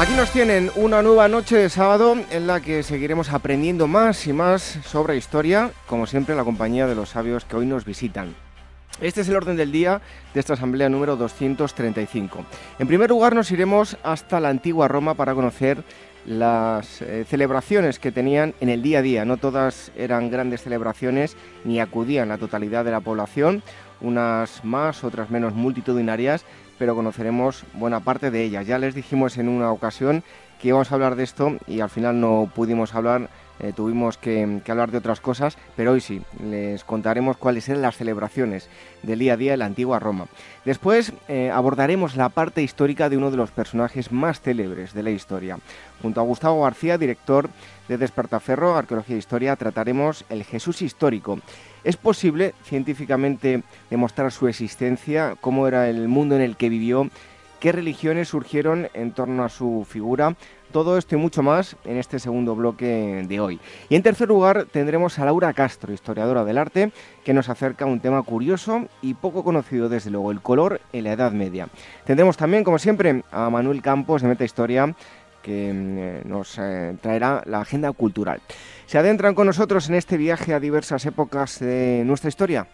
Aquí nos tienen una nueva noche de sábado en la que seguiremos aprendiendo más y más sobre historia, como siempre en la compañía de los sabios que hoy nos visitan. Este es el orden del día de esta asamblea número 235. En primer lugar nos iremos hasta la antigua Roma para conocer las eh, celebraciones que tenían en el día a día. No todas eran grandes celebraciones ni acudían la totalidad de la población, unas más, otras menos multitudinarias, pero conoceremos buena parte de ellas. Ya les dijimos en una ocasión que íbamos a hablar de esto y al final no pudimos hablar, eh, tuvimos que, hablar de otras cosas, pero hoy sí, les contaremos cuáles eran las celebraciones del día a día de la antigua Roma. Después eh, abordaremos la parte histórica de uno de los personajes más célebres de la historia. Junto a Gustavo García, director de Despertaferro, Arqueología e Historia, trataremos el Jesús histórico ¿Es posible científicamente demostrar su existencia, cómo era el mundo en el que vivió, qué religiones surgieron en torno a su figura? Todo esto y mucho más en este segundo bloque de hoy. Y en tercer lugar tendremos a Laura Castro, historiadora del arte, que nos acerca a un tema curioso y poco conocido desde luego, el color en la Edad Media. Tendremos también, como siempre, a Manuel Campos de Meta Historia, que mm, nos eh, traerá la agenda cultural. ¿Se adentran con nosotros en este viaje a diversas épocas de nuestra historia?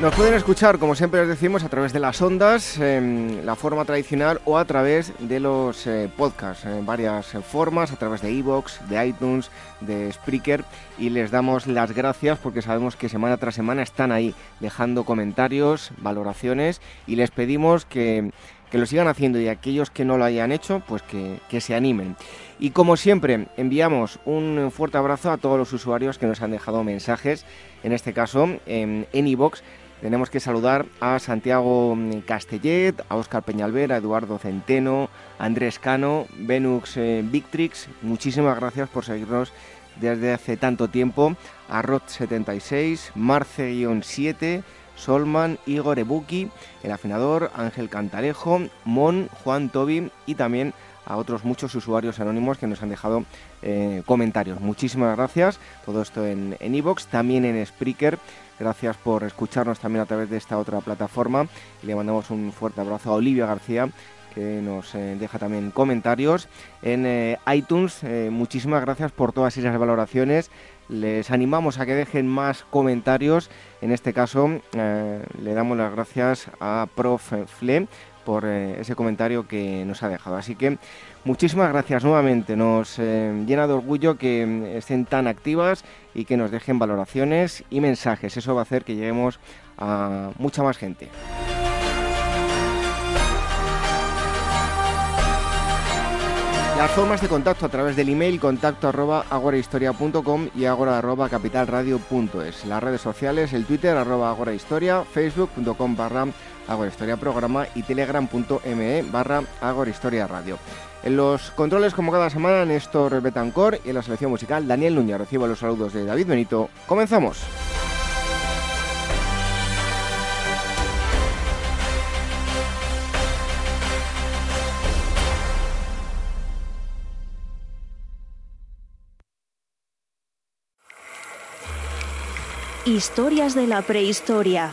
Nos pueden escuchar, como siempre les decimos, a través de las ondas, la forma tradicional o a través de los eh, podcasts, en varias formas, a través de iVoox, de iTunes, de Spreaker, y les damos las gracias porque sabemos que semana tras semana están ahí dejando comentarios, valoraciones, y les pedimos que, lo sigan haciendo y aquellos que no lo hayan hecho, pues que, que se animen. Y como siempre, enviamos un fuerte abrazo a todos los usuarios que nos han dejado mensajes, en este caso en iVoox, tenemos que saludar a Santiago Castellet, a Óscar Peñalver, a Eduardo Centeno, a Andrés Cano, Venux eh, Victrix. Muchísimas gracias por seguirnos desde hace tanto tiempo. A Rod76, Marce-7, Solman, Igor Ebuki, el afinador, Ángel Cantarejo, Mon, Juan Tobi y también a otros muchos usuarios anónimos que nos han dejado eh, comentarios. Muchísimas gracias. Todo esto en Evox, también en Spreaker Gracias por escucharnos también a través de esta otra plataforma. Le mandamos un fuerte abrazo a Olivia García que nos eh, deja también comentarios en eh, iTunes. Eh, muchísimas gracias por todas esas valoraciones. Les animamos a que dejen más comentarios. En este caso, le damos las gracias a Prof. Fle por ese comentario que nos ha dejado. Así que Muchísimas gracias nuevamente, nos llena de orgullo que mm, estén tan activas y que nos dejen valoraciones y mensajes. Eso va a hacer que lleguemos a mucha más gente. Las formas de contacto a través del email contacto arroba agorahistoria.com y agora. Las redes sociales, el Twitter arroba agorahistoria, facebook.com barra agorahistoria programa y telegram.me barra agorahistoria radio. En los controles, como cada semana, Néstor Betancor y en la selección musical, Daniel Núñez. Recibo los saludos de David Benito. ¡Comenzamos! Historias de la prehistoria.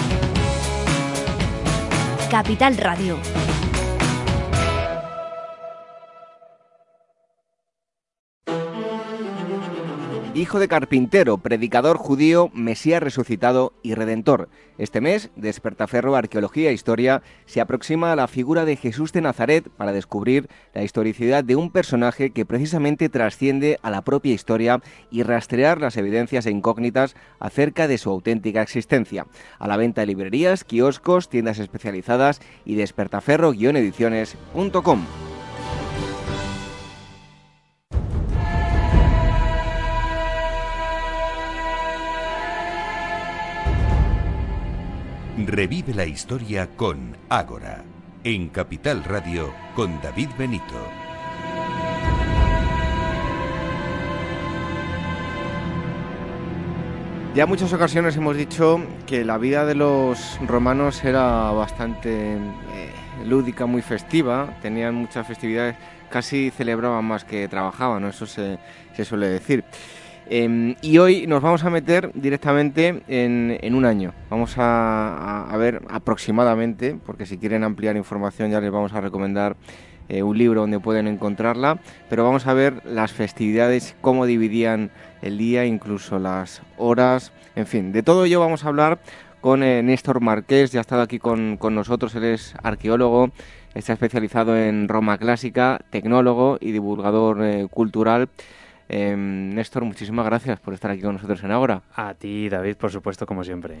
Capital Radio. Hijo de carpintero, predicador judío, mesías resucitado y redentor. Este mes, Despertaferro Arqueología e Historia se aproxima a la figura de Jesús de Nazaret para descubrir la historicidad de un personaje que precisamente trasciende a la propia historia y rastrear las evidencias e incógnitas acerca de su auténtica existencia. A la venta de librerías, kioscos, tiendas especializadas y despertaferro-ediciones.com. Revive la historia con Ágora, en Capital Radio con David Benito. Ya en muchas ocasiones hemos dicho que la vida de los romanos era bastante eh, lúdica, muy festiva, tenían muchas festividades, casi celebraban más que trabajaban, eso se suele decir. Em, y hoy nos vamos a meter directamente en, un año. Vamos a, ver aproximadamente, porque si quieren ampliar información ya les vamos a recomendar eh, un libro donde pueden encontrarla, pero vamos a ver las festividades, cómo dividían el día, incluso las horas, en fin, de todo ello vamos a hablar con eh, Néstor Marqués, ya ha estado aquí con, nosotros, él es arqueólogo, está especializado en Roma clásica, tecnólogo y divulgador eh, cultural. Em, Néstor, muchísimas gracias por estar aquí con nosotros en Ahora. A ti, David, por supuesto, como siempre.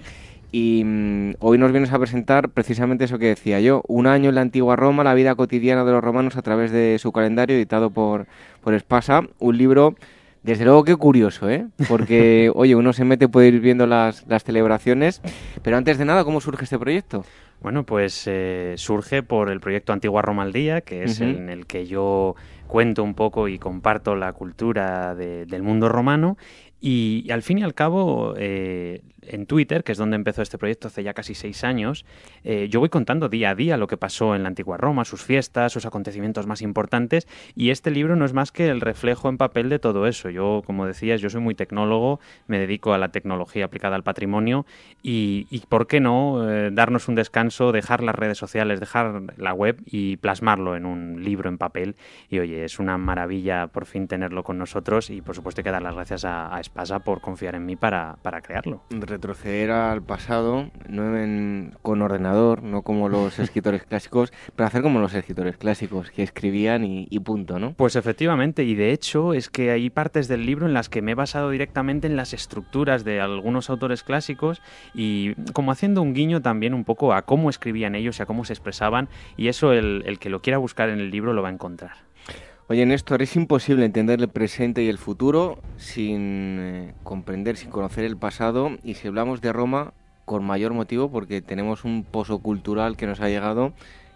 Y mm, hoy nos vienes a presentar precisamente eso que decía yo, un año en la antigua Roma, la vida cotidiana de los romanos a través de su calendario, editado por, por Espasa, un libro... Desde luego que curioso, ¿eh? Porque, oye, uno se mete, puede ir viendo las, las celebraciones, pero antes de nada, ¿cómo surge este proyecto? Bueno, pues eh, surge por el proyecto Antigua Roma al Día, que es en el que yo cuento un poco y comparto la cultura del mundo romano y, al fin y al cabo, eh, en Twitter, que es donde empezó este proyecto hace ya casi seis años, eh, yo voy contando día a día lo que pasó en la antigua Roma, sus fiestas, sus acontecimientos más importantes, y este libro no es más que el reflejo en papel de todo eso. Yo, como decías, yo soy muy tecnólogo, me dedico a la tecnología aplicada al patrimonio, y, ¿por qué no eh, darnos un descanso, dejar las redes sociales, dejar la web y plasmarlo en un libro en papel? Y oye, es una maravilla por fin tenerlo con nosotros, y por supuesto hay que dar las gracias a, a pasa por confiar en mí para, para crearlo. Retroceder al pasado, no con ordenador, no como los escritores clásicos, pero hacer como los escritores clásicos, que escribían y, punto, ¿no? Pues efectivamente, y de hecho es que hay partes del libro en las que me he basado directamente en las estructuras de algunos autores clásicos y como haciendo un guiño también un poco a cómo escribían ellos y a cómo se expresaban, y eso el, el que lo quiera buscar en el libro lo va a encontrar. Oye, Néstor, es imposible entender el presente y el futuro sin eh, comprender, sin conocer el pasado. Y si hablamos de Roma, con mayor motivo, porque tenemos un pozo cultural que nos ha llegado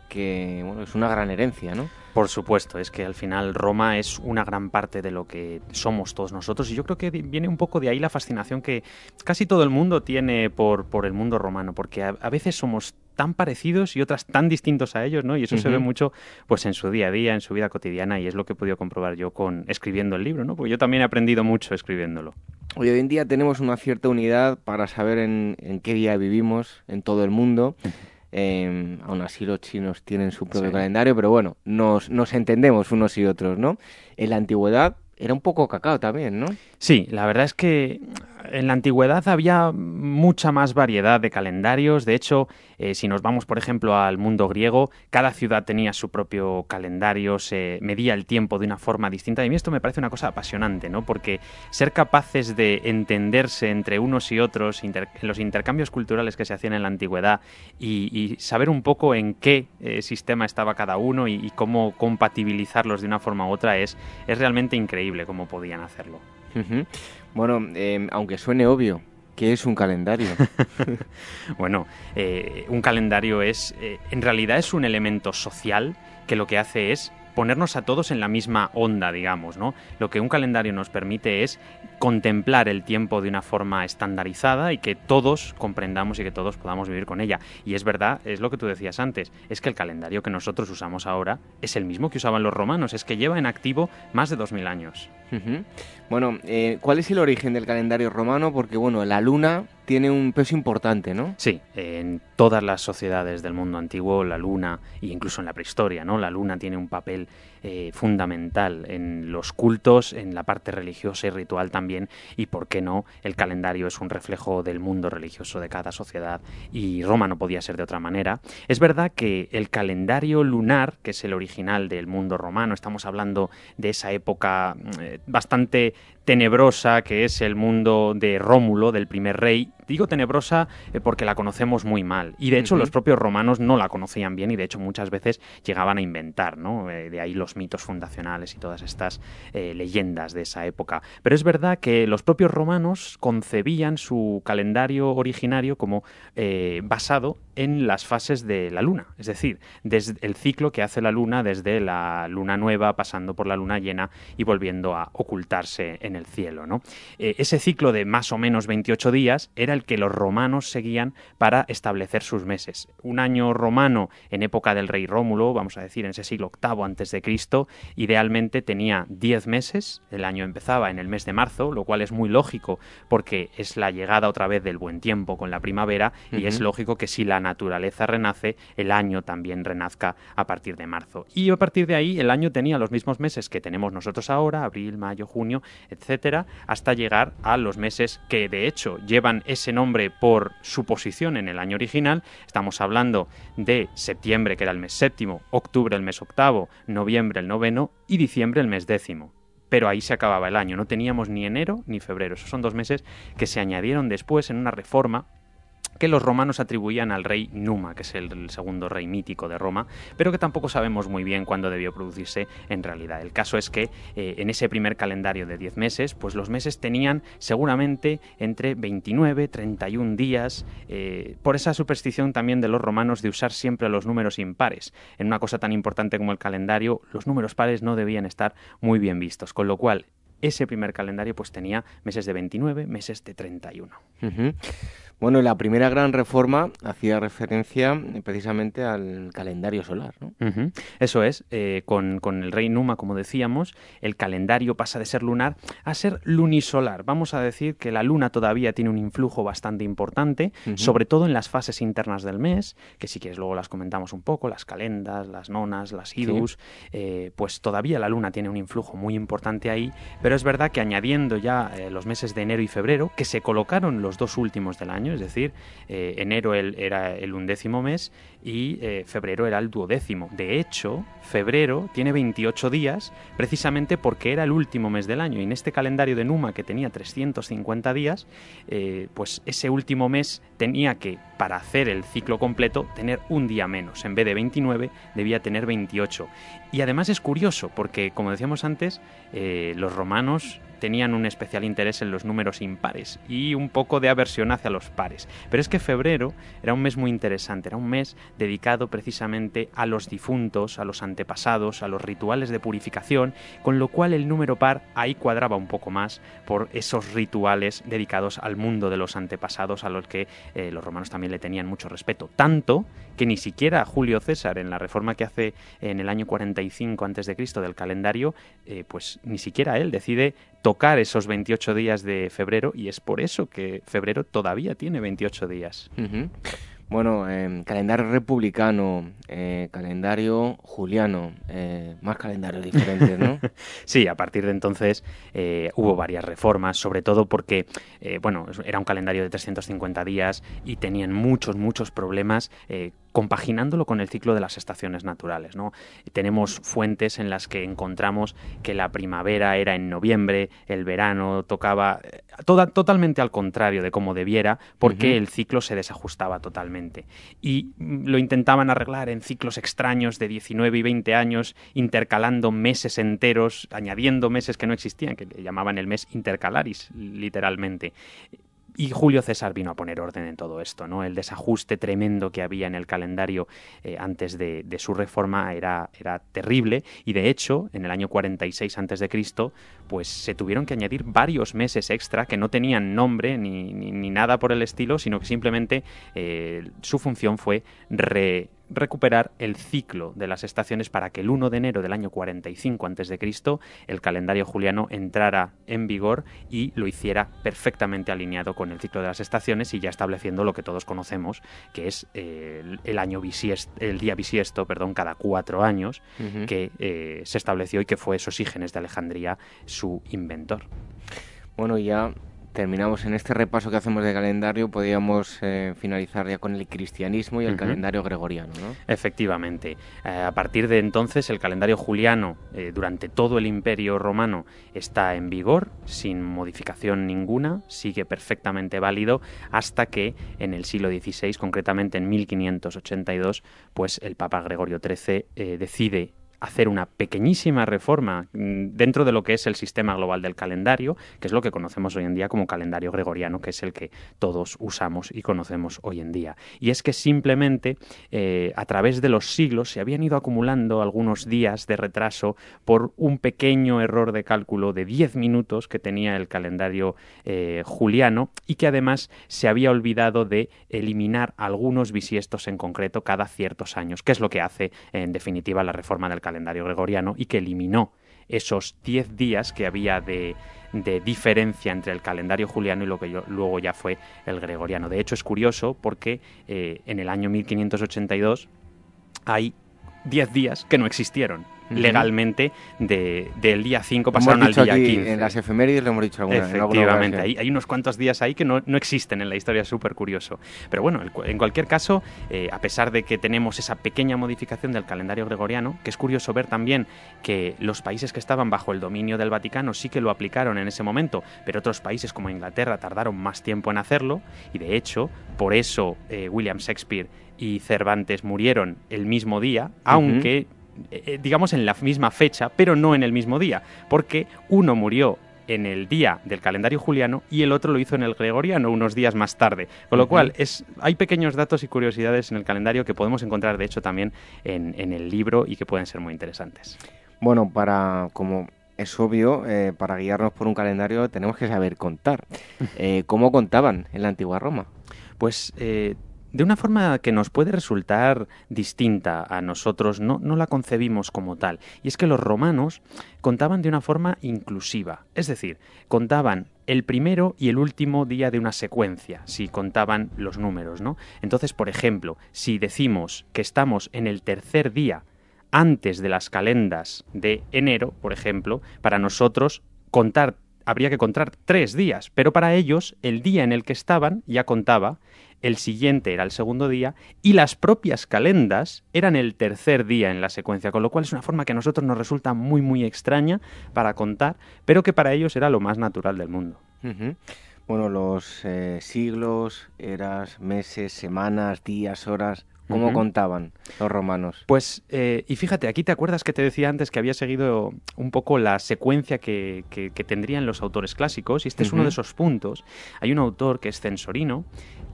que bueno, es una gran herencia, ¿no? Por supuesto, es que al final Roma es una gran parte de lo que somos todos nosotros y yo creo que viene un poco de ahí la fascinación que casi todo el mundo tiene por, por el mundo romano, porque a, veces somos tan parecidos y otras tan distintos a ellos, ¿no? Y eso se ve mucho pues en su día a día, en su vida cotidiana y es lo que he podido comprobar yo con escribiendo el libro, ¿no? Porque yo también he aprendido mucho escribiéndolo. Hoy en día tenemos una cierta unidad para saber en, en qué día vivimos en todo el mundo. Eh, aún así los chinos tienen su propio calendario, pero bueno, nos, nos entendemos unos y otros, ¿no? En la antigüedad era un poco cacao también, ¿no? Sí, la verdad es que en la antigüedad había mucha más variedad de calendarios. De hecho, eh, si nos vamos, por ejemplo, al mundo griego, cada ciudad tenía su propio calendario, se medía el tiempo de una forma distinta. Y a mí esto me parece una cosa apasionante, ¿no? Porque ser capaces de entenderse entre unos y otros, los intercambios culturales que se hacían en la antigüedad y, saber un poco en qué eh, sistema estaba cada uno y, cómo compatibilizarlos de una forma u otra es, es realmente increíble cómo podían hacerlo. Bueno, em, aunque suene obvio, ¿qué es un calendario? bueno, eh, un calendario es, eh, en realidad es un elemento social que lo que hace es ponernos a todos en la misma onda, digamos, ¿no? Lo que un calendario nos permite es contemplar el tiempo de una forma estandarizada y que todos comprendamos y que todos podamos vivir con ella. Y es verdad, es lo que tú decías antes, es que el calendario que nosotros usamos ahora es el mismo que usaban los romanos, es que lleva en activo más de 2000 años. Bueno, eh, ¿cuál es el origen del calendario romano? Porque, bueno, la luna tiene un peso importante, ¿no? Sí, en todas las sociedades del mundo antiguo, la luna, e incluso en la prehistoria, ¿no? La luna tiene un papel eh, fundamental en los cultos, en la parte religiosa y ritual también, y por qué no, el calendario es un reflejo del mundo religioso de cada sociedad, y Roma no podía ser de otra manera. Es verdad que el calendario lunar, que es el original del mundo romano, estamos hablando de esa época eh, bastante tenebrosa que es el mundo de Rómulo, del primer rey. Digo tenebrosa eh, porque la conocemos muy mal. Y de hecho los propios romanos no la conocían bien y de hecho muchas veces llegaban a inventar, ¿no? Eh, de ahí los mitos fundacionales y todas estas eh, leyendas de esa época. Pero es verdad que los propios romanos concebían su calendario originario como basado en las fases de la luna. Es decir, desde el ciclo que hace la luna desde la luna nueva pasando por la luna llena y volviendo a ocultarse en el cielo. ¿no? Eh, ese ciclo de más o menos 28 días era el que los romanos seguían para establecer sus meses. Un año romano en época del rey Rómulo, vamos a decir en ese siglo VIII antes de Cristo, idealmente tenía 10 meses, el año empezaba en el mes de marzo, lo cual es muy lógico porque es la llegada otra vez del buen tiempo con la primavera y es lógico que si la naturaleza renace, el año también renazca a partir de marzo. Y a partir de ahí el año tenía los mismos meses que tenemos nosotros ahora, abril, mayo, junio, etc etcétera, hasta llegar a los meses que de hecho llevan ese nombre por su posición en el año original. Estamos hablando de septiembre, que era el mes séptimo, octubre el mes octavo, noviembre el noveno y diciembre el mes décimo pero ahí se acababa el año. No teníamos ni enero ni febrero. Esos son dos meses que se añadieron después en una reforma que los romanos atribuían al rey Numa, que es el, segundo rey mítico de Roma, pero que tampoco sabemos muy bien cuándo debió producirse en realidad. El caso es que eh, en ese primer calendario de 10 meses, pues los meses tenían seguramente entre 29, 31 días, eh, por esa superstición también de los romanos de usar siempre los números impares. En una cosa tan importante como el calendario, los números pares no debían estar muy bien vistos, con lo cual ese primer calendario pues tenía meses de 29, meses de 31. Bueno, la primera gran reforma hacía referencia eh, precisamente al calendario solar. ¿no? Eso es, eh, con, el rey Numa, como decíamos, el calendario pasa de ser lunar a ser lunisolar. Vamos a decir que la luna todavía tiene un influjo bastante importante, sobre todo en las fases internas del mes, que si quieres luego las comentamos un poco, las calendas, las nonas, las idus, eh, pues todavía la luna tiene un influjo muy importante ahí, pero es verdad que añadiendo ya los meses de enero y febrero, que se colocaron los dos últimos del año, es decir, eh, enero era el undécimo mes y eh, febrero era el duodécimo. De hecho, febrero tiene 28 días precisamente porque era el último mes del año y en este calendario de Numa que tenía 350 días, eh, pues ese último mes tenía que, para hacer el ciclo completo, tener un día menos. En vez de 29, debía tener 28. Y además es curioso porque, como decíamos antes, los romanos tenían un especial interés en los números impares y un poco de aversión hacia los pares. Pero es que febrero era un mes muy interesante, era un mes dedicado precisamente a los difuntos, a los antepasados, a los rituales de purificación, con lo cual el número par ahí cuadraba un poco más por esos rituales dedicados al mundo de los antepasados a los que eh, los romanos también le tenían mucho respeto. Tanto que ni siquiera Julio César en la reforma que hace en el año 45 a.C. del calendario, eh, pues ni siquiera él decide tocar esos 28 días de febrero y es por eso que febrero todavía tiene 28 días. Bueno, eh, calendario republicano, eh, calendario juliano, eh, más calendarios diferentes, ¿no? sí, a partir de entonces hubo varias reformas, sobre todo porque, bueno, era un calendario de 350 días y tenían muchos, muchos problemas compaginándolo con el ciclo de las estaciones naturales. ¿no? Tenemos fuentes en las que encontramos que la primavera era en noviembre, el verano tocaba toda, totalmente al contrario de como debiera, porque el ciclo se desajustaba totalmente. Y mm, lo intentaban arreglar en ciclos extraños de 19 y 20 años, intercalando meses enteros, añadiendo meses que no existían, que llamaban el mes intercalaris, literalmente. Y Julio César vino a poner orden en todo esto, ¿no? El desajuste tremendo que había en el calendario eh, antes de, su reforma era, terrible y de hecho, en el año 46 antes de Cristo, pues se tuvieron que añadir varios meses extra que no tenían nombre ni, ni, nada por el estilo, sino que simplemente eh, su función fue re, recuperar el ciclo de las estaciones para que el 1 de enero del año 45 a.C. el calendario juliano entrara en vigor y lo hiciera perfectamente alineado con el ciclo de las estaciones y ya estableciendo lo que todos conocemos, que es eh, el, año bisiesto, el día bisiesto, perdón, cada cuatro años, que eh, se estableció y que fue Sosígenes de Alejandría su inventor. Bueno, ya terminamos en este repaso que hacemos de calendario, podríamos eh, finalizar ya con el cristianismo y el calendario gregoriano, ¿no? Efectivamente. Eh, a partir de entonces, el calendario juliano, eh, durante todo el imperio romano, está en vigor, sin modificación ninguna, sigue perfectamente válido, hasta que en el siglo XVI, concretamente en 1582, pues el Papa Gregorio XIII decide hacer una pequeñísima reforma mm, dentro de lo que es el sistema global del calendario, que es lo que conocemos hoy en día como calendario gregoriano, que es el que todos usamos y conocemos hoy en día. Y es que simplemente eh, a través de los siglos se habían ido acumulando algunos días de retraso por un pequeño error de cálculo de 10 minutos que tenía el calendario eh, juliano y que además se había olvidado de eliminar algunos bisiestos en concreto cada ciertos años, que es lo que hace en definitiva la reforma del calendario gregoriano y que eliminó esos 10 días que había de, diferencia entre el calendario juliano y lo que luego ya fue el gregoriano. De hecho, es curioso porque eh, en el año 1582 hay 10 días que no existieron legalmente del día 5 pasaron al día 15. En las efemérides lo hemos dicho alguna Efectivamente, hay, hay, unos cuantos días ahí que no, existen en la historia, es súper curioso. Pero bueno, en cualquier caso, eh, a pesar de que tenemos esa pequeña modificación del calendario gregoriano, que es curioso ver también que los países que estaban bajo el dominio del Vaticano sí que lo aplicaron en ese momento, pero otros países como Inglaterra tardaron más tiempo en hacerlo, y de hecho, por eso eh, William Shakespeare y Cervantes murieron el mismo día, aunque digamos, en la misma fecha, pero no en el mismo día, porque uno murió en el día del calendario juliano y el otro lo hizo en el gregoriano unos días más tarde. Con lo cual, es, hay pequeños datos y curiosidades en el calendario que podemos encontrar, de hecho, también en, el libro y que pueden ser muy interesantes. Bueno, para como es obvio, eh, para guiarnos por un calendario tenemos que saber contar. ¿Cómo contaban en la antigua Roma? Pues de una forma que nos puede resultar distinta a nosotros, no, la concebimos como tal. Y es que los romanos contaban de una forma inclusiva, es decir, contaban el primero y el último día de una secuencia, si contaban los números, ¿no? Entonces, por ejemplo, si decimos que estamos en el tercer día antes de las calendas de enero, por ejemplo, para nosotros contar habría que contar tres días, pero para ellos el día en el que estaban ya contaba el siguiente era el segundo día y las propias calendas eran el tercer día en la secuencia, con lo cual es una forma que a nosotros nos resulta muy muy extraña para contar, pero que para ellos era lo más natural del mundo. Bueno, los eh, siglos, eras, meses, semanas, días, horas, ¿Cómo contaban los romanos? Pues, eh, y fíjate, aquí te acuerdas que te decía antes que había seguido un poco la secuencia que, tendrían los autores clásicos, y este es uno de esos puntos. Hay un autor que es Censorino,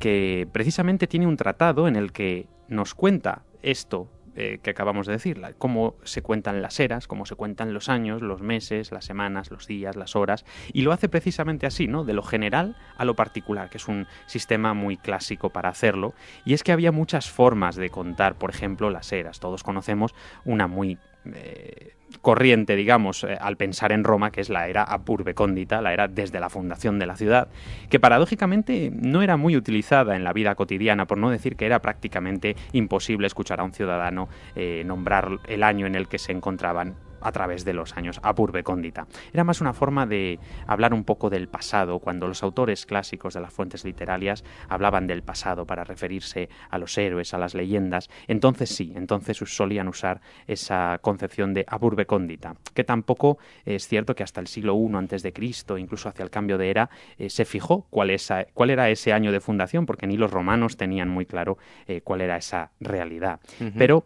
que precisamente tiene un tratado en el que nos cuenta esto eh, que acabamos de decir, cómo se cuentan las eras, cómo se cuentan los años, los meses, las semanas, los días, las horas, y lo hace precisamente así, ¿no? De lo general a lo particular, que es un sistema muy clásico para hacerlo, y es que había muchas formas de contar, por ejemplo, las eras. Todos conocemos una muy eh, corriente, digamos, eh, al pensar en Roma, que es la era apurbecóndita, la era desde la fundación de la ciudad, que paradójicamente no era muy utilizada en la vida cotidiana, por no decir que era prácticamente imposible escuchar a un ciudadano eh, nombrar el año en el que se encontraban a través de los años, a cóndita. Era más una forma de hablar un poco del pasado, cuando los autores clásicos de las fuentes literarias hablaban del pasado para referirse a los héroes, a las leyendas, entonces sí, entonces solían usar esa concepción de cóndita, que tampoco es cierto que hasta el siglo I antes de Cristo, incluso hacia el cambio de era, eh, se fijó cuál, cuál, era ese año de fundación, porque ni los romanos tenían muy claro eh, cuál era esa realidad. Pero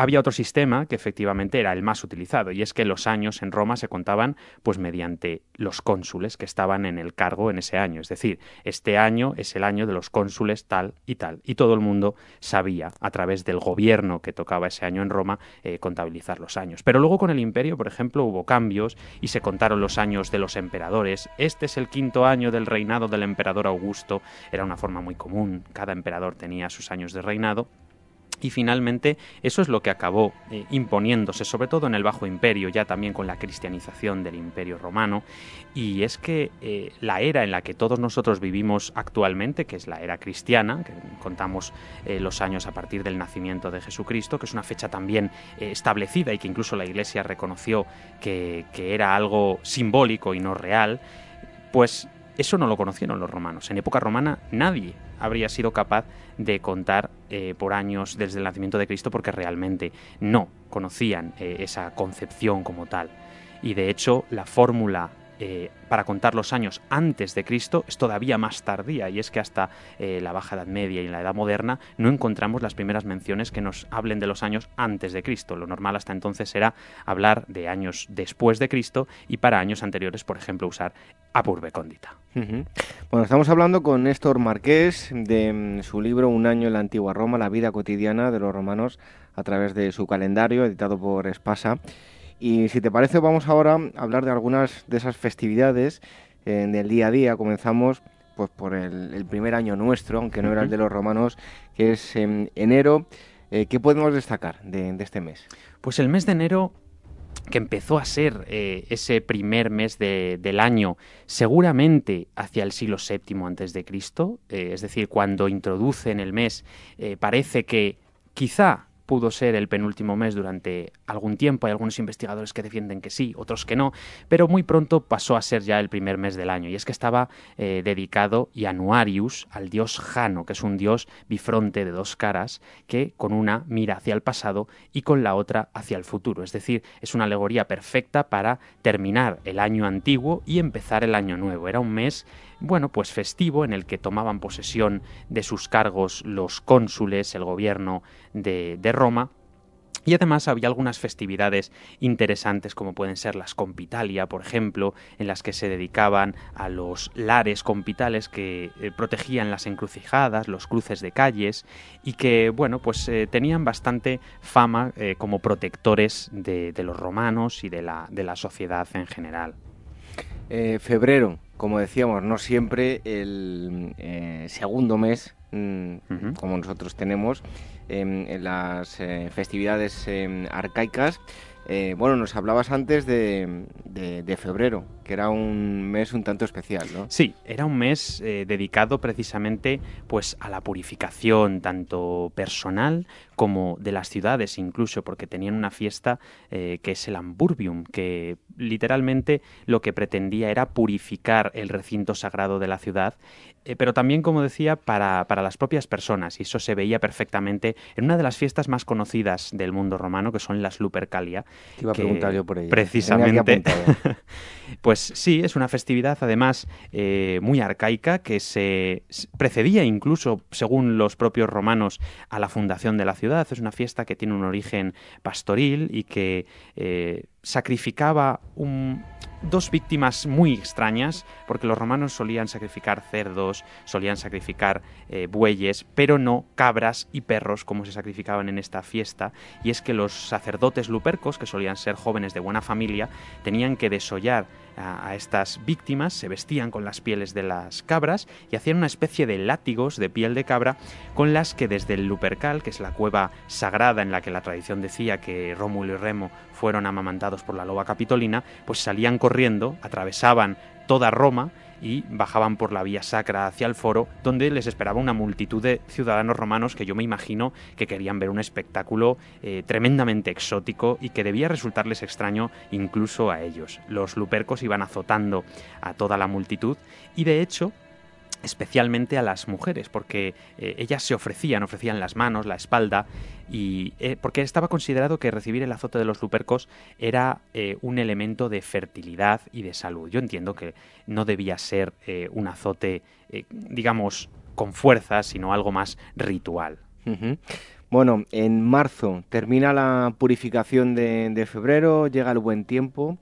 había otro sistema que efectivamente era el más utilizado, y es que los años en Roma se contaban pues mediante los cónsules que estaban en el cargo en ese año. Es decir, este año es el año de los cónsules tal y tal. Y todo el mundo sabía, a través del gobierno que tocaba ese año en Roma, eh, contabilizar los años. Pero luego con el imperio, por ejemplo, hubo cambios y se contaron los años de los emperadores. Este es el quinto año del reinado del emperador Augusto. Era una forma muy común. Cada emperador tenía sus años de reinado. Y finalmente eso es lo que acabó eh, imponiéndose, sobre todo en el Bajo Imperio, ya también con la cristianización del Imperio Romano, y es que eh, la era en la que todos nosotros vivimos actualmente, que es la era cristiana, que contamos eh, los años a partir del nacimiento de Jesucristo, que es una fecha también establecida y que incluso la Iglesia reconoció que, que era algo simbólico y no real, pues eso no lo conocieron los romanos. En época romana nadie habría sido capaz de contar eh, por años desde el nacimiento de Cristo porque realmente no conocían eh, esa concepción como tal. Y de hecho la fórmula eh, para contar los años antes de Cristo es todavía más tardía y es que hasta eh, la Baja Edad Media y la Edad Moderna no encontramos las primeras menciones que nos hablen de los años antes de Cristo. Lo normal hasta entonces era hablar de años después de Cristo y para años anteriores, por ejemplo, usar Apurbe Cóndita. Bueno, estamos hablando con Néstor Marqués de mm, su libro Un año en la antigua Roma, la vida cotidiana de los romanos a través de su calendario editado por Espasa. Y si te parece, vamos ahora a hablar de algunas de esas festividades eh, del día a día. Comenzamos pues por el, primer año nuestro, aunque no era el de los romanos, que es en enero. Eh, ¿Qué podemos destacar de, este mes? Pues el mes de enero que empezó a ser eh, ese primer mes del año, seguramente hacia el siglo VII antes de Cristo, es decir, cuando introducen el mes, parece que quizá pudo ser el penúltimo mes durante algún tiempo. Hay algunos investigadores que defienden que sí, otros que no, pero muy pronto pasó a ser ya el primer mes del año. Y es que estaba eh, dedicado Januarius al dios Jano, que es un dios bifronte de dos caras, que con una mira hacia el pasado y con la otra hacia el futuro. Es decir, es una alegoría perfecta para terminar el año antiguo y empezar el año nuevo. Era un mes bueno, pues festivo en el que tomaban posesión de sus cargos los cónsules, el gobierno de, Roma, y además había algunas festividades interesantes como pueden ser las compitalia, por ejemplo, en las que se dedicaban a los lares compitales que eh, protegían las encrucijadas, los cruces de calles y que, bueno, pues eh, tenían bastante fama eh, como protectores de, los romanos y de la, de la sociedad en general. febrero, como decíamos, no siempre el eh, segundo mes, mm, como nosotros tenemos, em, en las eh, festividades em, arcaicas, eh, bueno, nos hablabas antes de, febrero, que era un mes un tanto especial, ¿no? Sí, era un mes dedicado precisamente pues a la purificación tanto personal como de las ciudades incluso, porque tenían una fiesta eh, que es el Amburbium, que literalmente lo que pretendía era purificar el recinto sagrado de la ciudad eh, pero también, como decía, para, las propias personas, y eso se veía perfectamente en una de las fiestas más conocidas del mundo romano, que son las Lupercalia. iba a preguntar yo por ello. Precisamente. pues sí, es una festividad, además, eh, muy arcaica, que se precedía incluso, según los propios romanos, a la fundación de la ciudad. Es una fiesta que tiene un origen pastoril y que eh, sacrificaba un dos víctimas muy extrañas, porque los romanos solían sacrificar cerdos, solían sacrificar eh, bueyes, pero no cabras y perros como se sacrificaban en esta fiesta, y es que los sacerdotes lupercos, que solían ser jóvenes de buena familia, tenían que desollar a, estas víctimas, se vestían con las pieles de las cabras y hacían una especie de látigos de piel de cabra con las que desde el Lupercal, que es la cueva sagrada en la que la tradición decía que Rómulo y Remo fueron amamantados por la loba capitolina, pues salían corriendo, atravesaban toda Roma y bajaban por la vía sacra hacia el foro, donde les esperaba una multitud de ciudadanos romanos que yo me imagino que querían ver un espectáculo eh, tremendamente exótico y que debía resultarles extraño incluso a ellos. Los lupercos iban azotando a toda la multitud y de hecho especialmente a las mujeres, porque eh, ellas se ofrecían, ofrecían las manos, la espalda, y eh, porque estaba considerado que recibir el azote de los lupercos era eh, un elemento de fertilidad y de salud. Yo entiendo que no debía ser un azote, digamos, con fuerza, sino algo más ritual. Bueno, en marzo termina la purificación de febrero, llega el buen tiempo.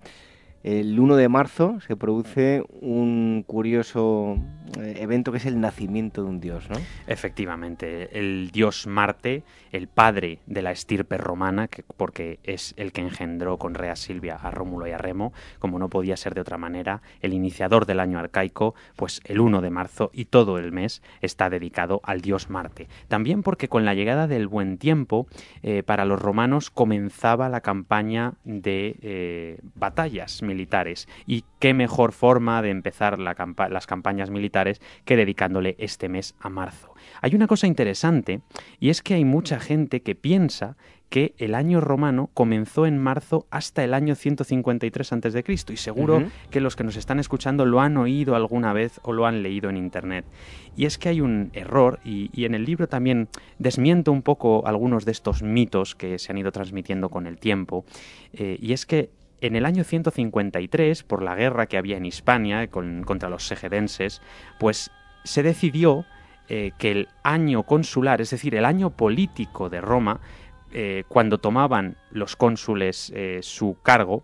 El 1 de marzo se produce un curioso eh, evento que es el nacimiento de un dios, ¿no? Efectivamente, el dios Marte, el padre de la estirpe romana, que, porque es el que engendró con Rea Silvia a Rómulo y a Remo, como no podía ser de otra manera, el iniciador del año arcaico, pues el 1 de marzo y todo el mes está dedicado al dios Marte. También porque con la llegada del buen tiempo, eh, para los romanos comenzaba la campaña de eh, batallas militares. Y qué mejor forma de empezar las campañas militares que dedicándole este mes a marzo. Hay una cosa interesante y es que hay mucha gente que piensa que el año romano comenzó en marzo hasta el año 153 a.C. y seguro que los que nos están escuchando lo han oído alguna vez o lo han leído en internet. Y es que hay un error y, en el libro también desmiento un poco algunos de estos mitos que se han ido transmitiendo con el tiempo eh, y es que en el año 153, por la guerra que había en Hispania contra los segedenses, pues se decidió eh, que el año consular, es decir, el año político de Roma, eh, cuando tomaban los cónsules eh, su cargo,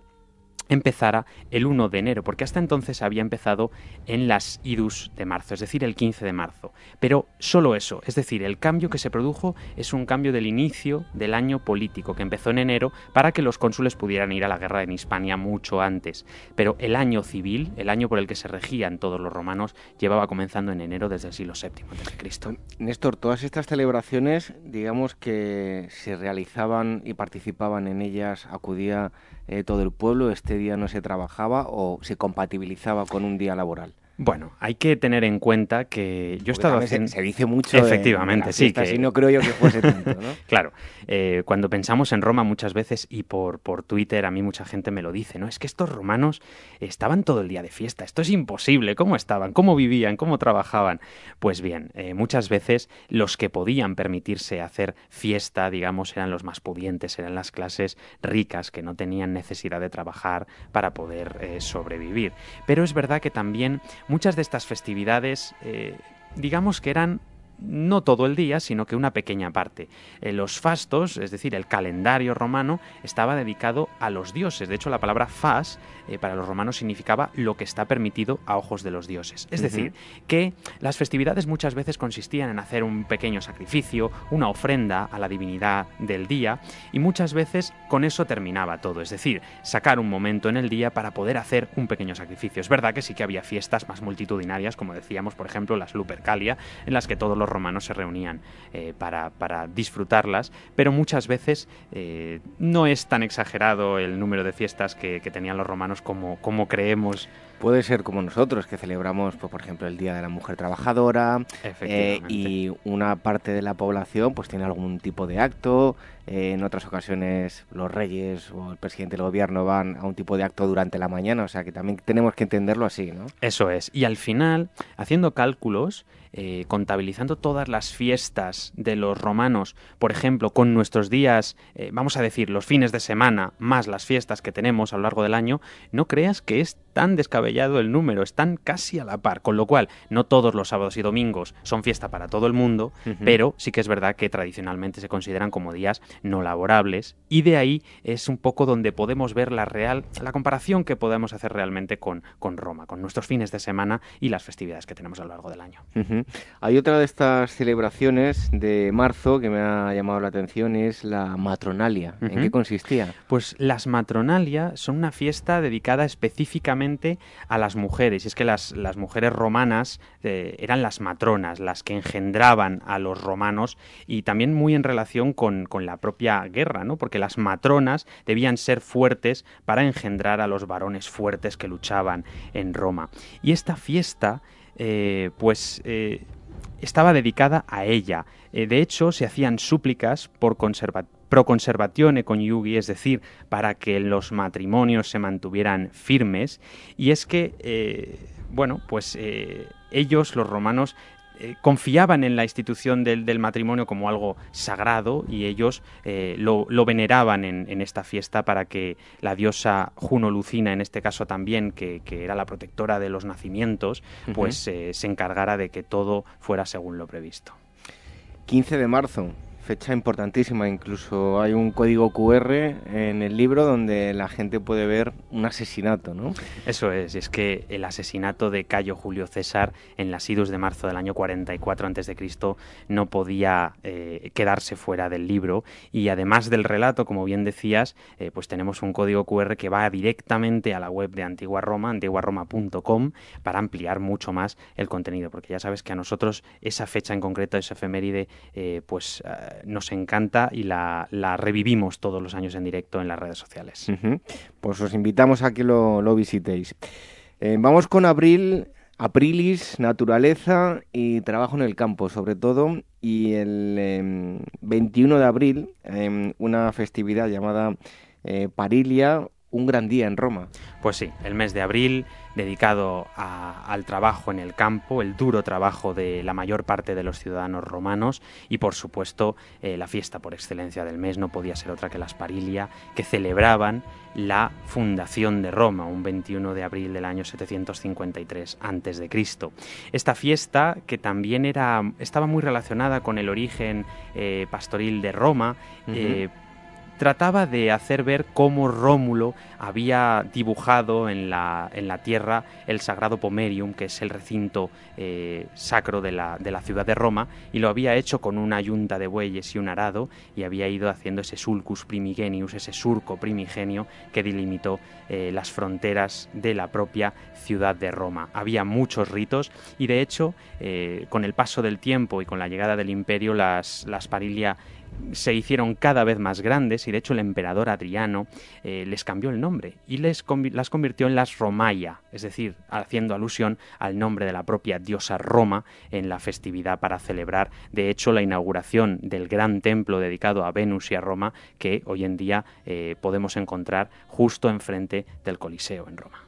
empezara el 1 de enero, porque hasta entonces había empezado en las idus de marzo, es decir, el 15 de marzo. Pero solo eso, es decir, el cambio que se produjo es un cambio del inicio del año político, que empezó en enero para que los cónsules pudieran ir a la guerra en Hispania mucho antes. Pero el año civil, el año por el que se regían todos los romanos, llevaba comenzando en enero desde el siglo VII a.C. Néstor, todas estas celebraciones, digamos que se realizaban y participaban en ellas, acudía eh, todo el pueblo, este día no se trabajaba o se compatibilizaba con un día laboral. Bueno, hay que tener en cuenta que yo he estado haciendo... Se, dice mucho Efectivamente, sí. Que... no creo yo que fuese tanto, ¿no? claro, eh, cuando pensamos en Roma muchas veces, y por, por Twitter a mí mucha gente me lo dice, ¿no? Es que estos romanos estaban todo el día de fiesta, esto es imposible, ¿cómo estaban? ¿Cómo vivían? ¿Cómo trabajaban? Pues bien, eh, muchas veces los que podían permitirse hacer fiesta, digamos, eran los más pudientes, eran las clases ricas que no tenían necesidad de trabajar para poder eh, sobrevivir. Pero es verdad que también Muchas de estas festividades, digamos que eran no todo el día, sino que una pequeña parte. Eh, los fastos, es decir, el calendario romano, estaba dedicado a los dioses. De hecho, la palabra fas eh, para los romanos significaba lo que está permitido a ojos de los dioses. Es decir, que las festividades muchas veces consistían en hacer un pequeño sacrificio, una ofrenda a la divinidad del día, y muchas veces con eso terminaba todo. Es decir, sacar un momento en el día para poder hacer un pequeño sacrificio. Es verdad que sí que había fiestas más multitudinarias, como decíamos, por ejemplo, las Lupercalia, en las que todos los romanos se reunían eh, para, disfrutarlas, pero muchas veces eh, no es tan exagerado el número de fiestas que, tenían los romanos como, como creemos puede ser como nosotros, que celebramos, pues, por ejemplo, el Día de la Mujer Trabajadora eh, y una parte de la población pues tiene algún tipo de acto. en otras ocasiones los reyes o el presidente del gobierno van a un tipo de acto durante la mañana, o sea que también tenemos que entenderlo así, ¿no? Eso es. Y al final, haciendo cálculos, eh, contabilizando todas las fiestas de los romanos, por ejemplo, con nuestros días, eh, vamos a decir, los fines de semana, más las fiestas que tenemos a lo largo del año, no creas que es tan descabellado el número, están casi a la par, con lo cual no todos los sábados y domingos son fiesta para todo el mundo, pero sí que es verdad que tradicionalmente se consideran como días no laborables, y de ahí es un poco donde podemos ver la real, la comparación que podemos hacer realmente con, con Roma, con nuestros fines de semana y las festividades que tenemos a lo largo del año. Hay otra de estas celebraciones de marzo que me ha llamado la atención, es la matronalia. ¿En qué consistía? Pues las matronalia son una fiesta dedicada específicamente a las mujeres, y es que las, las mujeres romanas eh, eran las matronas, las que engendraban a los romanos, y también muy en relación con, con la propia guerra, ¿no? porque las matronas debían ser fuertes para engendrar a los varones fuertes que luchaban en Roma. Y esta fiesta, eh, pues... Eh, estaba dedicada a ella. Eh, de hecho, se hacían súplicas por pro conservatione coniugi, es decir, para que los matrimonios se mantuvieran firmes. Y es que, bueno, pues ellos, los romanos, eh, confiaban en la institución del, matrimonio como algo sagrado y ellos eh, lo, veneraban en, esta fiesta para que la diosa Juno Lucina, en este caso también, que, era la protectora de los nacimientos, pues eh, se encargara de que todo fuera según lo previsto. 15 de marzo, fecha importantísima. Incluso hay un código QR en el libro donde la gente puede ver un asesinato, ¿no? Eso es, es que el asesinato de Cayo Julio César en las idus de marzo del año 44 a.C. no podía eh, quedarse fuera del libro y además del relato, como bien decías, eh, pues tenemos un código QR que va directamente a la web de Antigua Roma, antiguaroma.com, para ampliar mucho más el contenido, porque ya sabes que a nosotros esa fecha en concreto, esa efeméride, eh, pues nos encanta y la, revivimos todos los años en directo en las redes sociales. Pues os invitamos a que lo, visitéis. Eh, vamos con Abril, Aprilis, Naturaleza y Trabajo en el Campo, sobre todo. Y el 21 em, de abril, em, una festividad llamada eh, Parilia, un gran día en Roma. Pues sí, el mes de abril dedicado al trabajo en el campo, el duro trabajo de la mayor parte de los ciudadanos romanos y por supuesto eh, la fiesta por excelencia del mes no podía ser otra que las Parilia, que celebraban la fundación de Roma, un 21 de abril del año 753 a.C. Esta fiesta, que también era, estaba muy relacionada con el origen eh, pastoril de Roma, trataba de hacer ver cómo Rómulo había dibujado en la, en la tierra el sagrado Pomerium, que es el recinto eh, sacro de la, de la, ciudad de Roma, y lo había hecho con una yunta de bueyes y un arado, y había ido haciendo ese sulcus primigenius, ese surco primigenio que delimitó eh, las fronteras de la propia ciudad de Roma. Había muchos ritos, y de hecho, eh, con el paso del tiempo y con la llegada del imperio, las, las se hicieron cada vez más grandes y de hecho el emperador Adriano eh, les cambió el nombre y les las convirtió en las Romaya, es decir, haciendo alusión al nombre de la propia diosa Roma en la festividad para celebrar, de hecho, la inauguración del gran templo dedicado a Venus y a Roma que hoy en día eh, podemos encontrar justo enfrente del Coliseo en Roma.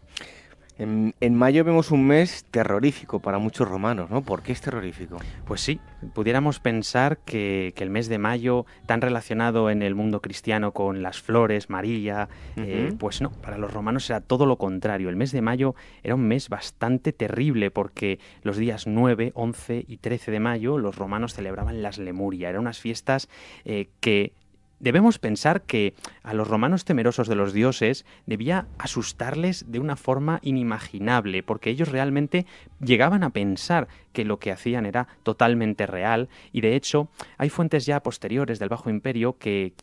En, mayo vemos un mes terrorífico para muchos romanos, ¿no? ¿Por qué es terrorífico? Pues sí, pudiéramos pensar que, el mes de mayo, tan relacionado en el mundo cristiano con las flores, María, eh, pues no, para los romanos era todo lo contrario. El mes de mayo era un mes bastante terrible porque los días 9, 11 y 13 de mayo los romanos celebraban las Lemuria. Eran unas fiestas eh, que Debemos pensar que a los romanos temerosos de los dioses debía asustarles de una forma inimaginable, porque ellos realmente llegaban a pensar que lo que hacían era totalmente real. Y de hecho hay fuentes ya posteriores del Bajo Imperio que,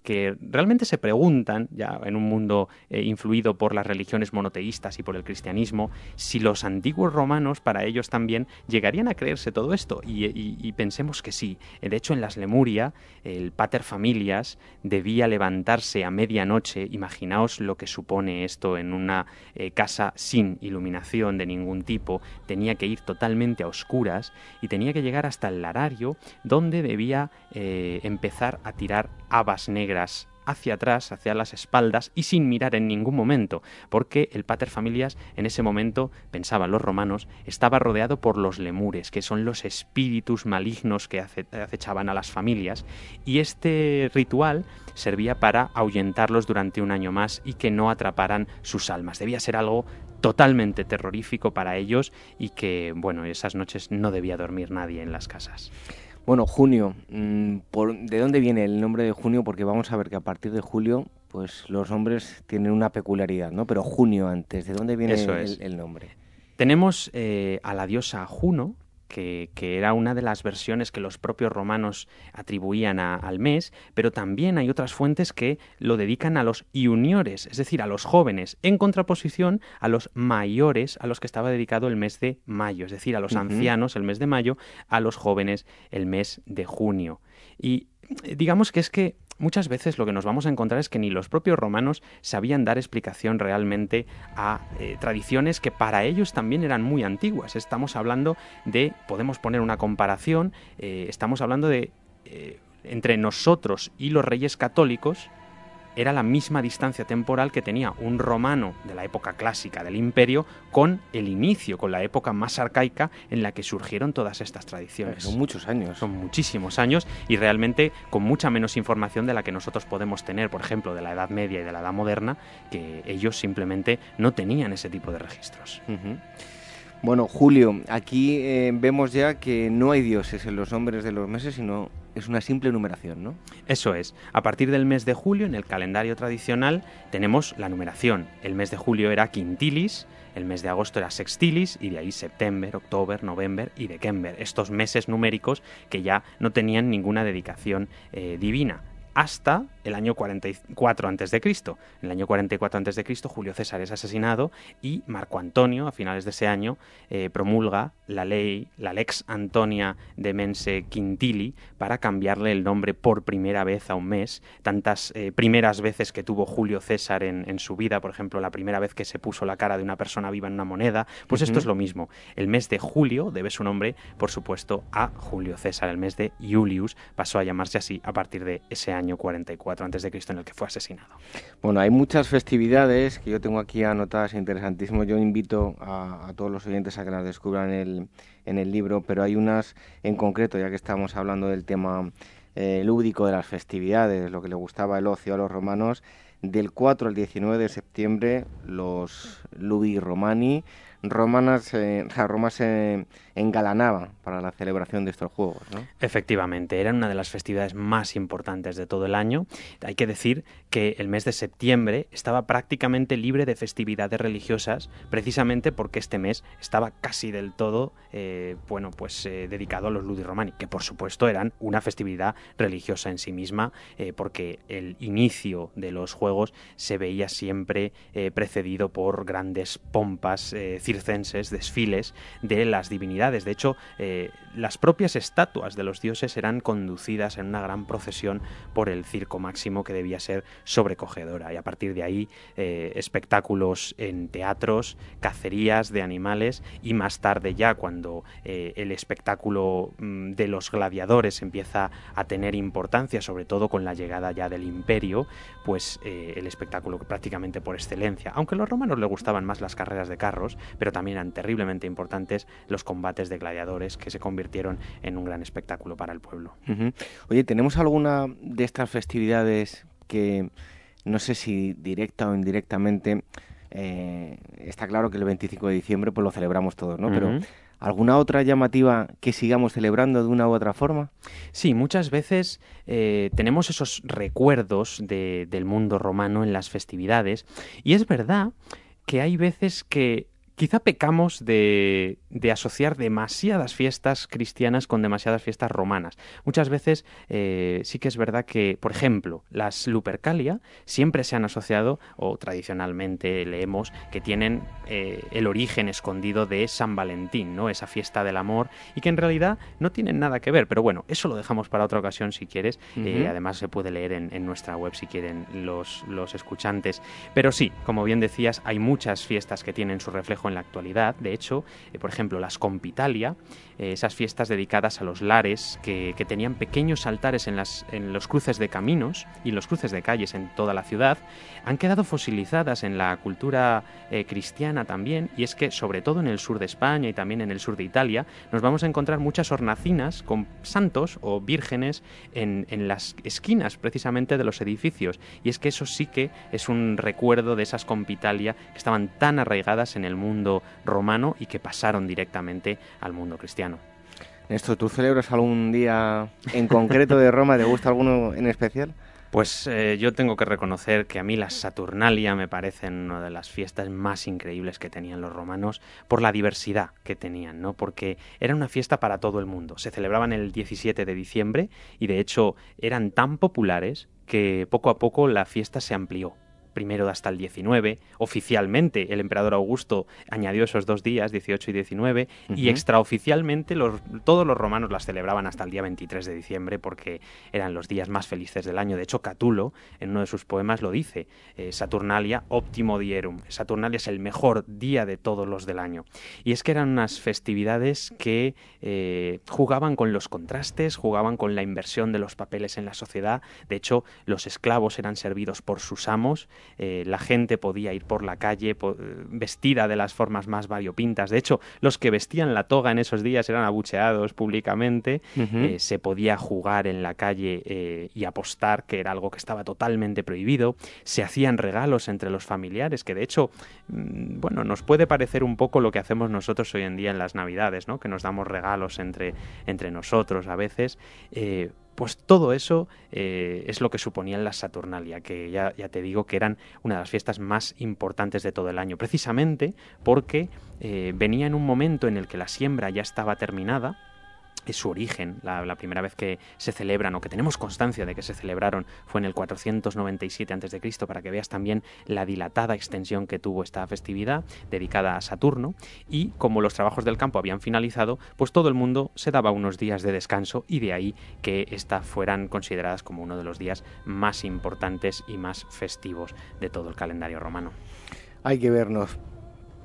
realmente se preguntan, ya en un mundo eh, influido por las religiones monoteístas y por el cristianismo, si los antiguos romanos para ellos también llegarían a creerse todo esto. Y, pensemos que sí. De hecho en las Lemuria el pater familias debía levantarse a medianoche, imaginaos lo que supone esto en una eh, casa sin iluminación de ningún tipo, tenía que ir totalmente a oscuras y tenía que llegar hasta el larario donde debía eh, empezar a tirar habas negras hacia atrás, hacia las espaldas y sin mirar en ningún momento, porque el pater familias en ese momento, pensaban los romanos, estaba rodeado por los lemures, que son los espíritus malignos que acechaban a las familias, y este ritual servía para ahuyentarlos durante un año más y que no atraparan sus almas. Debía ser algo totalmente terrorífico para ellos y que, bueno, esas noches no debía dormir nadie en las casas. Bueno, junio. Mm, ¿De dónde viene el nombre de junio? Porque vamos a ver que a partir de julio, pues los nombres tienen una peculiaridad, ¿no? Pero junio antes, ¿de dónde viene el, nombre? Tenemos eh, a la diosa Juno, que, era una de las versiones que los propios romanos atribuían al mes, pero también hay otras fuentes que lo dedican a los juniores, es decir, a los jóvenes, en contraposición a los mayores a los que estaba dedicado el mes de mayo, es decir, a los ancianos el mes de mayo, a los jóvenes el mes de junio. Y digamos que es que muchas veces lo que nos vamos a encontrar es que ni los propios romanos sabían dar explicación realmente a eh, tradiciones que para ellos también eran muy antiguas. Estamos hablando de, podemos poner una comparación, eh, estamos hablando de entre nosotros y los reyes católicos, era la misma distancia temporal que tenía un romano de la época clásica del imperio con el inicio, con la época más arcaica en la que surgieron todas estas tradiciones. Son muchos años. Son muchísimos años y realmente con mucha menos información de la que nosotros podemos tener, por ejemplo, de la Edad Media y de la Edad Moderna, que ellos simplemente no tenían ese tipo de registros. Bueno, Julio, aquí eh, vemos ya que no hay dioses en los nombres de los meses, sino es una simple numeración, ¿no? Eso es. A partir del mes de julio, en el calendario tradicional, tenemos la numeración. El mes de julio era quintilis, el mes de agosto era sextilis y de ahí septiembre, octubre, noviembre y december. Estos meses numéricos que ya no tenían ninguna dedicación eh, divina hasta el año 44 a.C. En el año 44 a.C. Julio César es asesinado y Marco Antonio, a finales de ese año, eh, promulga la ley, la Lex Antonia de Mense Quintili, para cambiarle el nombre por primera vez a un mes. Tantas eh, primeras veces que tuvo Julio César en, su vida, por ejemplo, la primera vez que se puso la cara de una persona viva en una moneda, pues esto es lo mismo. El mes de julio debe su nombre, por supuesto, a Julio César. El mes de Julius pasó a llamarse así a partir de ese año 44 a.C. en el que fue asesinado. Bueno, hay muchas festividades que yo tengo aquí anotadas interesantísimo. Yo invito a, todos los oyentes a que las descubran en el, libro, pero hay unas en concreto, ya que estamos hablando del tema eh, lúdico de las festividades, lo que le gustaba el ocio a los romanos. Del 4 al 19 de septiembre, los Lubi Romani, romanas, eh, Roma se engalanaba para la celebración de estos juegos. ¿no? Efectivamente, era una de las festividades más importantes de todo el año. Hay que decir que el mes de septiembre estaba prácticamente libre de festividades religiosas, precisamente porque este mes estaba casi del todo, eh, bueno, pues eh, dedicado a los Ludi Romani, que por supuesto eran una festividad religiosa en sí misma, eh, porque el inicio de los juegos se veía siempre precedido por grandes pompas circenses, desfiles de las divinidades de hecho, eh, las propias estatuas de los dioses eran conducidas en una gran procesión por el circo máximo que debía ser sobrecogedora. Y a partir de ahí, eh, espectáculos en teatros, cacerías de animales y más tarde ya cuando eh, el espectáculo mm, de los gladiadores empieza a tener importancia, sobre todo con la llegada ya del imperio, pues el espectáculo prácticamente por excelencia. Aunque a los romanos les gustaban más las carreras de carros, pero también eran terriblemente importantes los combates de gladiadores que se convirtieron en un gran espectáculo para el pueblo. Oye, ¿tenemos alguna de estas festividades que no sé si directa o indirectamente eh, está claro que el 25 de diciembre pues lo celebramos todos, ¿no? Pero ¿Alguna otra llamativa que sigamos celebrando de una u otra forma? Sí, muchas veces eh, tenemos esos recuerdos del mundo romano en las festividades y es verdad que hay veces que quizá pecamos de, asociar demasiadas fiestas cristianas con demasiadas fiestas romanas. Muchas veces eh, sí que es verdad que, por ejemplo, las Lupercalia siempre se han asociado, o tradicionalmente leemos, que tienen eh, el origen escondido de San Valentín, ¿no? Esa fiesta del amor, y que en realidad no tienen nada que ver. Pero bueno, eso lo dejamos para otra ocasión si quieres. Eh, además se puede leer en, en, nuestra web si quieren los, los escuchantes. Pero sí, como bien decías, hay muchas fiestas que tienen su reflejo en la actualidad. De hecho, eh, por ejemplo, las Compitalia, eh, esas fiestas dedicadas a los lares que, tenían pequeños altares en, las, en los cruces de caminos y los cruces de calles en toda la ciudad, han quedado fosilizadas en la cultura eh, cristiana también. Y es que, sobre todo en el sur de España y también en el sur de Italia, nos vamos a encontrar muchas hornacinas con santos o vírgenes en, en las esquinas precisamente de los edificios. Y es que eso sí que es un recuerdo de esas Compitalia que estaban tan arraigadas en el mundo romano y que pasaron directamente al mundo cristiano. Néstor, ¿tú celebras algún día en concreto de Roma? ¿Te gusta alguno en especial? Pues eh, yo tengo que reconocer que a mí las Saturnalia me parecen una de las fiestas más increíbles que tenían los romanos por la diversidad que tenían, ¿no? Porque era una fiesta para todo el mundo. Se celebraban el 17 de diciembre y de hecho eran tan populares que poco a poco la fiesta se amplió primero hasta el 19. Oficialmente el emperador Augusto añadió esos dos días, 18 y 19, y extraoficialmente los, todos los romanos las celebraban hasta el día 23 de diciembre porque eran los días más felices del año. De hecho, Catulo en uno de sus poemas lo dice, eh, Saturnalia optimo dierum. Saturnalia es el mejor día de todos los del año. Y es que eran unas festividades que eh, jugaban con los contrastes, jugaban con la inversión de los papeles en la sociedad. De hecho, los esclavos eran servidos por sus amos eh, la gente podía ir por la calle vestida de las formas más variopintas. De hecho, los que vestían la toga en esos días eran abucheados públicamente, eh, se podía jugar en la calle eh, y apostar, que era algo que estaba totalmente prohibido, se hacían regalos entre los familiares, que de hecho, mm, bueno, nos puede parecer un poco lo que hacemos nosotros hoy en día en las Navidades, ¿no? que nos damos regalos entre, entre nosotros a veces. Pues todo eso eh, es lo que suponían las Saturnalia, que ya, ya, te digo que eran una de las fiestas más importantes de todo el año, precisamente porque eh, venía en un momento en el que la siembra ya estaba terminada, es su origen. La, primera vez que se celebran o que tenemos constancia de que se celebraron fue en el 497 a.C., para que veas también la dilatada extensión que tuvo esta festividad dedicada a Saturno. Y como los trabajos del campo habían finalizado, pues todo el mundo se daba unos días de descanso y de ahí que estas fueran consideradas como uno de los días más importantes y más festivos de todo el calendario romano. Hay que vernos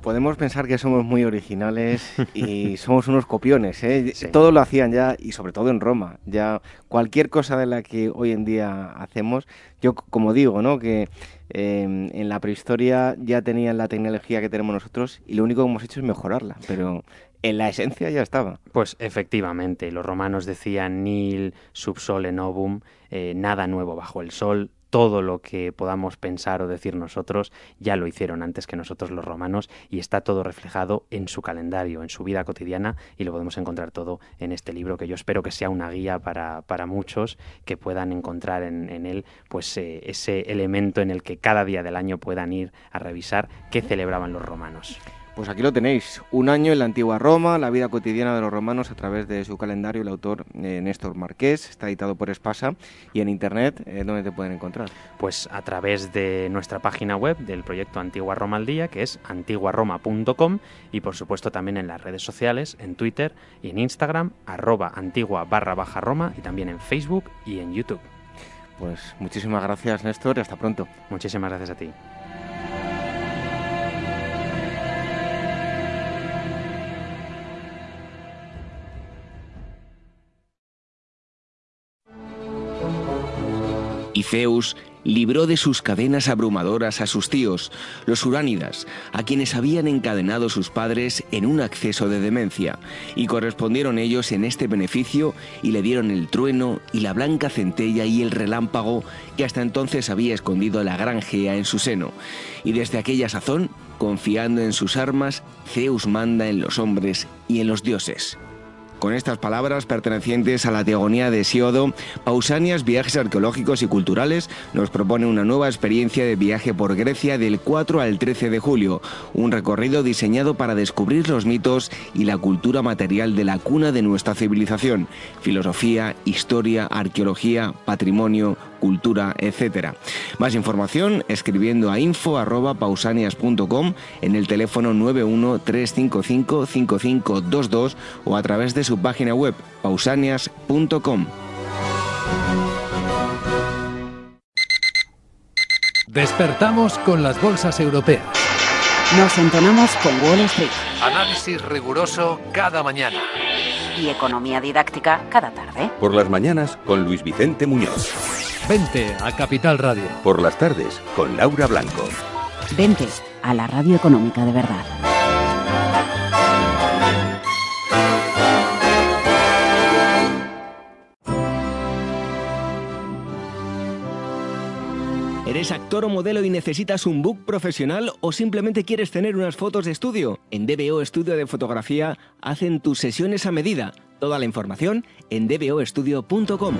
podemos pensar que somos muy originales y somos unos copiones. ¿eh? Todo lo hacían ya, y sobre todo en Roma. Ya cualquier cosa de la que hoy en día hacemos, yo como digo, ¿no? que em, en la prehistoria ya tenían la tecnología que tenemos nosotros y lo único que hemos hecho es mejorarla. Pero en la esencia ya estaba. Pues efectivamente, los romanos decían nil subsole novum, eh, nada nuevo bajo el sol, todo lo que podamos pensar o decir nosotros ya lo hicieron antes que nosotros los romanos y está todo reflejado en su calendario, en su vida cotidiana y lo podemos encontrar todo en este libro que yo espero que sea una guía para, para muchos que puedan encontrar en, él pues eh, ese elemento en el que cada día del año puedan ir a revisar qué celebraban los romanos. Pues aquí lo tenéis, un año en la antigua Roma, la vida cotidiana de los romanos a través de su calendario, el autor eh, Néstor Marqués, está editado por Espasa y en internet, eh, ¿dónde te pueden encontrar? Pues a través de nuestra página web del proyecto Antigua Roma al Día, que es antiguaroma.com y por supuesto también en las redes sociales, en Twitter y en Instagram, arroba antigua barra baja Roma y también en Facebook y en YouTube. Pues muchísimas gracias Néstor y hasta pronto. Muchísimas gracias a ti. Y Zeus libró de sus cadenas abrumadoras a sus tíos, los uránidas, a quienes habían encadenado sus padres en un acceso de demencia, y correspondieron ellos en este beneficio y le dieron el trueno y la blanca centella y el relámpago que hasta entonces había escondido la gran Gea en su seno. Y desde aquella sazón, confiando en sus armas, Zeus manda en los hombres y en los dioses. Con estas palabras pertenecientes a la teogonía de Siodo, Pausanias Viajes Arqueológicos y Culturales nos propone una nueva experiencia de viaje por Grecia del 4 al 13 de julio, un recorrido diseñado para descubrir los mitos y la cultura material de la cuna de nuestra civilización, filosofía, historia, arqueología, patrimonio, cultura, etc. Más información escribiendo a info.pausanias.com en el teléfono 913555522 o a través de su página web pausanias.com. Despertamos con las bolsas europeas. Nos entonamos con Wall Street. Análisis riguroso cada mañana. Y economía didáctica cada tarde. Por las mañanas con Luis Vicente Muñoz. Vente a Capital Radio. Por las tardes con Laura Blanco. Vente a la radio económica de verdad. ¿Eres actor o modelo y necesitas un book profesional o simplemente quieres tener unas fotos de estudio? En DBO Estudio de Fotografía hacen tus sesiones a medida. Toda la información en dboestudio.com.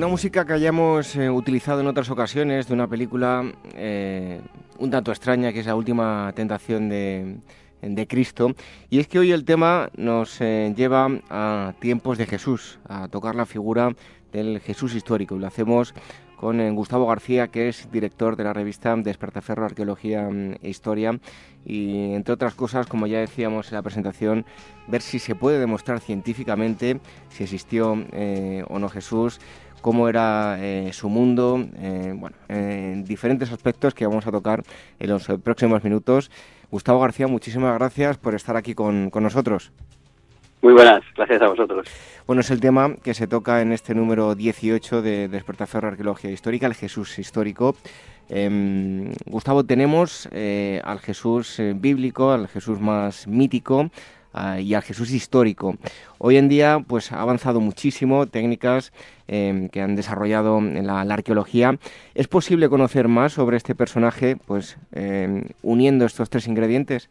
Una música que hayamos eh, utilizado en otras ocasiones de una película eh, un tanto extraña, que es la última tentación de, Cristo. Y es que hoy el tema nos eh, lleva a tiempos de Jesús, a tocar la figura del Jesús histórico. Y lo hacemos con Gustavo García, que es director de la revista Despertaferro Arqueología mm, e Historia. Y entre otras cosas, como ya decíamos en la presentación, ver si se puede demostrar científicamente si existió o no Jesús, cómo era eh, su mundo, eh, bueno, en diferentes aspectos que vamos a tocar en los próximos minutos. Gustavo García, muchísimas gracias por estar aquí con, nosotros. Muy buenas, gracias a vosotros. Bueno, es el tema que se toca en este número 18 de Despertaferro Arqueología Histórica, el Jesús histórico. Em, Gustavo, tenemos eh, al Jesús bíblico, al Jesús más mítico, y al Jesús histórico. Hoy en día pues ha avanzado muchísimo técnicas em, que han desarrollado en la, arqueología. ¿Es posible conocer más sobre este personaje pues em, uniendo estos tres ingredientes?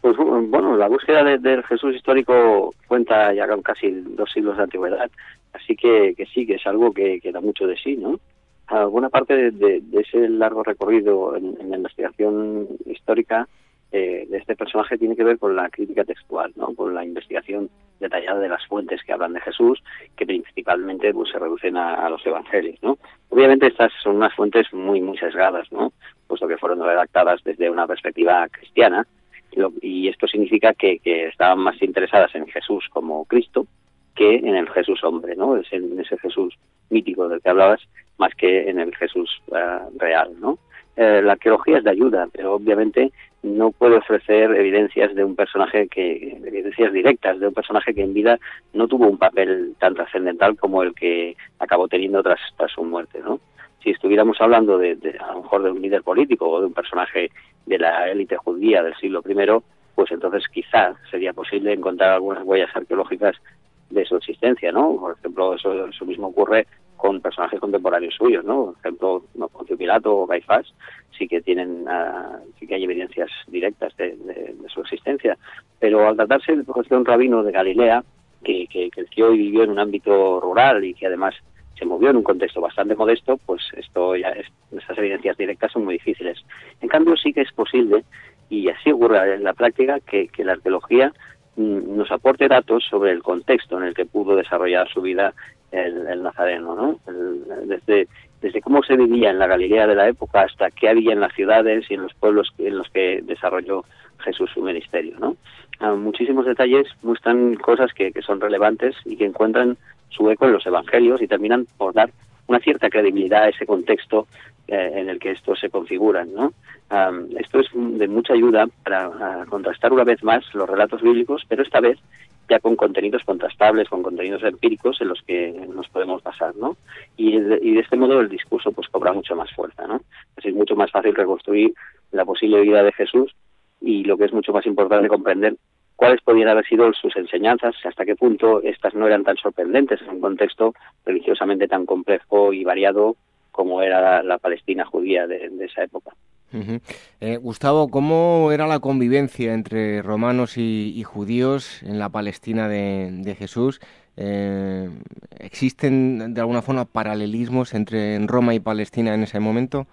Pues bueno, la búsqueda del Jesús histórico cuenta ya con casi dos siglos de antigüedad, así que, sí, que es algo que, da mucho de sí, ¿no? Alguna parte de, ese largo recorrido en la investigación histórica eh, de este personaje tiene que ver con la crítica textual, ¿no? con la investigación detallada de las fuentes que hablan de Jesús, que principalmente pues, se reducen a, los evangelios. ¿no? Obviamente estas son unas fuentes muy, muy sesgadas, ¿no? puesto que fueron redactadas desde una perspectiva cristiana, y esto significa que, estaban más interesadas en Jesús como Cristo que en el Jesús hombre, ¿no? Es en ese Jesús mítico del que hablabas, más que en el Jesús eh, real, ¿no? Eh, la arqueología es de ayuda, pero obviamente no puede ofrecer evidencias de un personaje que, evidencias directas de un personaje que en vida no tuvo un papel tan trascendental como el que acabó teniendo tras, su muerte, ¿no? Si estuviéramos hablando de, a lo mejor de un líder político o de un personaje de la élite judía del siglo I, pues entonces quizá sería posible encontrar algunas huellas arqueológicas de su existencia, ¿no? Por ejemplo, eso, eso mismo ocurre con personajes contemporáneos suyos, ¿no? Por ejemplo, no Poncio Pilato o Caifás sí que tienen, uh, sí que hay evidencias directas de, su existencia. Pero al tratarse de un rabino de Galilea que, que creció y vivió en un ámbito rural y que además se movió en un contexto bastante modesto, pues esto ya es, estas evidencias directas son muy difíciles. En cambio, sí que es posible, y así ocurre en la práctica, que, la arqueología mm, nos aporte datos sobre el contexto en el que pudo desarrollar su vida el, nazareno, ¿no? desde, desde cómo se vivía en la Galilea de la época hasta qué había en las ciudades y en los pueblos en los que desarrolló Jesús su ministerio, ¿no? Ah, muchísimos detalles muestran cosas que, que son relevantes y que encuentran su eco en los evangelios y terminan por dar una cierta credibilidad a ese contexto eh, en el que estos se configuran. ¿no? esto es de mucha ayuda para contrastar una vez más los relatos bíblicos, pero esta vez ya con contenidos contrastables, con contenidos empíricos en los que nos podemos basar, ¿no? Y de, este modo el discurso pues cobra mucho más fuerza, ¿no? Es mucho más fácil reconstruir la posible vida de Jesús y lo que es mucho más importante comprender cuáles podían haber sido sus enseñanzas, hasta qué punto estas no eran tan sorprendentes en un contexto religiosamente tan complejo y variado como era la, Palestina judía de, esa época. Eh, Gustavo, ¿cómo era la convivencia entre romanos y, judíos en la Palestina de, Jesús? Eh, ¿Existen de alguna forma paralelismos entre Roma y Palestina en ese momento?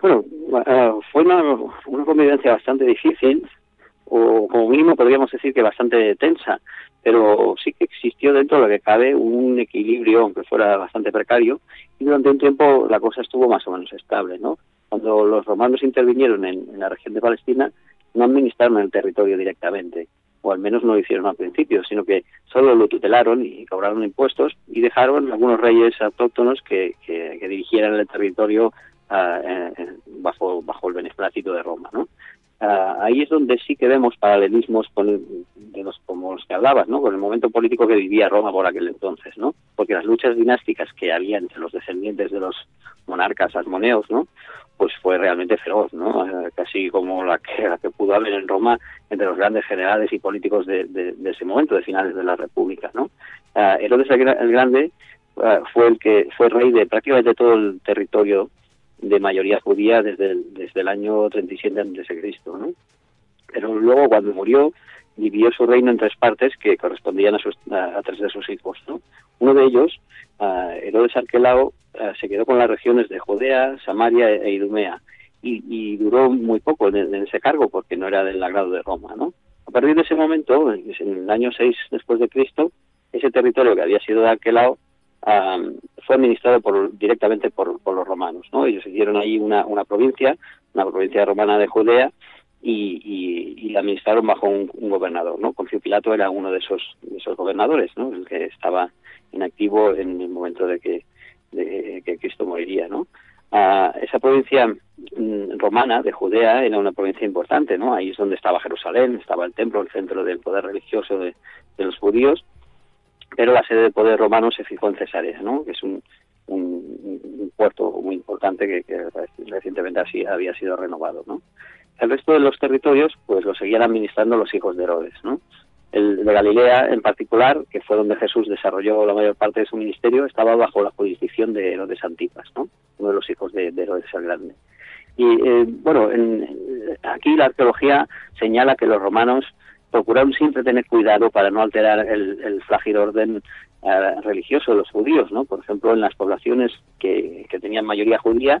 Bueno, eh, fue una, una convivencia bastante difícil, o como mínimo podríamos decir que bastante tensa, pero sí que existió dentro de lo que cabe un equilibrio, aunque fuera bastante precario, y durante un tiempo la cosa estuvo más o menos estable, ¿no? Cuando los romanos intervinieron en, la región de Palestina, no administraron el territorio directamente, o al menos no lo hicieron al principio, sino que solo lo tutelaron y cobraron impuestos y dejaron algunos reyes autóctonos que, dirigieran el territorio eh, bajo, el beneplácito de Roma, ¿no? Ah, ahí es donde sí que vemos paralelismos con los, como los que hablabas, ¿no? Con el momento político que vivía Roma por aquel entonces, ¿no? Porque las luchas dinásticas que había entre los descendientes de los monarcas asmoneos, ¿no? Pues fue realmente feroz, ¿no? Eh, casi como la que, pudo haber en Roma entre los grandes generales y políticos de, ese momento, de finales de la República, ¿no? Uh, Herodes el Grande ah, fue el que fue rey de prácticamente todo el territorio de mayoría judía desde el, desde el año 37 a.C., ¿no? Pero luego, cuando murió, dividió su reino en tres partes que correspondían a, sus, tres de sus hijos, ¿no? Uno de ellos, uh, Herodes Arquelao, se quedó con las regiones de Judea, Samaria e Idumea, y, duró muy poco en, ese cargo porque no era del agrado de Roma, ¿no? A partir de ese momento, en el año 6 después de Cristo, ese territorio que había sido de Arquelao fue administrado por, directamente por, los romanos. ¿no? Ellos hicieron ahí una provincia, una provincia romana de Judea, y, la administraron bajo un, gobernador. ¿no? Poncio Pilato era uno de esos, de esos gobernadores, ¿no? el que estaba inactivo en el momento de que, de que Cristo moriría. ¿no? esa provincia mm, romana de Judea era una provincia importante, ¿no? Ahí es donde estaba Jerusalén, estaba el templo, el centro del poder religioso de, los judíos, pero la sede de poder romano se fijó en Cesarea, ¿no? que es un, un, puerto muy importante que, recientemente así había sido renovado. ¿no? El resto de los territorios pues lo seguían administrando los hijos de Herodes. ¿no? El de Galilea en particular, que fue donde Jesús desarrolló la mayor parte de su ministerio, estaba bajo la jurisdicción de Herodes Antipas, ¿no? uno de los hijos de, Herodes el Grande. Y eh, bueno, aquí la arqueología señala que los romanos procuraron siempre tener cuidado para no alterar el, el frágil orden eh, religioso de los judíos, ¿no? Por ejemplo, en las poblaciones que, que tenían mayoría judía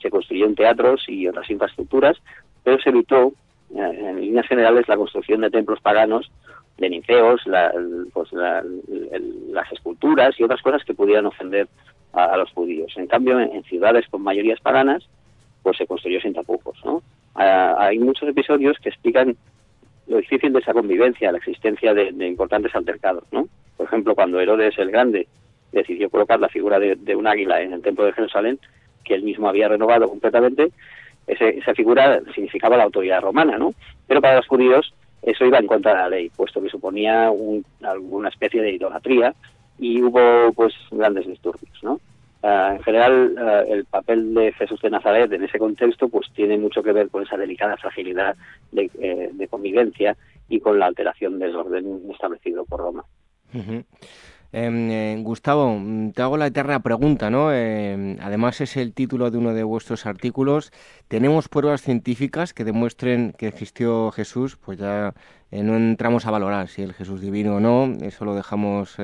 se construyeron teatros y otras infraestructuras, pero se evitó, eh, en líneas generales, la construcción de templos paganos, de ninfeos, la, pues las esculturas y otras cosas que pudieran ofender a, los judíos. En cambio, en, ciudades con mayorías paganas, pues se construyó sin tapujos, ¿no? Ah, hay muchos episodios que explican lo difícil de esa convivencia, la existencia de, importantes altercados, ¿no? Por ejemplo, cuando Herodes el Grande decidió colocar la figura de, un águila en el templo de Jerusalén, que él mismo había renovado completamente, esa figura significaba la autoridad romana, ¿no? Pero para los judíos eso iba en contra de la ley, puesto que suponía alguna especie de idolatría y hubo pues grandes disturbios, ¿no? Ah, en general, ah, el papel de Jesús de Nazaret en ese contexto pues tiene mucho que ver con esa delicada fragilidad de, eh, convivencia y con la alteración del orden establecido por Roma. Em, eh, Gustavo, te hago la eterna pregunta, ¿no? Em, además es el título de uno de vuestros artículos. ¿Tenemos pruebas científicas que demuestren que existió Jesús? Pues ya eh, no entramos a valorar si el Jesús divino o no, eso lo dejamos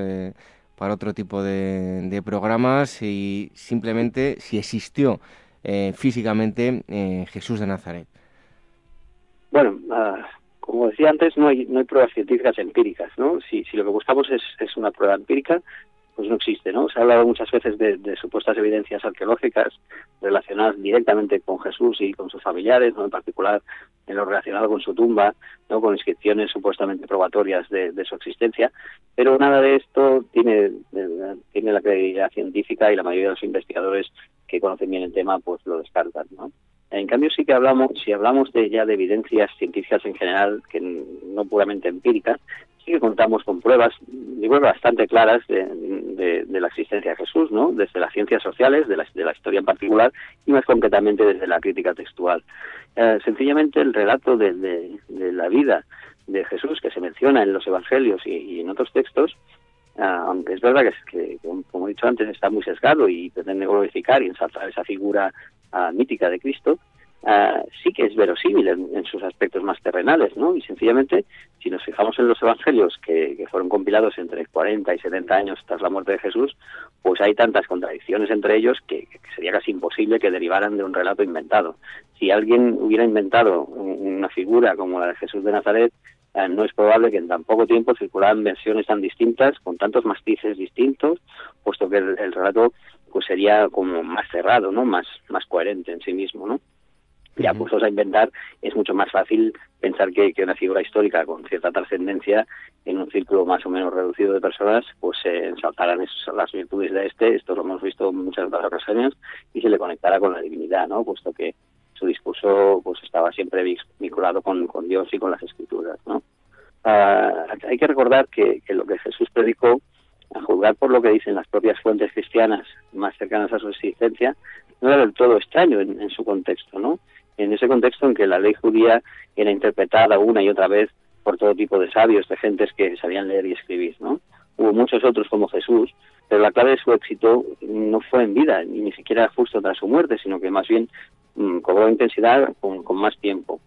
para otro tipo de, programas y simplemente si existió eh, físicamente eh, Jesús de Nazaret. Bueno, ah, como decía antes, no hay, no hay pruebas científicas empíricas, ¿no? Si, si lo que buscamos es, es una prueba empírica, pues no existe, ¿no? Se ha hablado muchas veces de, supuestas evidencias arqueológicas relacionadas directamente con Jesús y con sus familiares, ¿no? En particular en lo relacionado con su tumba, ¿no? Con inscripciones supuestamente probatorias de, su existencia, pero nada de esto tiene, tiene la credibilidad científica y la mayoría de los investigadores que conocen bien el tema pues lo descartan, ¿no? En cambio sí que hablamos, si hablamos de ya de evidencias científicas en general, que no puramente empíricas, sí que contamos con pruebas, digo, bastante claras de, la existencia de Jesús, ¿no? Desde las ciencias sociales, de la, de la historia en particular, y más concretamente desde la crítica textual. Eh, sencillamente el relato de, la vida de Jesús que se menciona en los evangelios y, en otros textos, ah, aunque es verdad que, como he dicho antes, está muy sesgado y pretende glorificar y ensalzar esa figura ah, mítica de Cristo, Ah, sí que es verosímil en, sus aspectos más terrenales, ¿no? Y sencillamente, si nos fijamos en los evangelios que, fueron compilados entre 40 y 70 años tras la muerte de Jesús, pues hay tantas contradicciones entre ellos que, sería casi imposible que derivaran de un relato inventado. Si alguien hubiera inventado una figura como la de Jesús de Nazaret, no es probable que en tan poco tiempo circularan versiones tan distintas, con tantos matices distintos, puesto que el, relato pues sería como más cerrado, ¿no? Más, más coherente en sí mismo, ¿no? ya puestos a inventar, es mucho más fácil pensar que, que una figura histórica con cierta trascendencia en un círculo más o menos reducido de personas, pues se ensaltaran las virtudes de este, esto lo hemos visto en muchas otras ocasiones, y se le conectara con la divinidad, ¿no? Puesto que su discurso pues estaba siempre vinculado con, Dios y con las escrituras, ¿no? Ah, hay que recordar que, que lo que Jesús predicó a juzgar por lo que dicen las propias fuentes cristianas más cercanas a su existencia, no era del todo extraño en, en, su contexto, ¿no? En ese contexto en que la ley judía era interpretada una y otra vez por todo tipo de sabios, de gentes que sabían leer y escribir, ¿no? Hubo muchos otros como Jesús, pero la clave de su éxito no fue en vida, ni, siquiera justo tras su muerte, sino que más bien mmm, cobró intensidad con, con más tiempo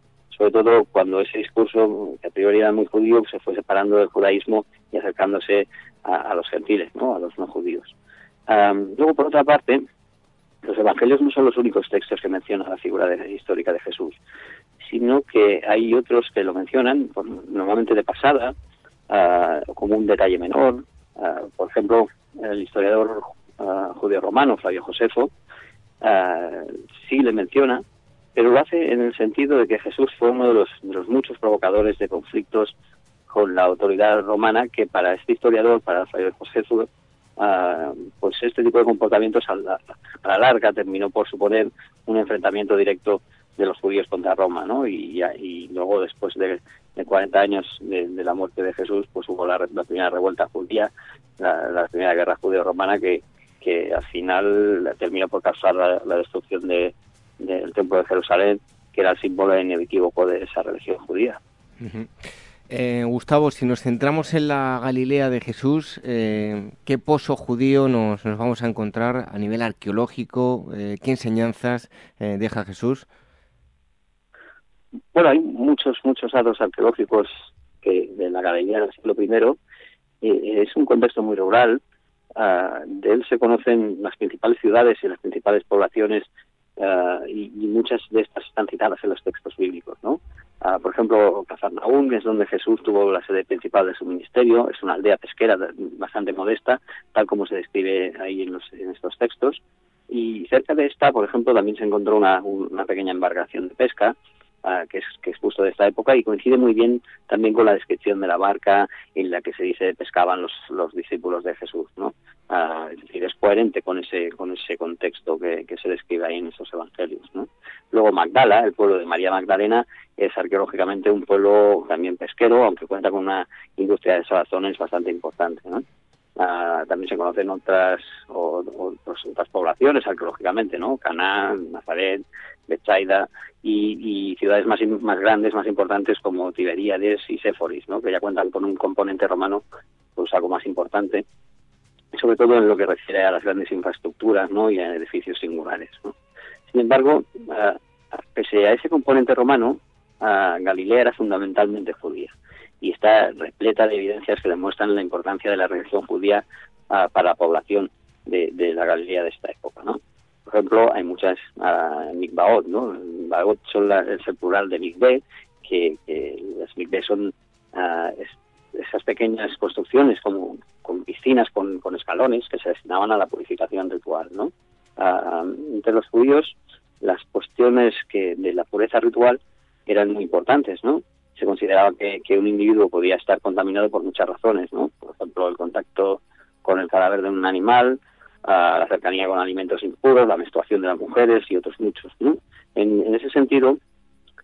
sobre todo cuando ese discurso, que a priori era muy judío, se fue separando del judaísmo y acercándose a, los gentiles, ¿no? a los no judíos. Um, luego, por otra parte, los evangelios no son los únicos textos que mencionan la figura de, histórica de Jesús, sino que hay otros que lo mencionan, normalmente de pasada, uh, como un detalle menor. Uh, por ejemplo, el historiador uh, judío romano, Flavio Josefo, sí le menciona, pero lo hace en el sentido de que Jesús fue uno de los, muchos provocadores de conflictos con la autoridad romana que para este historiador, para Fray José uh, pues este tipo de comportamientos a la, a la, larga terminó por suponer un enfrentamiento directo de los judíos contra Roma, ¿no? Y, y luego después de, de 40 años de, de, la muerte de Jesús, pues hubo la, la primera revuelta judía, la, primera guerra judeo-romana que, que al final terminó por causar la, destrucción de, del Templo de Jerusalén, que era el símbolo inequívoco de esa religión judía. Eh, Gustavo, si nos centramos en la Galilea de Jesús, eh, ¿qué pozo judío nos, nos, vamos a encontrar a nivel arqueológico? Eh, ¿Qué enseñanzas deja Jesús? Bueno, hay muchos, muchos datos arqueológicos que de la Galilea del siglo I. es un contexto muy rural. Uh, de él se conocen las principales ciudades y las principales poblaciones Uh, y, muchas de estas están citadas en los textos bíblicos, ¿no? Uh, por ejemplo, Cafarnaúm es donde Jesús tuvo la sede principal de su ministerio, es una aldea pesquera bastante modesta, tal como se describe ahí en, los, en estos textos, y cerca de esta, por ejemplo, también se encontró una pequeña embarcación de pesca, Uh, que, es, que es justo de esta época y coincide muy bien también con la descripción de la barca en la que se dice pescaban los, los discípulos de Jesús, ¿no? Uh, es decir, es coherente con ese, con ese contexto que, se describe ahí en esos evangelios, ¿no? Luego Magdala, el pueblo de María Magdalena, es arqueológicamente un pueblo también pesquero, aunque cuenta con una industria de salazones bastante importante, ¿no? Uh, también se conocen otras o, otros, otras poblaciones arqueológicamente, ¿no? Caná, Nazaret, Betsaida y, y, ciudades más, más grandes, más importantes como Tiberíades y Séforis, ¿no? Que ya cuentan con un componente romano pues algo más importante, sobre todo en lo que refiere a las grandes infraestructuras, ¿no? Y a edificios singulares, ¿no? Sin embargo, uh, pese a ese componente romano, uh, Galilea era fundamentalmente judía y está repleta de evidencias que demuestran la importancia de la religión judía uh, para la población de, la Galilea de esta época, ¿no? Por ejemplo, hay muchas uh, mikvaot, ¿no? Mikvaot son la, es el plural de mikveh, que, que las mikveh son uh, es, esas pequeñas construcciones como con piscinas, con, escalones que se destinaban a la purificación ritual, ¿no? entre los judíos, las cuestiones que de la pureza ritual eran muy importantes, ¿no? Se consideraba que, un individuo podía estar contaminado por muchas razones, ¿no? Por ejemplo, el contacto con el cadáver de un animal, uh, la cercanía con alimentos impuros, la menstruación de las mujeres y otros muchos, ¿no? En, en ese sentido,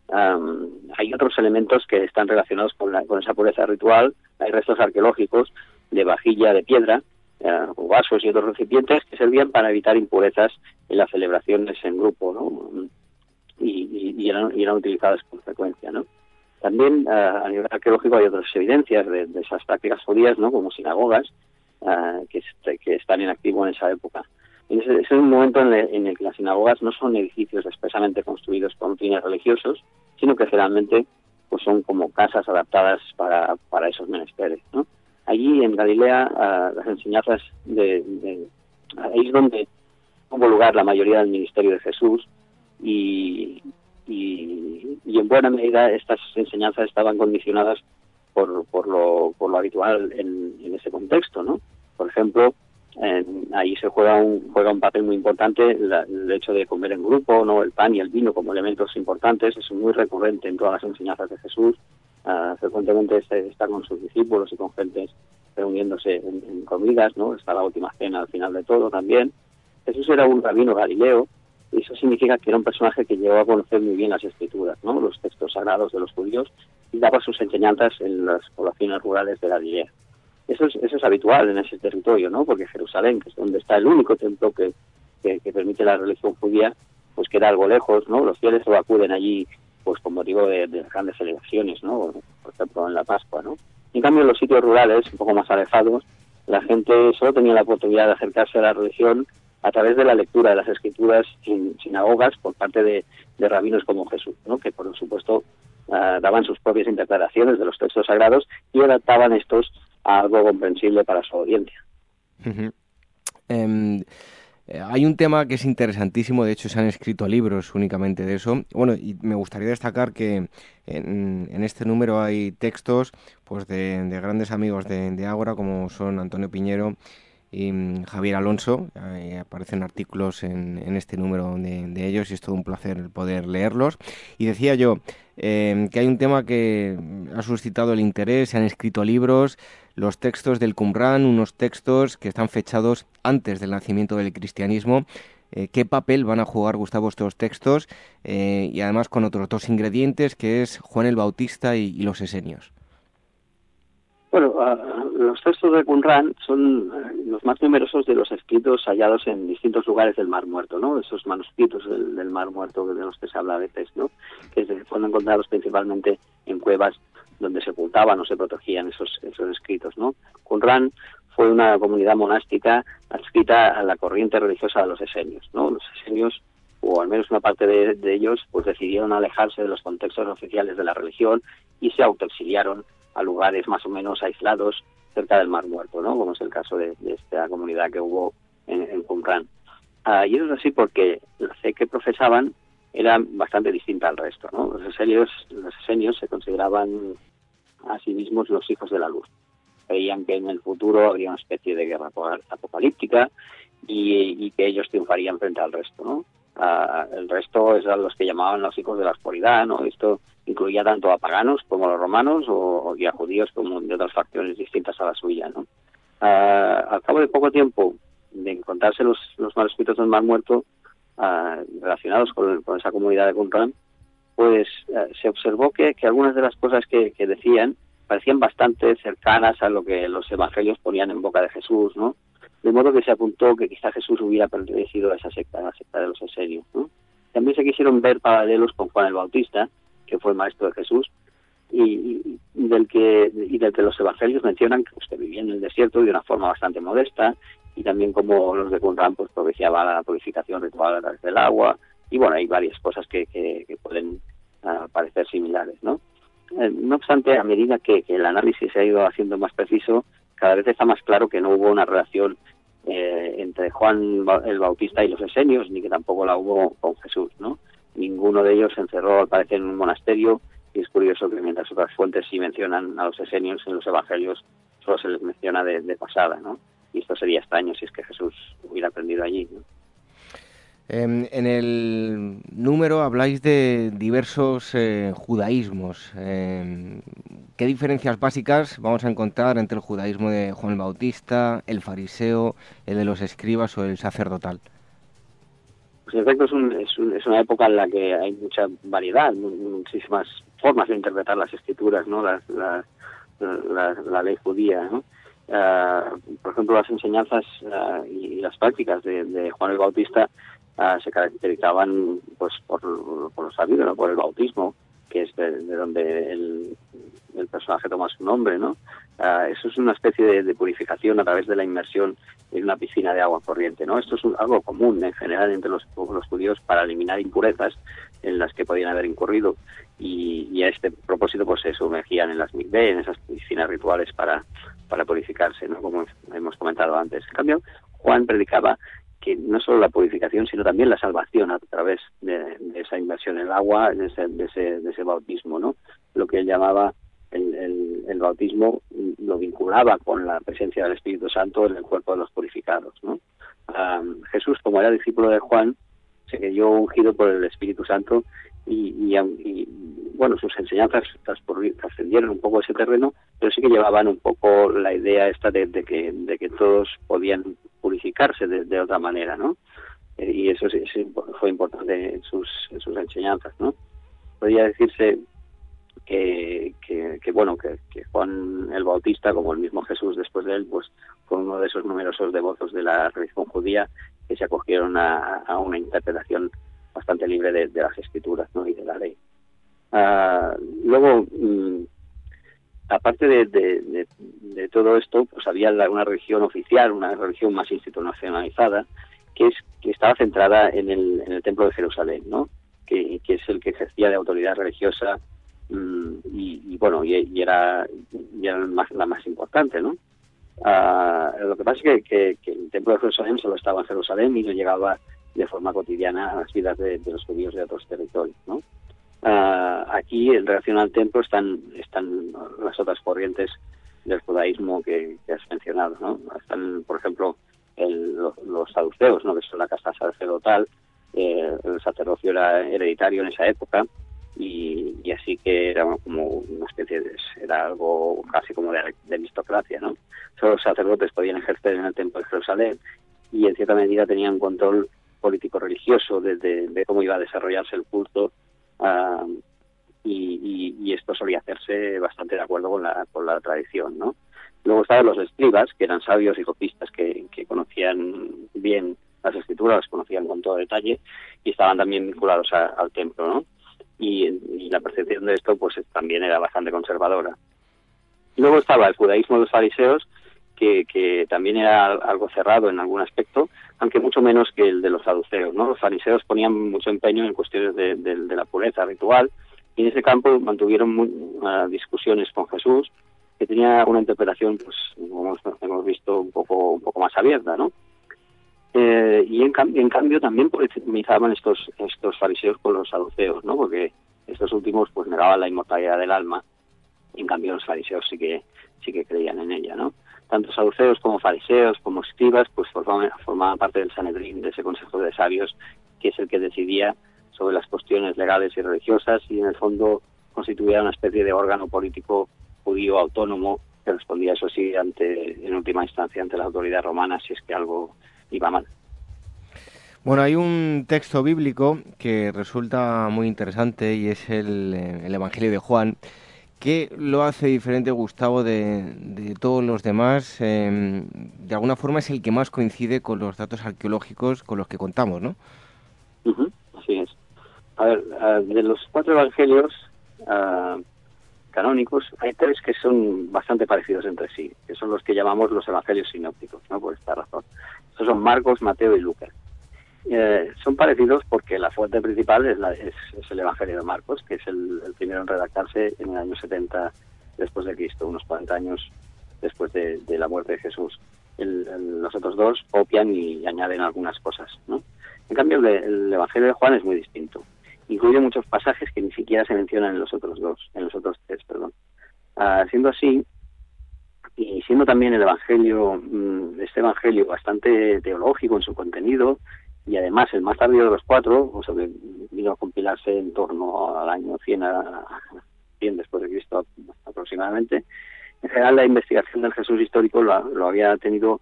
um, hay otros elementos que están relacionados con, la, con esa pureza ritual. Hay restos arqueológicos de vajilla de piedra, uh, vasos y otros recipientes que servían para evitar impurezas en las celebraciones en grupo, ¿no? Y, y, y, eran, y eran utilizadas con frecuencia, ¿no? También uh, a nivel arqueológico hay otras evidencias de, de esas prácticas judías, ¿no? como sinagogas, uh, que, que, están en activo en esa época. Es un momento en en el, que las sinagogas no son edificios expresamente construidos con fines religiosos, sino que generalmente pues son como casas adaptadas para, para esos menesteres. ¿no? Allí en Galilea uh, las enseñanzas de, de, ahí es donde tuvo lugar la mayoría del ministerio de Jesús y, y, y, en buena medida estas enseñanzas estaban condicionadas por, por, lo, por lo habitual en, en ese contexto, ¿no? Por ejemplo, ahí se juega un, juega un papel muy importante el hecho de comer en grupo, no el pan y el vino como elementos importantes, es muy recurrente en todas las enseñanzas de Jesús. Uh, frecuentemente está con sus discípulos y con gentes reuniéndose en, comidas, ¿no? Está la última cena al final de todo también. Jesús era un rabino galileo eso significa que era un personaje que llegó a conocer muy bien las escrituras, ¿no? Los textos sagrados de los judíos y daba sus enseñanzas en las poblaciones rurales de Galilea. Eso es, eso es habitual en ese territorio, ¿no? Porque Jerusalén, que es donde está el único templo que, que, permite la religión judía, pues queda algo lejos, ¿no? Los fieles solo acuden allí pues con motivo de, de, grandes celebraciones, ¿no? Por ejemplo, en la Pascua, ¿no? En cambio, en los sitios rurales, un poco más alejados, la gente solo tenía la oportunidad de acercarse a la religión a través de la lectura de las escrituras en sinagogas por parte de, rabinos como Jesús, ¿no? que por supuesto uh, daban sus propias interpretaciones de los textos sagrados y adaptaban estos algo comprensible para su audiencia. Em, eh, hay un tema que es interesantísimo, de hecho se han escrito libros únicamente de eso. Bueno, y me gustaría destacar que en, este número hay textos pues de, grandes amigos de, Ágora, como son Antonio Piñero y mm, Javier Alonso. aparecen artículos en, este número de, ellos y es todo un placer poder leerlos. Y decía yo em, que hay un tema que ha suscitado el interés, se han escrito libros, los textos del Qumran, unos textos que están fechados antes del nacimiento del cristianismo. Eh, ¿Qué papel van a jugar, Gustavo, estos textos? Eh, y además con otros dos ingredientes, que es Juan el Bautista y los esenios. Bueno, los textos de Qumran son eh, los más numerosos de los escritos hallados en distintos lugares del Mar Muerto, ¿no? Esos manuscritos del, Mar Muerto de los que se habla a veces, ¿no? Que fueron encontrados principalmente en cuevas donde se ocultaban o se protegían esos, esos escritos, ¿no? Qumran fue una comunidad monástica adscrita a la corriente religiosa de los esenios, ¿no? Los esenios o al menos una parte de, de ellos, pues decidieron alejarse de los contextos oficiales de la religión y se autoexiliaron a lugares más o menos aislados cerca del Mar Muerto, ¿no? Como es el caso de, esta comunidad que hubo en, en Qumran. Ah, y eso es así porque la fe que profesaban era bastante distinta al resto, ¿no? Los esenios, los esenios se consideraban a sí mismos los hijos de la luz. Creían que en el futuro habría una especie de guerra apocalíptica y, y que ellos triunfarían frente al resto, ¿no? El resto eran los que llamaban los hijos de la oscuridad, ¿no? Esto incluía tanto a paganos como a los romanos o, a judíos como de otras facciones distintas a la suya, ¿no? al cabo de poco tiempo de encontrarse los, los manuscritos del Mar Muerto relacionados con, esa comunidad de Qumran, pues se observó que, que, algunas de las cosas que, que decían parecían bastante cercanas a lo que los evangelios ponían en boca de Jesús, ¿no? De modo que se apuntó que quizá Jesús hubiera pertenecido a esa secta, a la secta de los esenios. También se quisieron ver paralelos con Juan el Bautista, que fue el maestro de Jesús, y, del que y del que los evangelios mencionan que usted vivía en el desierto de una forma bastante modesta, y también como los de Qumran pues propiciaba la purificación ritual a través del agua, y bueno, hay varias cosas que, que, pueden ah, parecer similares, ¿no? Eh, no obstante, a medida que, el análisis se ha ido haciendo más preciso, cada vez está más claro que no hubo una relación eh, entre Juan el Bautista y los esenios, ni que tampoco la hubo con Jesús, ¿no? Ninguno de ellos se encerró, al parecer, en un monasterio, y es curioso que mientras otras fuentes sí mencionan a los esenios en los evangelios, solo se les menciona de, pasada, ¿no? Y esto sería extraño si es que Jesús hubiera aprendido allí, ¿no? Em, en el número habláis de diversos eh, judaísmos. Em, ¿Qué diferencias básicas vamos a encontrar entre el judaísmo de Juan el Bautista, el fariseo, el de los escribas o el sacerdotal? Pues en efecto es, una época en la que hay mucha variedad, muchísimas formas de interpretar las escrituras, ¿no? la, ley judía. Ah, por ejemplo, las enseñanzas ah, y las prácticas de Juan el Bautista Ah, se caracterizaban pues por, por lo sabido, por el bautismo, que es de, donde el, personaje toma su nombre, ¿no? Ah, eso es una especie de, purificación a través de la inmersión en una piscina de agua corriente, ¿no? Esto es algo común en general entre los, judíos para eliminar impurezas en las que podían haber incurrido y, a este propósito pues se sumergían en las mikveh, en esas piscinas rituales para, para purificarse, ¿no? Como hemos comentado antes. En cambio, Juan predicaba que no solo la purificación, sino también la salvación a través de, esa inversión en el agua, de ese, de ese, bautismo, ¿no? Lo que él llamaba el, el, bautismo lo vinculaba con la presencia del Espíritu Santo en el cuerpo de los purificados. ¿no? Jesús, como era discípulo de Juan, se creyó ungido por el Espíritu Santo y, y, bueno, sus enseñanzas trascendieron un poco ese terreno, pero sí que llevaban un poco la idea esta de, que, de que todos podían purificarse de, otra manera, ¿no? Eh, y eso sí, fue importante en sus, en sus enseñanzas, ¿no? Podría decirse que, que, bueno, que, Juan el Bautista, como el mismo Jesús después de él, pues fue uno de esos numerosos devotos de la religión judía que se acogieron a, una interpretación bastante libre de, las escrituras ¿no? y de la ley. Ah, luego, mm, aparte de, todo esto, pues había una religión oficial, una religión más institucionalizada, que es que estaba centrada en el, templo de Jerusalén, ¿no? Que, que es el que ejercía de autoridad religiosa Mm, y, bueno, y, era, la más importante, ¿no? Ah, lo que pasa es que, el templo de Jerusalén solo estaba en Jerusalén y no llegaba de forma cotidiana a las vidas de, los judíos de otros territorios, ¿no? Ah, aquí, en relación al templo, están, están las otras corrientes del judaísmo que, has mencionado, ¿no? Están, por ejemplo, los, saduceos, ¿no? Que son la casta sacerdotal, eh, el sacerdocio era hereditario en esa época, y, así que era como una especie de, era algo casi como de, aristocracia, ¿no? Solo los sacerdotes podían ejercer en el templo de Jerusalén y en cierta medida tenían control político religioso de, cómo iba a desarrollarse el culto ah, y, esto solía hacerse bastante de acuerdo con la, con la tradición, ¿no? Luego estaban los escribas, que eran sabios y copistas que, conocían bien las escrituras, las conocían con todo detalle y estaban también vinculados al templo, ¿no? y, la percepción de esto pues también era bastante conservadora. Luego estaba el judaísmo de los fariseos, que, también era algo cerrado en algún aspecto, aunque mucho menos que el de los saduceos. ¿no? Los fariseos ponían mucho empeño en cuestiones de, la pureza ritual y en ese campo mantuvieron uh, discusiones con Jesús, que tenía una interpretación, pues como hemos visto, un poco, un poco más abierta. ¿no? Eh, y en, en, cambio también polemizaban estos, estos fariseos con los saduceos, ¿no? Porque estos últimos pues negaban la inmortalidad del alma, en cambio los fariseos sí que sí que creían en ella, ¿no? Tanto saduceos como fariseos, como escribas, pues formaban, parte del Sanedrín, de ese consejo de sabios, que es el que decidía sobre las cuestiones legales y religiosas y en el fondo constituía una especie de órgano político judío autónomo que respondía, eso sí, ante, en última instancia ante la autoridad romana si es que algo iba mal. Bueno, hay un texto bíblico que resulta muy interesante y es el, eh, Evangelio de Juan, que lo hace diferente, Gustavo, de, todos los demás. Em, de alguna forma es el que más coincide con los datos arqueológicos con los que contamos, ¿no? así es. A ver, de los cuatro evangelios canónicos, hay tres que son bastante parecidos entre sí, que son los que llamamos los evangelios sinópticos, ¿no? Por esta razón. Estos son Marcos, Mateo y Lucas. Eh, son parecidos porque la fuente principal es, el Evangelio de Marcos, que es el, primero en redactarse en el año 70 después de Cristo, unos 40 años después de, la muerte de Jesús. los otros dos copian y añaden algunas cosas. ¿no? En cambio, el, Evangelio de Juan es muy distinto. Incluye muchos pasajes que ni siquiera se mencionan en los otros dos, en los otros tres, perdón. Ah, siendo así, y siendo también el Evangelio, mm, este Evangelio bastante teológico en su contenido, y además el más tardío de los cuatro, o sea, que vino a compilarse en torno al año 100, a, 100 después de Cristo aproximadamente, en general la investigación del Jesús histórico lo, lo había tenido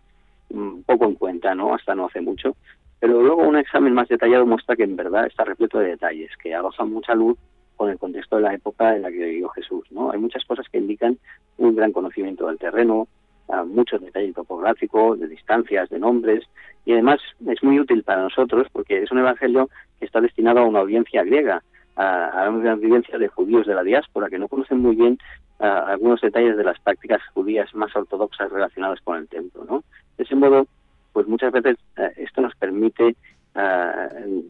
un poco en cuenta, ¿no? Hasta no hace mucho, pero luego un examen más detallado muestra que en verdad está repleto de detalles, que arrojan mucha luz con el contexto de la época en la que vivió Jesús. ¿no? Hay muchas cosas que indican un gran conocimiento del terreno, muchos detalles topográficos, de distancias, de nombres, y además es muy útil para nosotros porque es un evangelio que está destinado a una audiencia griega, a, una audiencia de judíos de la diáspora que no conocen muy bien algunos detalles de las prácticas judías más ortodoxas relacionadas con el templo. ¿no? De ese modo, pues muchas veces eh, esto nos permite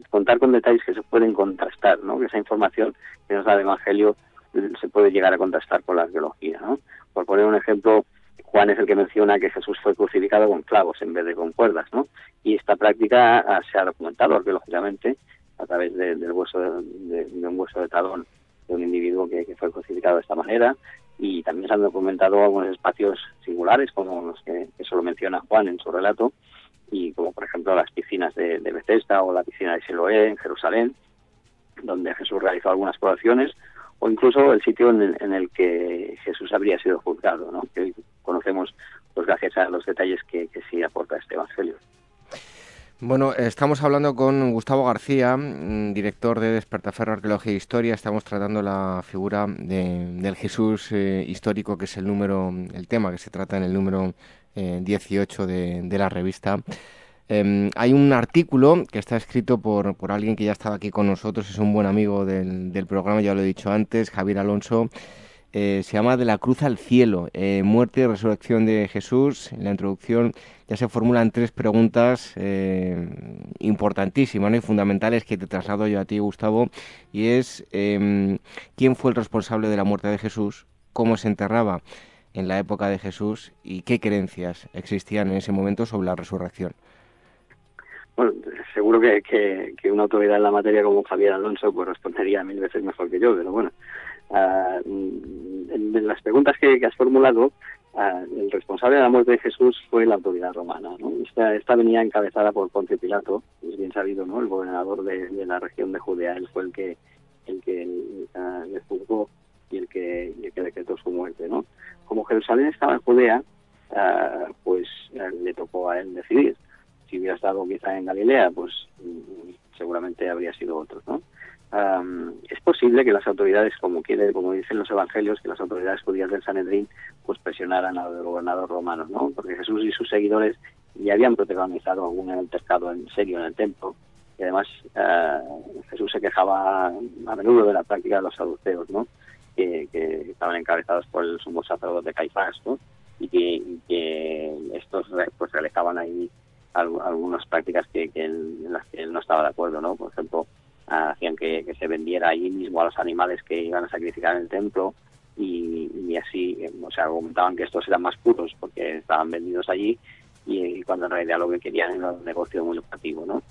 contar con detalles que se pueden contrastar, ¿no? que esa información que nos da el Evangelio eh, se puede llegar a contrastar con la arqueología. ¿no? Por poner un ejemplo, Juan es el que menciona que Jesús fue crucificado con clavos en vez de con cuerdas, ¿no? Y esta práctica ah, se ha documentado arqueológicamente a través del hueso de, un hueso de talón de un individuo que, fue crucificado de esta manera y también se han documentado algunos espacios singulares, como los que, solo menciona Juan en su relato, y como por ejemplo las piscinas de, de Bethesda o la piscina de Siloé en Jerusalén, donde Jesús realizó algunas poblaciones, o incluso el sitio en el, que Jesús habría sido juzgado, ¿no? que conocemos pues los detalles que, que sí aporta este Evangelio. Bueno, estamos hablando con Gustavo García, mm, director de Despertaferro Arqueología e Historia. Estamos tratando la figura de, del Jesús eh, histórico, que es el número, el tema que se trata en el número eh, 18 de, de, la revista. Eh, hay un artículo que está escrito por, por alguien que ya estaba aquí con nosotros, es un buen amigo del, programa, ya lo he dicho antes, Javier Alonso. Eh, se llama De la cruz al cielo, eh, muerte y resurrección de Jesús. En la introducción ya se formulan tres preguntas eh, importantísimas y fundamentales que te traslado yo a ti, Gustavo, y es em, quién fue el responsable de la muerte de Jesús, cómo se enterraba en la época de Jesús y qué creencias existían en ese momento sobre la resurrección. Bueno, seguro que, una autoridad en la materia como Javier Alonso pues respondería mil veces mejor que yo, pero bueno, Uh, en las preguntas que, has formulado, uh, el responsable de la muerte de Jesús fue la autoridad romana. ¿no? Esta, esta, venía encabezada por Poncio Pilato, es bien sabido, ¿no? el gobernador de, la región de Judea, él fue el que, el que uh, le juzgó y el que, el que decretó su muerte. ¿no? Como Jerusalén estaba en Judea, pues le tocó a él decidir. Si hubiera estado quizá en Galilea, pues seguramente habría sido otro. ¿no? Um, es posible que las autoridades, como quiere, como dicen los evangelios, que las autoridades judías del Sanedrín pues presionaran al gobernador romano, ¿no? Porque Jesús y sus seguidores ya habían protagonizado algún altercado en serio en el templo y además uh, Jesús se quejaba a menudo de la práctica de los saduceos, ¿no? Que, que estaban encabezados por el sumo sacerdote Caifás, ¿no? Y que, y que estos pues realizaban ahí algunas prácticas que, que en las que él no estaba de acuerdo, ¿no? Por ejemplo, hacían que, se vendiera ahí mismo a los animales que iban a sacrificar en el templo y, y así, o sea, argumentaban que estos eran más puros porque estaban vendidos allí y, cuando en realidad lo que querían era un negocio muy lucrativo, ¿no?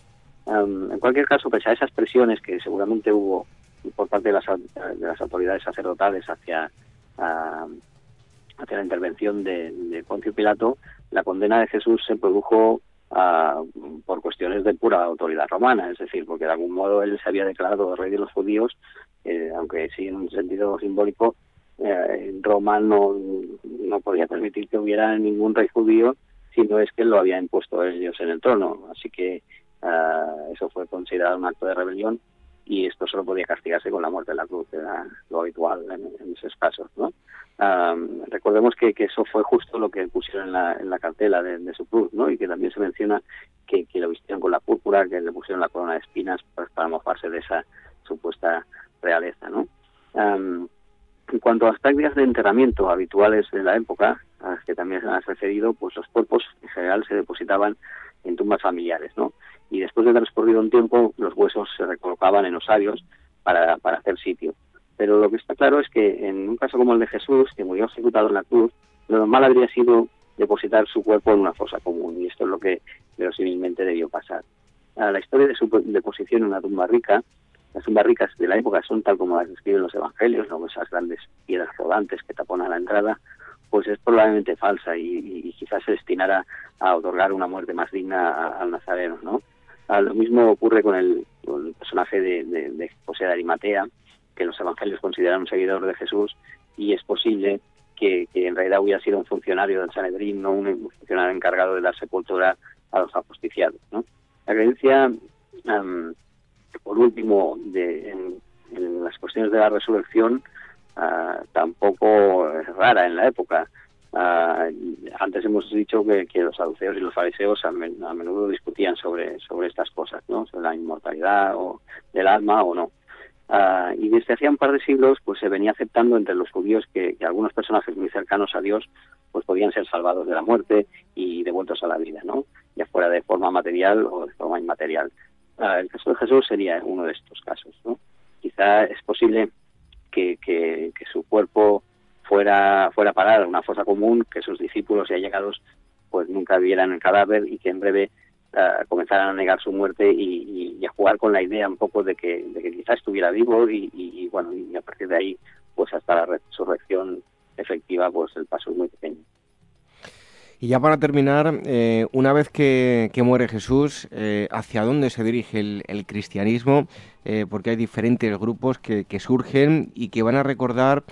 Um, en cualquier caso, pese a esas presiones que seguramente hubo por parte de las, de las autoridades sacerdotales hacia, uh, hacia la intervención de Poncio Pilato, la condena de Jesús se produjo Por cuestiones de pura autoridad romana, es decir, porque de algún modo él se había declarado rey de los judíos, eh, aunque sí en un sentido simbólico, eh, Roma no, no podía permitir que hubiera ningún rey judío, sino es que lo había impuesto ellos en el trono. Así que uh, eso fue considerado un acto de rebelión y esto solo podía castigarse con la muerte de la cruz, era lo habitual en, en esos casos, ¿no? Um, recordemos que, que, eso fue justo lo que pusieron en la, en la cartela de, de, su cruz, ¿no? Y que también se menciona que, que, lo vistieron con la púrpura, que le pusieron la corona de espinas pues, para mofarse de esa supuesta realeza, ¿no? Um, en cuanto a las prácticas de enterramiento habituales de la época, a las que también se han referido, pues los cuerpos en general se depositaban en tumbas familiares, ¿no? Y después de transcurrido un tiempo, los huesos se recolocaban en osarios para, para hacer sitio. Pero lo que está claro es que en un caso como el de Jesús, que murió ejecutado en la cruz, lo normal habría sido depositar su cuerpo en una fosa común, y esto es lo que verosímilmente debió pasar. La historia de su deposición en una tumba rica, las tumbas ricas de la época son tal como las describen los evangelios, ¿no? esas grandes piedras rodantes que taponan la entrada, pues es probablemente falsa y, y quizás se destinara a otorgar una muerte más digna al nazareno. ¿no? A lo mismo ocurre con el, personaje de, José de Arimatea, que los evangelios consideran un seguidor de Jesús y es posible que, en realidad hubiera sido un funcionario del Sanedrín, no un funcionario encargado de dar sepultura a los ajusticiados. La creencia, um, por último, de, en, las cuestiones de la resurrección uh, tampoco es rara en la época. Uh, antes hemos dicho que, los saduceos y los fariseos a, men a, menudo discutían sobre, estas cosas, ¿no? sobre la inmortalidad o del alma o no. Uh, y desde hacía un par de siglos pues se venía aceptando entre los judíos que, algunos personajes muy cercanos a Dios pues podían ser salvados de la muerte y devueltos a la vida, ¿no? Ya fuera de forma material o de forma inmaterial. Uh, el caso de Jesús sería uno de estos casos, ¿no? Quizá es posible que, que su cuerpo fuera fuera a parar una fosa común, que sus discípulos y allegados pues nunca vieran el cadáver y que en breve uh, comenzaran a negar su muerte y, a jugar con la idea un poco de que, de que quizás estuviera vivo y, y, bueno y a partir de ahí pues hasta la resurrección efectiva, pues el paso es muy pequeño. Y ya para terminar, eh, una vez que, muere Jesús, eh, ¿hacia dónde se dirige el, cristianismo? Eh, porque hay diferentes grupos que, surgen y que van a recordar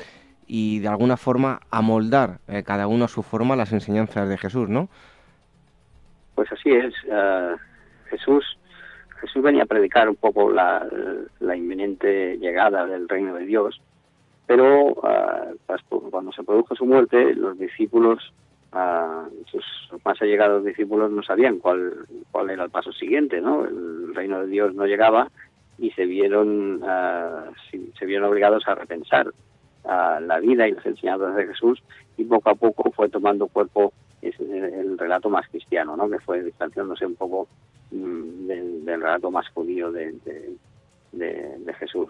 y de alguna forma amoldar cada uno a su forma las enseñanzas de Jesús, ¿no? Pues así es. Jesús Jesús venía a predicar un poco la, inminente llegada del reino de Dios, pero pues, cuando se produjo su muerte, los discípulos sus más allegados discípulos no sabían cuál, cuál era el paso siguiente, ¿no? El reino de Dios no llegaba y se vieron, se vieron obligados a repensar la vida y las enseñanzas de Jesús y poco a poco fue tomando cuerpo el relato más cristiano, ¿no? Que fue distanciándose un poco mm, del, relato más judío de, de, Jesús.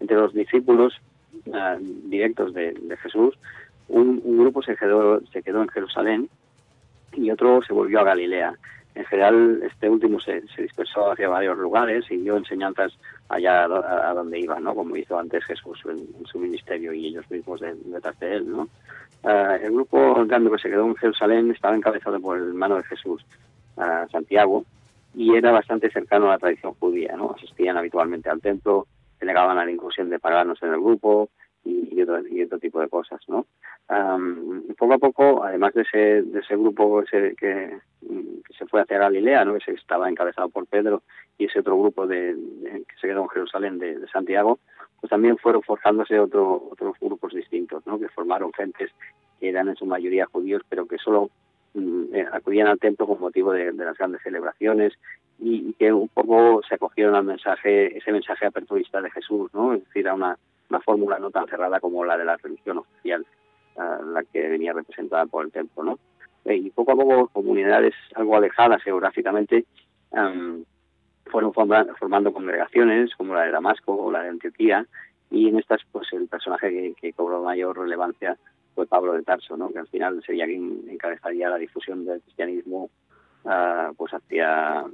Entre los discípulos directos de, Jesús un, grupo se quedó, se quedó en Jerusalén y otro se volvió a Galilea. En general, este último se, dispersó hacia varios lugares y dio enseñanzas allá a, donde iba, ¿no? Como hizo antes Jesús en, su ministerio y ellos mismos detrás de, él, ¿no? Ah, el grupo grande que se quedó en Jerusalén estaba encabezado por el hermano de Jesús, Santiago, y era bastante cercano a la tradición judía, ¿no? Asistían habitualmente al templo, se negaban a la inclusión de paganos en el grupo, y, otro, y otro tipo de cosas, ¿no? poco a poco, además de ese, de ese grupo ese que, se fue hacia Galilea, ¿no? que se estaba encabezado por Pedro, y ese otro grupo de, que se quedó en Jerusalén de, Santiago, pues también fueron forjándose otro, otros grupos distintos, ¿no? que formaron gentes que eran en su mayoría judíos, pero que solo mm, eh, acudían al templo con motivo de, las grandes celebraciones y, que un poco se acogieron al mensaje, ese mensaje aperturista de Jesús, ¿no? es decir, a una una fórmula no tan cerrada como la de la religión oficial, la que venía representada por el templo, ¿no? Eh, y poco a poco comunidades algo alejadas geográficamente fueron formando congregaciones como la de Damasco o la de Antioquía y en estas pues el personaje que, cobró mayor relevancia fue Pablo de Tarso, ¿no? que al final sería quien encabezaría la difusión del cristianismo ah, pues hacia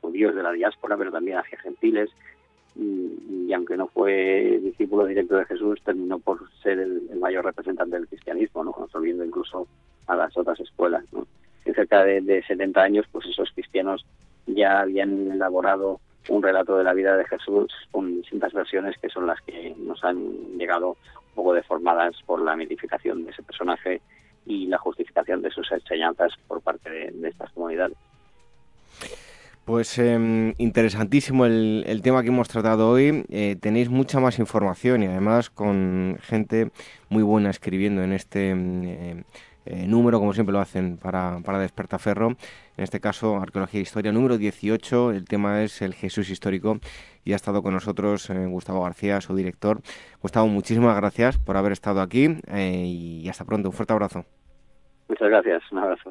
judíos de la diáspora, pero también hacia gentiles y, aunque no fue discípulo directo de Jesús, terminó por ser el, mayor representante del cristianismo, ¿no? absorbiendo incluso a las otras escuelas. ¿no? En cerca de, de 70 años, pues esos cristianos ya habían elaborado un relato de la vida de Jesús con distintas versiones que son las que nos han llegado un poco deformadas por la mitificación de ese personaje y la justificación de sus enseñanzas por parte de estas comunidades. Pues em, interesantísimo el, tema que hemos tratado hoy. Eh, tenéis mucha más información y además con gente muy buena escribiendo en este em, eh, eh, número, como siempre lo hacen para, para Despertaferro. En este caso, Arqueología e Historia número 18. El tema es el Jesús histórico y ha estado con nosotros Gustavo García, su director. Gustavo, muchísimas gracias por haber estado aquí y hasta pronto. Un fuerte abrazo. Muchas gracias. Un abrazo.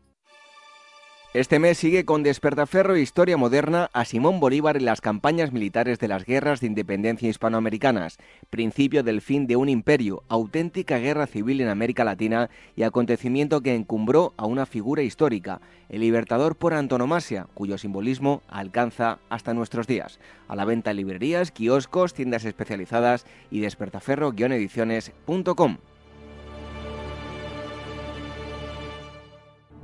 Este mes sigue con Despertaferro Historia Moderna a Simón Bolívar en las campañas militares de las guerras de independencia hispanoamericanas, principio del fin de un imperio, auténtica guerra civil en América Latina y acontecimiento que encumbró a una figura histórica, el libertador por antonomasia, cuyo simbolismo alcanza hasta nuestros días. A la venta en librerías, kioscos, tiendas especializadas y despertaferro-ediciones.com.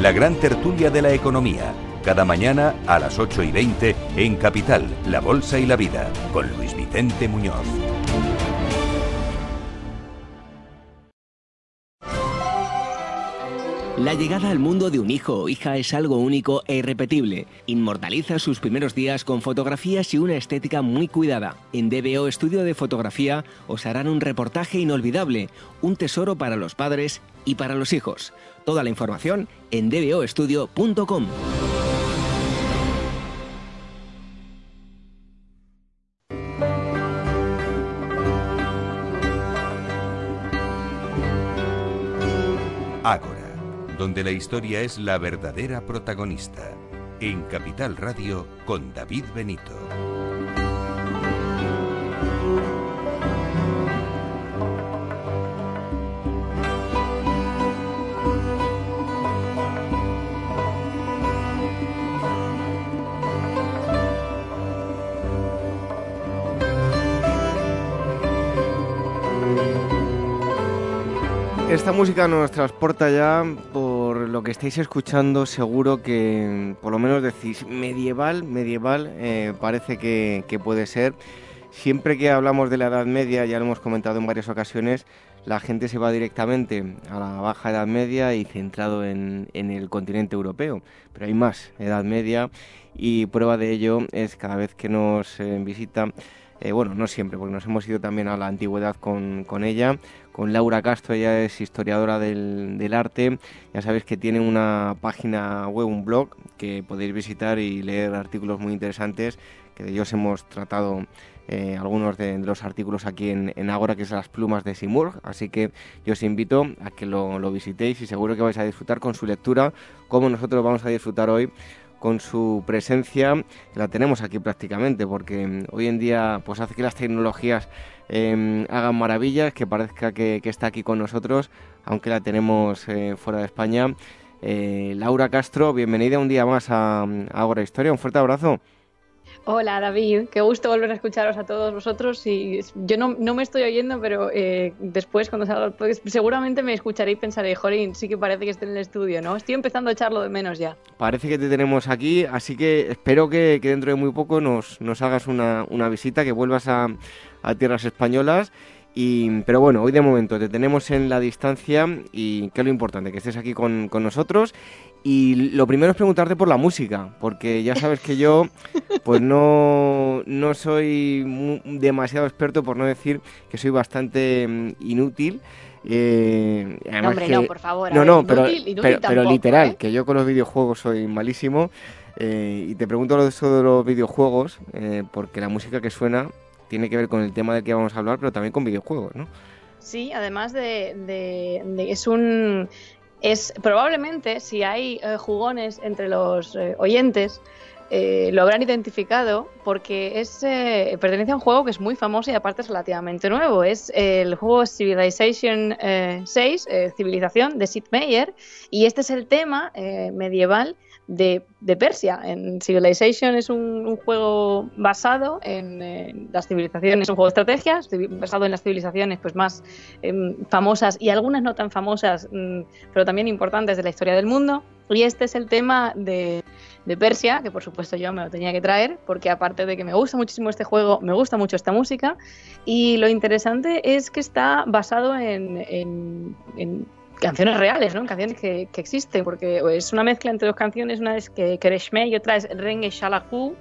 la gran tertulia de la economía, cada mañana a las 8 y 20 en Capital, La Bolsa y la Vida, con Luis Vicente Muñoz. La llegada al mundo de un hijo o hija es algo único e irrepetible. Inmortaliza sus primeros días con fotografías y una estética muy cuidada. En DBO Estudio de Fotografía os harán un reportaje inolvidable, un tesoro para los padres y para los hijos. Toda la información en dboestudio.com. Ágora donde la historia es la verdadera protagonista. En Capital Radio con David Benito. Esta música nos transporta ya por lo que estáis escuchando, seguro que por lo menos decís medieval, medieval, eh, parece que, puede ser. Siempre que hablamos de la Edad Media, ya lo hemos comentado en varias ocasiones, la gente se va directamente a la Baja Edad Media y centrado en, el continente europeo. Pero hay más Edad Media y prueba de ello es cada vez que nos eh, visita eh, bueno, no siempre, porque nos hemos ido también a la antigüedad con, con ella, con Laura Castro, ella es historiadora del, del, arte, ya sabéis que tiene una página web, un blog, que podéis visitar y leer artículos muy interesantes, que de ellos hemos tratado eh, algunos de, los artículos aquí en, en Agora, que es las plumas de Simurg, así que yo os invito a que lo, lo visitéis y seguro que vais a disfrutar con su lectura, como nosotros vamos a disfrutar hoy con su presencia, la tenemos aquí prácticamente, porque mm, hoy en día pues hace que las tecnologías em, hagan maravillas, que parezca que, está aquí con nosotros, aunque la tenemos eh, fuera de España. Eh, Laura Castro, bienvenida un día más a, a Ahora Historia, un fuerte abrazo. Hola David, qué gusto volver a escucharos a todos vosotros y yo no, no me estoy oyendo, pero eh, después cuando salga, pues, seguramente me escucharé y pensaré, Jorín, sí que parece que esté en el estudio, ¿no? Estoy empezando a echarlo de menos ya. Parece que te tenemos aquí, así que espero que, dentro de muy poco nos, nos hagas una, una visita, que vuelvas a tierras españolas y, pero bueno, hoy de momento te tenemos en la distancia y que es lo importante, que estés aquí con, con, nosotros y lo primero es preguntarte por la música, porque ya sabes que yo pues no, no soy demasiado experto, por no decir que soy bastante mm, inútil. Eh, no, hombre, no, por favor. No, no, pero, pero, literal, ¿eh? que yo con los videojuegos soy malísimo. Eh, y te pregunto lo de eso de los videojuegos, porque la música que suena tiene que ver con el tema del que vamos a hablar, pero también con videojuegos, ¿no? Sí, además de, de es un es probablemente si hay eh, jugones entre los eh, oyentes eh, lo habrán identificado porque es pertenece a un juego que es muy famoso y aparte es relativamente nuevo. Es el juego Civilization 6, Civilización de Sid Meier, y este es el tema medieval de, Persia. En Civilization es un, juego basado en las civilizaciones, es un juego de estrategias, basado en las civilizaciones pues más em, famosas y algunas no tan famosas, mm, pero también importantes de la historia del mundo. Y este es el tema de, Persia, que por supuesto yo me lo tenía que traer, porque aparte de que me gusta muchísimo este juego, me gusta mucho esta música. Y lo interesante es que está basado en canciones reales, ¿no? Canciones que, que, existen, porque es una mezcla entre dos canciones, una es que Kereshme y otra es Renge Shalahu,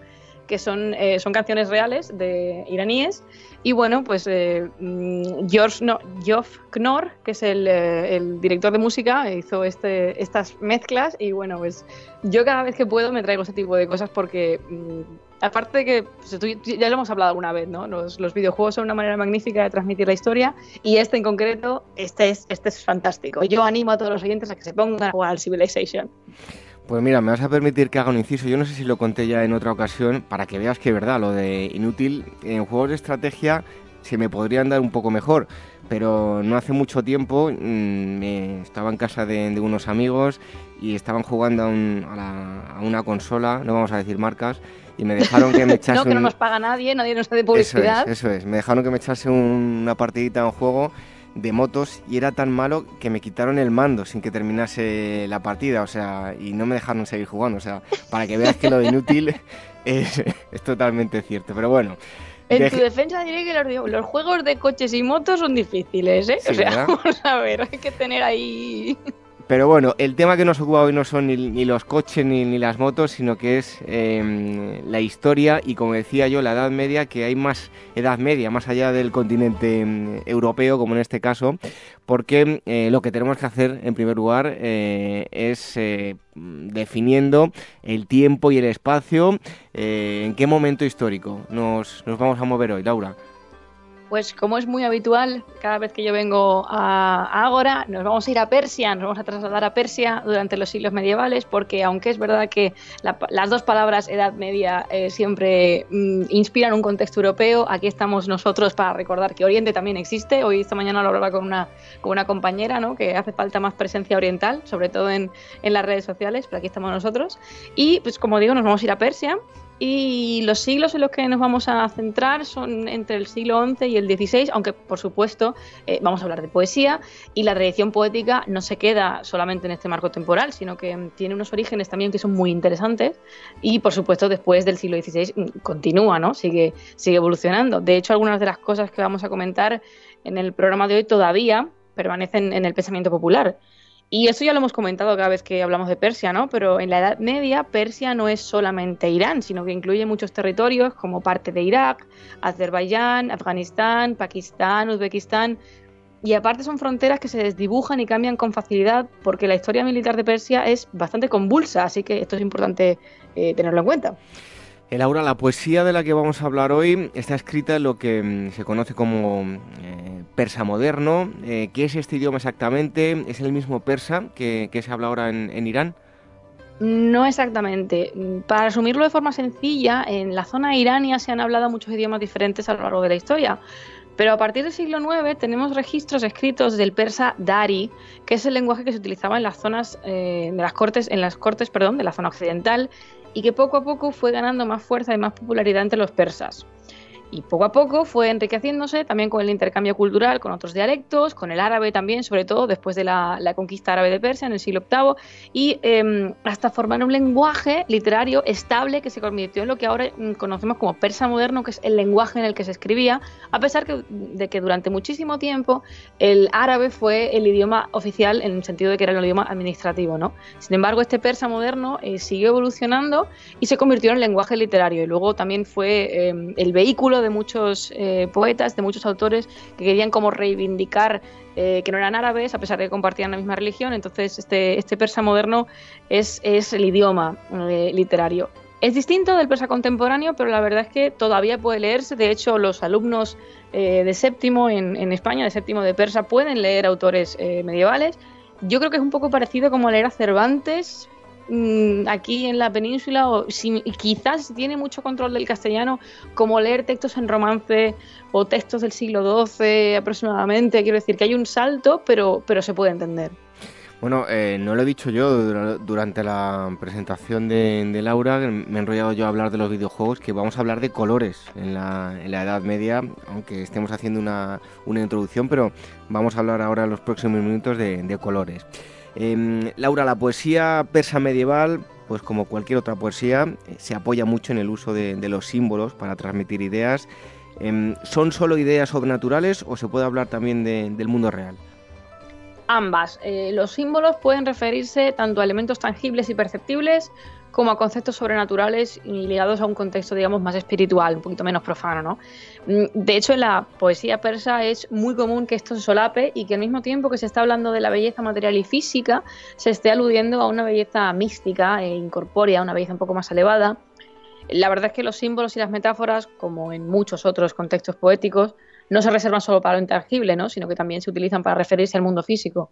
que son, eh, son canciones reales de iraníes. Y bueno, pues eh, mm, George, no, Geoff Knorr, que es el, eh, el, director de música, hizo este, estas mezclas. Y bueno, pues yo cada vez que puedo me traigo ese tipo de cosas porque mm, aparte de que pues, ya lo hemos hablado alguna vez, ¿no? Los, videojuegos son una manera magnífica de transmitir la historia y este en concreto, este es, este es fantástico. Yo animo a todos los oyentes a que se pongan a jugar al Civilization. Pues mira, me vas a permitir que haga un inciso. Yo no sé si lo conté ya en otra ocasión para que veas que es verdad, lo de inútil en juegos de estrategia se me podrían dar un poco mejor. Pero no hace mucho tiempo mm, estaba en casa de, unos amigos y estaban jugando a, a una consola, no vamos a decir marcas, y me dejaron que me echase. no, que no nos paga nadie, nadie nos hace publicidad. Eso es, eso es. Me dejaron que me echase una partidita en juego de motos y era tan malo que me quitaron el mando sin que terminase la partida, o sea, y no me dejaron seguir jugando, o sea, para que veas que lo de inútil es, totalmente cierto, pero bueno. En tu defensa diré que los, juegos de coches y motos son difíciles, ¿eh? o sea, vamos a ver, hay que tener ahí... Pero bueno, el tema que nos ocupa hoy no son ni, los coches ni, las motos, sino que es em, la historia y, como decía yo, la Edad Media, que hay más Edad Media, más allá del continente em, europeo, como en este caso, porque eh, lo que tenemos que hacer, en primer lugar, eh, es eh, definiendo el tiempo y el espacio, en qué momento histórico nos, nos vamos a mover hoy, Laura. Pues como es muy habitual, cada vez que yo vengo a Ágora, nos vamos a ir a Persia, nos vamos a trasladar a Persia durante los siglos medievales, porque aunque es verdad que las dos palabras Edad Media eh, siempre mm, inspiran un contexto europeo, aquí estamos nosotros para recordar que Oriente también existe. Hoy esta mañana lo hablaba con una, compañera, ¿no? que hace falta más presencia oriental, sobre todo en, en las redes sociales, pero aquí estamos nosotros. Y pues como digo, nos vamos a ir a Persia y los siglos en los que nos vamos a centrar son entre el siglo XI y el XVI, aunque por supuesto eh, vamos a hablar de poesía y la tradición poética no se queda solamente en este marco temporal, sino que tiene unos orígenes también que son muy interesantes y por supuesto después del siglo XVI mm, continúa, ¿no? Sigue, sigue evolucionando. De hecho, algunas de las cosas que vamos a comentar en el programa de hoy todavía permanecen en el pensamiento popular. Y eso ya lo hemos comentado cada vez que hablamos de Persia, ¿no? Pero en la Edad Media Persia no es solamente Irán, sino que incluye muchos territorios como parte de Irak, Azerbaiyán, Afganistán, Pakistán, Uzbekistán. Y aparte son fronteras que se desdibujan y cambian con facilidad porque la historia militar de Persia es bastante convulsa, así que esto es importante eh, tenerlo en cuenta. El aura, la poesía de la que vamos a hablar hoy está escrita en lo que mm, se conoce como eh, persa moderno. Eh, ¿Qué es este idioma exactamente? ¿Es el mismo persa que, se habla ahora en, Irán? No exactamente. Para resumirlo de forma sencilla, en la zona irania se han hablado muchos idiomas diferentes a lo largo de la historia. Pero a partir del siglo IX tenemos registros escritos del persa Dari, que es el lenguaje que se utilizaba en las zonas eh, de las cortes, en las cortes, perdón, de la zona occidental y que poco a poco fue ganando más fuerza y más popularidad entre los persas y poco a poco fue enriqueciéndose también con el intercambio cultural con otros dialectos, con el árabe también, sobre todo después de la, conquista árabe de Persia en el siglo VIII, y em, hasta formar un lenguaje literario estable que se convirtió en lo que ahora mm, conocemos como persa moderno, que es el lenguaje en el que se escribía, a pesar de que durante muchísimo tiempo el árabe fue el idioma oficial en el sentido de que era el idioma administrativo. ¿no? Sin embargo, este persa moderno eh, siguió evolucionando y se convirtió en lenguaje literario, y luego también fue em, el vehículo de muchos eh, poetas, de muchos autores que querían como reivindicar eh, que no eran árabes, a pesar de que compartían la misma religión. Entonces, este, este persa moderno es, es el idioma eh, literario. Es distinto del persa contemporáneo, pero la verdad es que todavía puede leerse. De hecho, los alumnos de séptimo en, en, España, de séptimo de persa, pueden leer autores medievales. Yo creo que es un poco parecido como leer a Cervantes, Mm, aquí en la península o si, quizás tiene mucho control del castellano, como leer textos en romance o textos del siglo XII aproximadamente. Quiero decir que hay un salto, pero, pero se puede entender. Bueno, eh, no lo he dicho yo durante la presentación de, Laura, me he enrollado yo a hablar de los videojuegos, que vamos a hablar de colores en la, Edad Media, aunque estemos haciendo una, introducción, pero vamos a hablar ahora en los próximos minutos de colores. Em, Laura, la poesía persa medieval, pues como cualquier otra poesía, eh, se apoya mucho en el uso de, los símbolos para transmitir ideas. Em, ¿Son solo ideas sobrenaturales o se puede hablar también del mundo real? Ambas. Eh, los símbolos pueden referirse tanto a elementos tangibles y perceptibles como a conceptos sobrenaturales y ligados a un contexto, digamos, más espiritual, un poquito menos profano, ¿no? Mm, de hecho, en la poesía persa es muy común que esto se solape y que al mismo tiempo que se está hablando de la belleza material y física, se esté aludiendo a una belleza mística e incorpórea, una belleza un poco más elevada. La verdad es que los símbolos y las metáforas, como en muchos otros contextos poéticos, no se reservan solo para lo intangible, ¿no? sino que también se utilizan para referirse al mundo físico.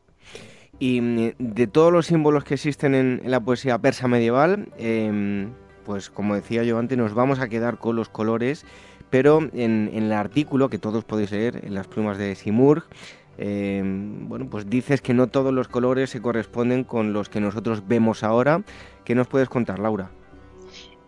Y mm, de todos los símbolos que existen en, la poesía persa medieval, em, pues como decía yo antes, nos vamos a quedar con los colores, pero en, el artículo que todos podéis leer en las plumas de Simurg, em, bueno, pues dices que no todos los colores se corresponden con los que nosotros vemos ahora. ¿Qué nos puedes contar, Laura?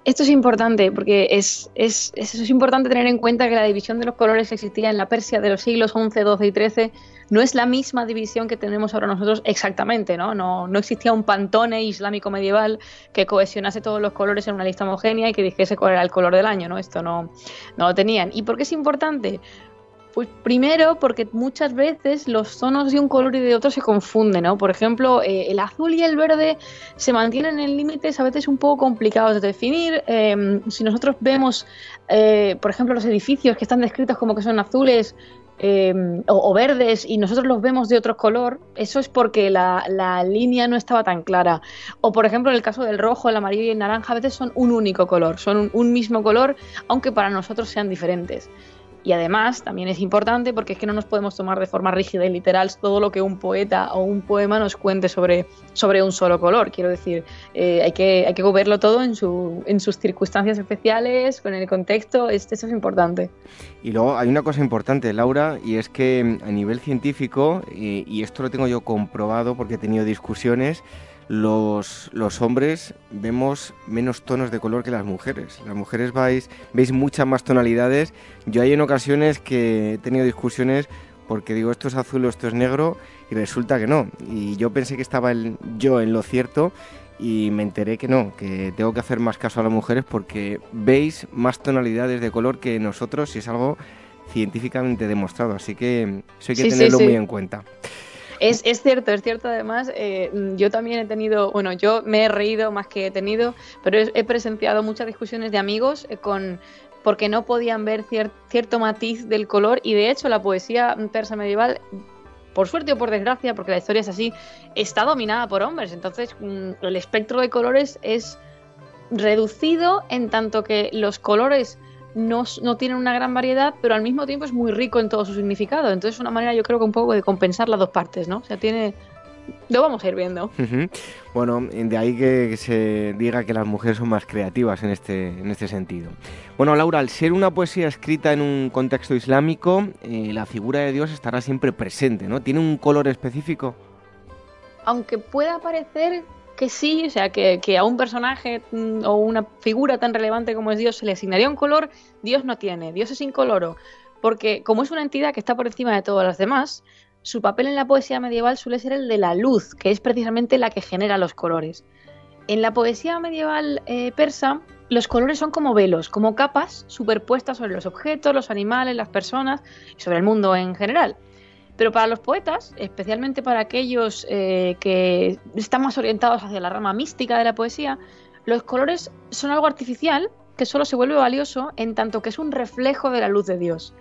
Esto es importante porque es, es, es, importante tener en cuenta que la división de los colores que existía en la Persia de los siglos XI, XII y XIII no es la misma división que tenemos ahora nosotros exactamente, ¿no? No, no existía un pantone islámico medieval que cohesionase todos los colores en una lista homogénea y que dijese cuál era el color del año, ¿no? Esto no, no lo tenían. ¿Y por qué es importante? Pues primero porque muchas veces los tonos de un color y de otro se confunden, ¿no? Por ejemplo, eh, el azul y el verde se mantienen en límites a veces un poco complicados de definir. Em, si nosotros vemos, eh, por ejemplo, los edificios que están descritos como que son azules, em, o, verdes y nosotros los vemos de otro color, eso es porque la, línea no estaba tan clara. O por ejemplo, en el caso del rojo, el amarillo y el naranja, a veces son un único color, son un mismo color, aunque para nosotros sean diferentes. Y además también es importante porque es que no nos podemos tomar de forma rígida y literal todo lo que un poeta o un poema nos cuente sobre, sobre un solo color. Quiero decir, eh, hay, que, hay que verlo todo en, su, en sus circunstancias especiales, con el contexto, eso es importante. Y luego hay una cosa importante, Laura, y es que a nivel científico, y esto lo tengo yo comprobado porque he tenido discusiones, los, los, hombres vemos menos tonos de color que las mujeres. Las mujeres vais, veis muchas más tonalidades. Yo hay en ocasiones que he tenido discusiones porque digo esto es azul o esto es negro y resulta que no. Y yo pensé que estaba yo en lo cierto y me enteré que no, que tengo que hacer más caso a las mujeres porque veis más tonalidades de color que nosotros y es algo científicamente demostrado. Así que eso hay que tenerlo muy en cuenta. Es, cierto, es cierto además, eh, yo también he tenido, bueno, yo me he reído más que he tenido, pero he, presenciado muchas discusiones de amigos eh, con porque no podían ver cierto matiz del color y de hecho la poesía persa medieval por suerte o por desgracia, porque la historia es así, está dominada por hombres. Entonces, mm, el espectro de colores es reducido en tanto que los colores no, no tienen una gran variedad, pero al mismo tiempo es muy rico en todo su significado. Entonces es una manera yo creo que un poco de compensar las dos partes, ¿no? O sea, tiene... Lo vamos a ir viendo. Bueno, de ahí que se diga que las mujeres son más creativas en este, en este sentido. Bueno, Laura, al ser una poesía escrita en un contexto islámico, eh, la figura de Dios estará siempre presente, ¿no? ¿Tiene un color específico? Aunque pueda parecer que sí, o sea, que, a un personaje mm, o una figura tan relevante como es Dios se le asignaría un color, Dios no tiene, Dios es incoloro, porque como es una entidad que está por encima de todas las demás, su papel en la poesía medieval suele ser el de la luz, que es precisamente la que genera los colores. En la poesía medieval eh, persa, los colores son como velos, como capas superpuestas sobre los objetos, los animales, las personas y sobre el mundo en general. Pero para los poetas, especialmente para aquellos eh, que están más orientados hacia la rama mística de la poesía, los colores son algo artificial que solo se vuelve valioso en tanto que es un reflejo de la luz de Dios.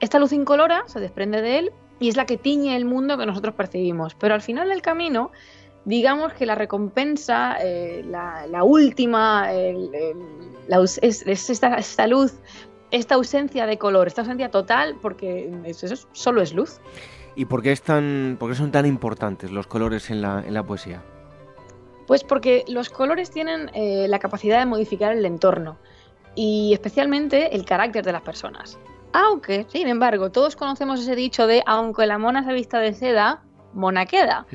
Esta luz incolora se desprende de él y es la que tiñe el mundo que nosotros percibimos. Pero al final del camino, digamos que la recompensa, eh, la, última, es, esta, esta, luz, esta ausencia de color, esta ausencia total, porque eso solo es luz. ¿Y por qué, son tan importantes los colores en la, poesía? Pues porque los colores tienen eh, la capacidad de modificar el entorno y especialmente el carácter de las personas. Aunque, sin embargo, todos conocemos ese dicho de aunque la mona se vista de seda, mona queda.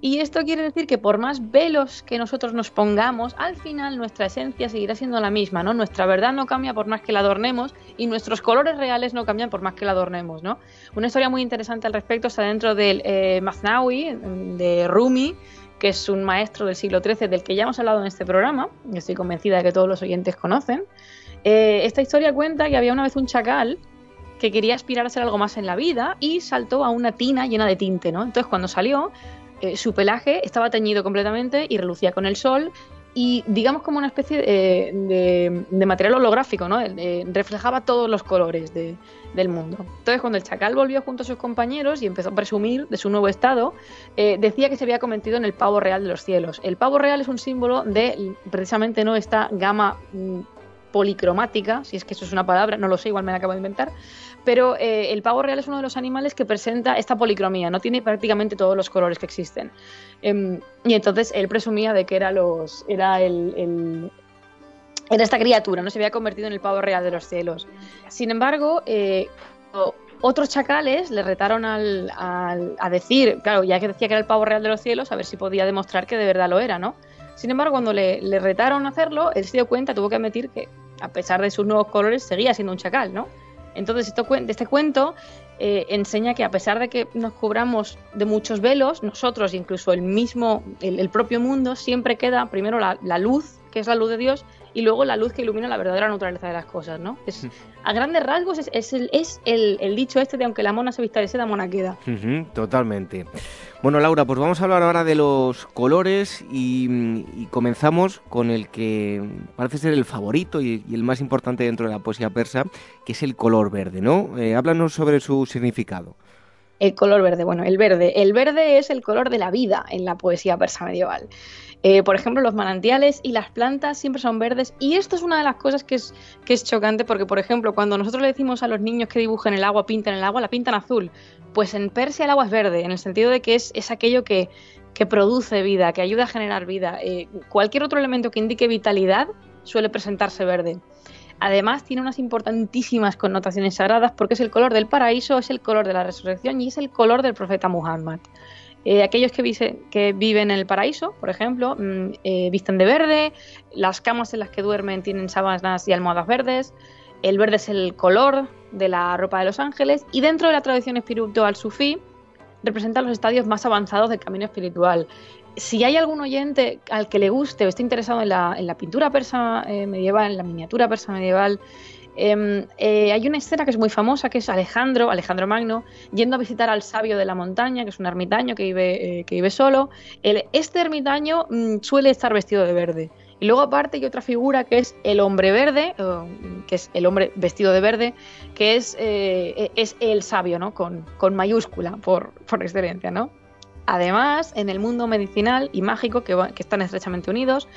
Y esto quiere decir que por más velos que nosotros nos pongamos, al final nuestra esencia seguirá siendo la misma, ¿no? Nuestra verdad no cambia por más que la adornemos y nuestros colores reales no cambian por más que la adornemos, ¿no? Una historia muy interesante al respecto está dentro del eh, Maznawi, de Rumi, que es un maestro del siglo XIII del que ya hemos hablado en este programa, y estoy convencida de que todos los oyentes conocen. Eh, esta historia cuenta que había una vez un chacal que quería aspirar a ser algo más en la vida y saltó a una tina llena de tinte, ¿no? Entonces cuando salió, eh, su pelaje estaba teñido completamente y relucía con el sol y digamos como una especie de, material holográfico, ¿no? reflejaba todos los colores del mundo. Entonces cuando el chacal volvió junto a sus compañeros y empezó a presumir de su nuevo estado, eh, decía que se había convertido en el pavo real de los cielos. El pavo real es un símbolo de precisamente no esta gama mm, policromática, si es que eso es una palabra, no lo sé, igual me la acabo de inventar, pero eh, el pavo real es uno de los animales que presenta esta policromía, no tiene prácticamente todos los colores que existen. Em, y entonces él presumía de que era los era el, era esta criatura, no se había convertido en el pavo real de los cielos. Sin embargo, eh, otros chacales le retaron al, a decir, claro, ya que decía que era el pavo real de los cielos, a ver si podía demostrar que de verdad lo era, ¿no? Sin embargo, cuando le, le retaron a hacerlo, él se dio cuenta, tuvo que admitir que a pesar de sus nuevos colores seguía siendo un chacal, ¿no? Entonces, este cuento eh, enseña que a pesar de que nos cubramos de muchos velos, nosotros, incluso el mismo, el, propio mundo, siempre queda primero la, luz, que es la luz de Dios, y luego la luz que ilumina la verdadera naturaleza de las cosas, ¿no? Es, a grandes rasgos es, el, es el, dicho este de aunque la mona se vista de seda, mona queda. totalmente. Bueno, Laura, pues vamos a hablar ahora de los colores y, comenzamos con el que parece ser el favorito y, el más importante dentro de la poesía persa, que es el color verde, ¿no? Eh, háblanos sobre su significado. El color verde, bueno, el verde. El verde es el color de la vida en la poesía persa medieval. Eh, por ejemplo, los manantiales y las plantas siempre son verdes y esto es una de las cosas que es, que es chocante porque, por ejemplo, cuando nosotros le decimos a los niños que dibujen el agua, pinten el agua, la pintan azul. Pues en Persia el agua es verde, en el sentido de que es, es aquello que, que, produce vida, que ayuda a generar vida. Eh, cualquier otro elemento que indique vitalidad suele presentarse verde. Además, tiene unas importantísimas connotaciones sagradas porque es el color del paraíso, es el color de la resurrección y es el color del profeta Muhammad. Eh, aquellos que, viven en el paraíso, por ejemplo, mm, eh, visten de verde, las camas en las que duermen tienen sábanas y almohadas verdes, el verde es el color de la ropa de los ángeles y dentro de la tradición espiritual sufí representa los estadios más avanzados del camino espiritual. Si hay algún oyente al que le guste o esté interesado en la, pintura persa eh, medieval, en la miniatura persa medieval, Em, eh, hay una escena que es muy famosa, que es Alejandro, Alejandro Magno, yendo a visitar al sabio de la montaña, que es un ermitaño que vive, eh, solo. este ermitaño mm, suele estar vestido de verde. Y luego aparte hay otra figura que es el hombre verde, que es el hombre vestido de verde, que es, es el sabio, ¿no? Con, con mayúscula, por, por, excelencia, ¿no? Además, en el mundo medicinal y mágico, que, que están estrechamente unidos,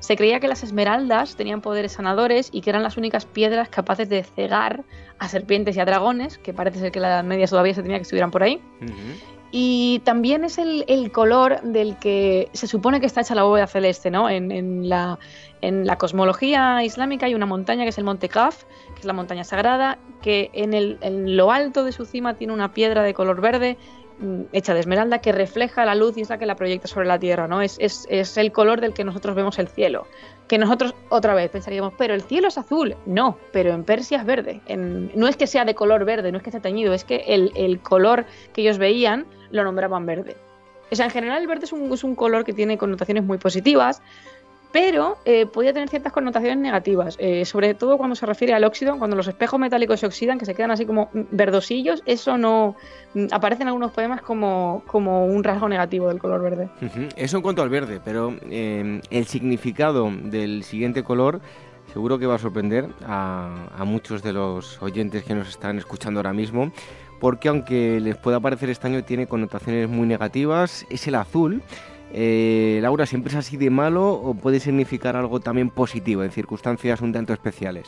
se creía que las esmeraldas tenían poderes sanadores y que eran las únicas piedras capaces de cegar a serpientes y a dragones, que parece ser que la Edad Media todavía se tenía que estuvieran por ahí. Y también es el, color del que se supone que está hecha la bóveda celeste, ¿no? En, la, en la cosmología islámica hay una montaña que es el Monte Kaf, que es la montaña sagrada, que en, el, en lo alto de su cima tiene una piedra de color verde hecha de esmeralda que refleja la luz y es la que la proyecta sobre la Tierra, ¿no? Es, es, el color del que nosotros vemos el cielo. Que nosotros otra vez pensaríamos, pero el cielo es azul. No, pero en Persia es verde. no es que sea de color verde, no es que esté teñido, es que el, el color que ellos veían lo nombraban verde. O sea, en general el verde es un, es un color que tiene connotaciones muy positivas, pero eh, podía tener ciertas connotaciones negativas, eh, sobre todo cuando se refiere al óxido, cuando los espejos metálicos se oxidan, que se quedan así como verdosillos, eso no mm, aparece en algunos poemas como, como un rasgo negativo del color verde. Eso en cuanto al verde, pero eh, el significado del siguiente color seguro que va a sorprender a, a muchos de los oyentes que nos están escuchando ahora mismo, porque aunque les pueda parecer extraño, tiene connotaciones muy negativas, es el azul. Eh, Laura, ¿siempre es así de malo o puede significar algo también positivo en circunstancias un tanto especiales?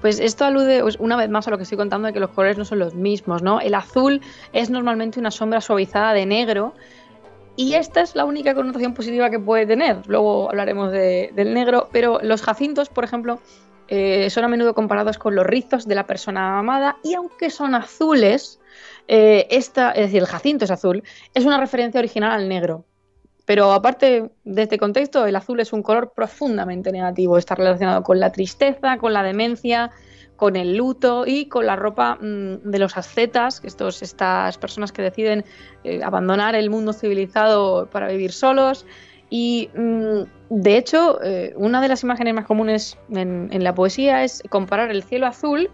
Pues esto alude pues, una vez más a lo que estoy contando de que los colores no son los mismos, ¿no? El azul es normalmente una sombra suavizada de negro y esta es la única connotación positiva que puede tener. Luego hablaremos del negro, pero los jacintos, por ejemplo, eh, son a menudo comparados con los rizos de la persona amada y aunque son azules, eh, esta, es decir, el jacinto es azul, es una referencia original al negro. Pero aparte de este contexto, el azul es un color profundamente negativo. Está relacionado con la tristeza, con la demencia, con el luto y con la ropa mm, de los ascetas, estos, estas personas que deciden eh, abandonar el mundo civilizado para vivir solos. Y mm, de hecho, eh, una de las imágenes más comunes en, la poesía es comparar el cielo azul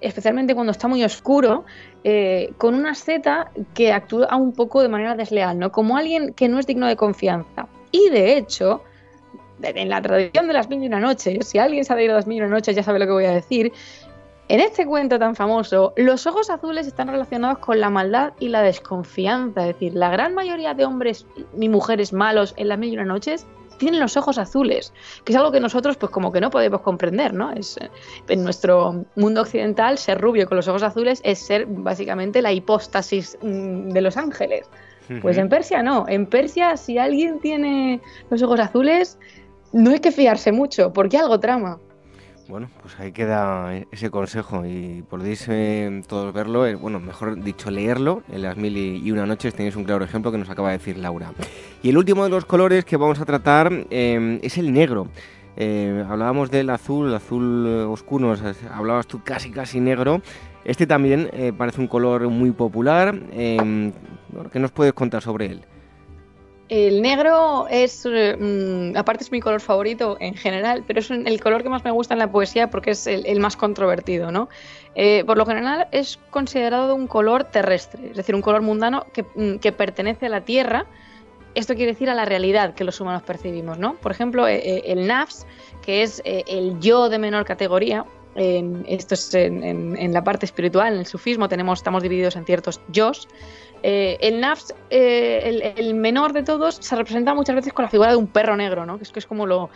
especialmente cuando está muy oscuro, eh, con una asceta que actúa un poco de manera desleal, ¿no? Como alguien que no es digno de confianza. Y de hecho, en la tradición de las mil y una noches, si alguien sabe ir a las mil y una noches ya sabe lo que voy a decir, en este cuento tan famoso, los ojos azules están relacionados con la maldad y la desconfianza. Es decir, la gran mayoría de hombres y mujeres malos en las mil y una noches tienen los ojos azules, que es algo que nosotros pues como que no podemos comprender, ¿no? Es, eh, en nuestro mundo occidental ser rubio con los ojos azules es ser básicamente la hipóstasis mm, de los ángeles. Pues en Persia no, en Persia si alguien tiene los ojos azules no hay que fiarse mucho porque algo trama. Bueno, pues ahí queda ese consejo y podéis eh, todos verlo, eh, bueno, mejor dicho, leerlo en las mil y una noches. Tenéis un claro ejemplo que nos acaba de decir Laura. Y el último de los colores que vamos a tratar em, es el negro. Eh, hablábamos del azul, el azul oscuro, hablabas tú casi casi negro. Este también parece un color muy popular. ¿Qué nos puedes contar sobre él? El negro es, eh, mm, aparte es mi color favorito en general, pero es el color que más me gusta en la poesía porque es el, más controvertido, ¿no? Eh, por lo general es considerado un color terrestre, es decir, un color mundano que, mm, que, pertenece a la Tierra. Esto quiere decir a la realidad que los humanos percibimos, ¿no? Por ejemplo, eh, el nafs, que es el yo de menor categoría, esto es en, en, la parte espiritual, en el sufismo tenemos, estamos divididos en ciertos yos, eh, el Nafs, eh, el, menor de todos, se representa muchas veces con la figura de un perro negro, ¿no? que, es, que es como lo,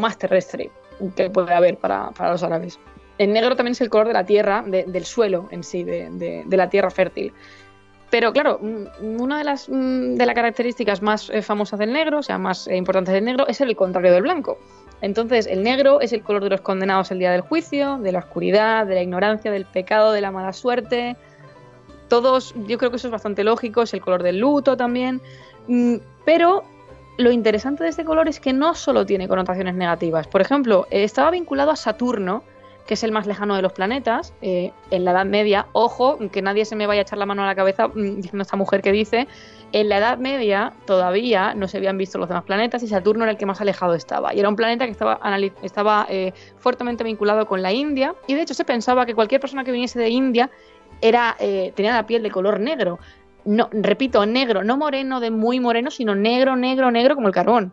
más terrestre que puede haber para, los árabes. El negro también es el color de la tierra, del suelo en sí, de, la tierra fértil. Pero claro, mm, una de las, mm, de las características más eh, famosas del negro, o sea, más importantes del negro, es el contrario del blanco. Entonces, el negro es el color de los condenados el día del juicio, de la oscuridad, de la ignorancia, del pecado, de la mala suerte, todos, yo creo que eso es bastante lógico, es el color del luto también, mm, pero lo interesante de este color es que no solo tiene connotaciones negativas. Por ejemplo, eh, estaba vinculado a Saturno, que es el más lejano de los planetas, eh, en la Edad Media. Ojo, que nadie se me vaya a echar la mano a la cabeza mm, diciendo esta mujer que dice, en la Edad Media todavía no se habían visto los demás planetas y Saturno era el que más alejado estaba. Y era un planeta que estaba, estaba eh, fuertemente vinculado con la India y de hecho se pensaba que cualquier persona que viniese de India era, eh, tenía la piel de color negro. No, repito, negro, no moreno de muy moreno, sino negro, negro, negro como el carbón.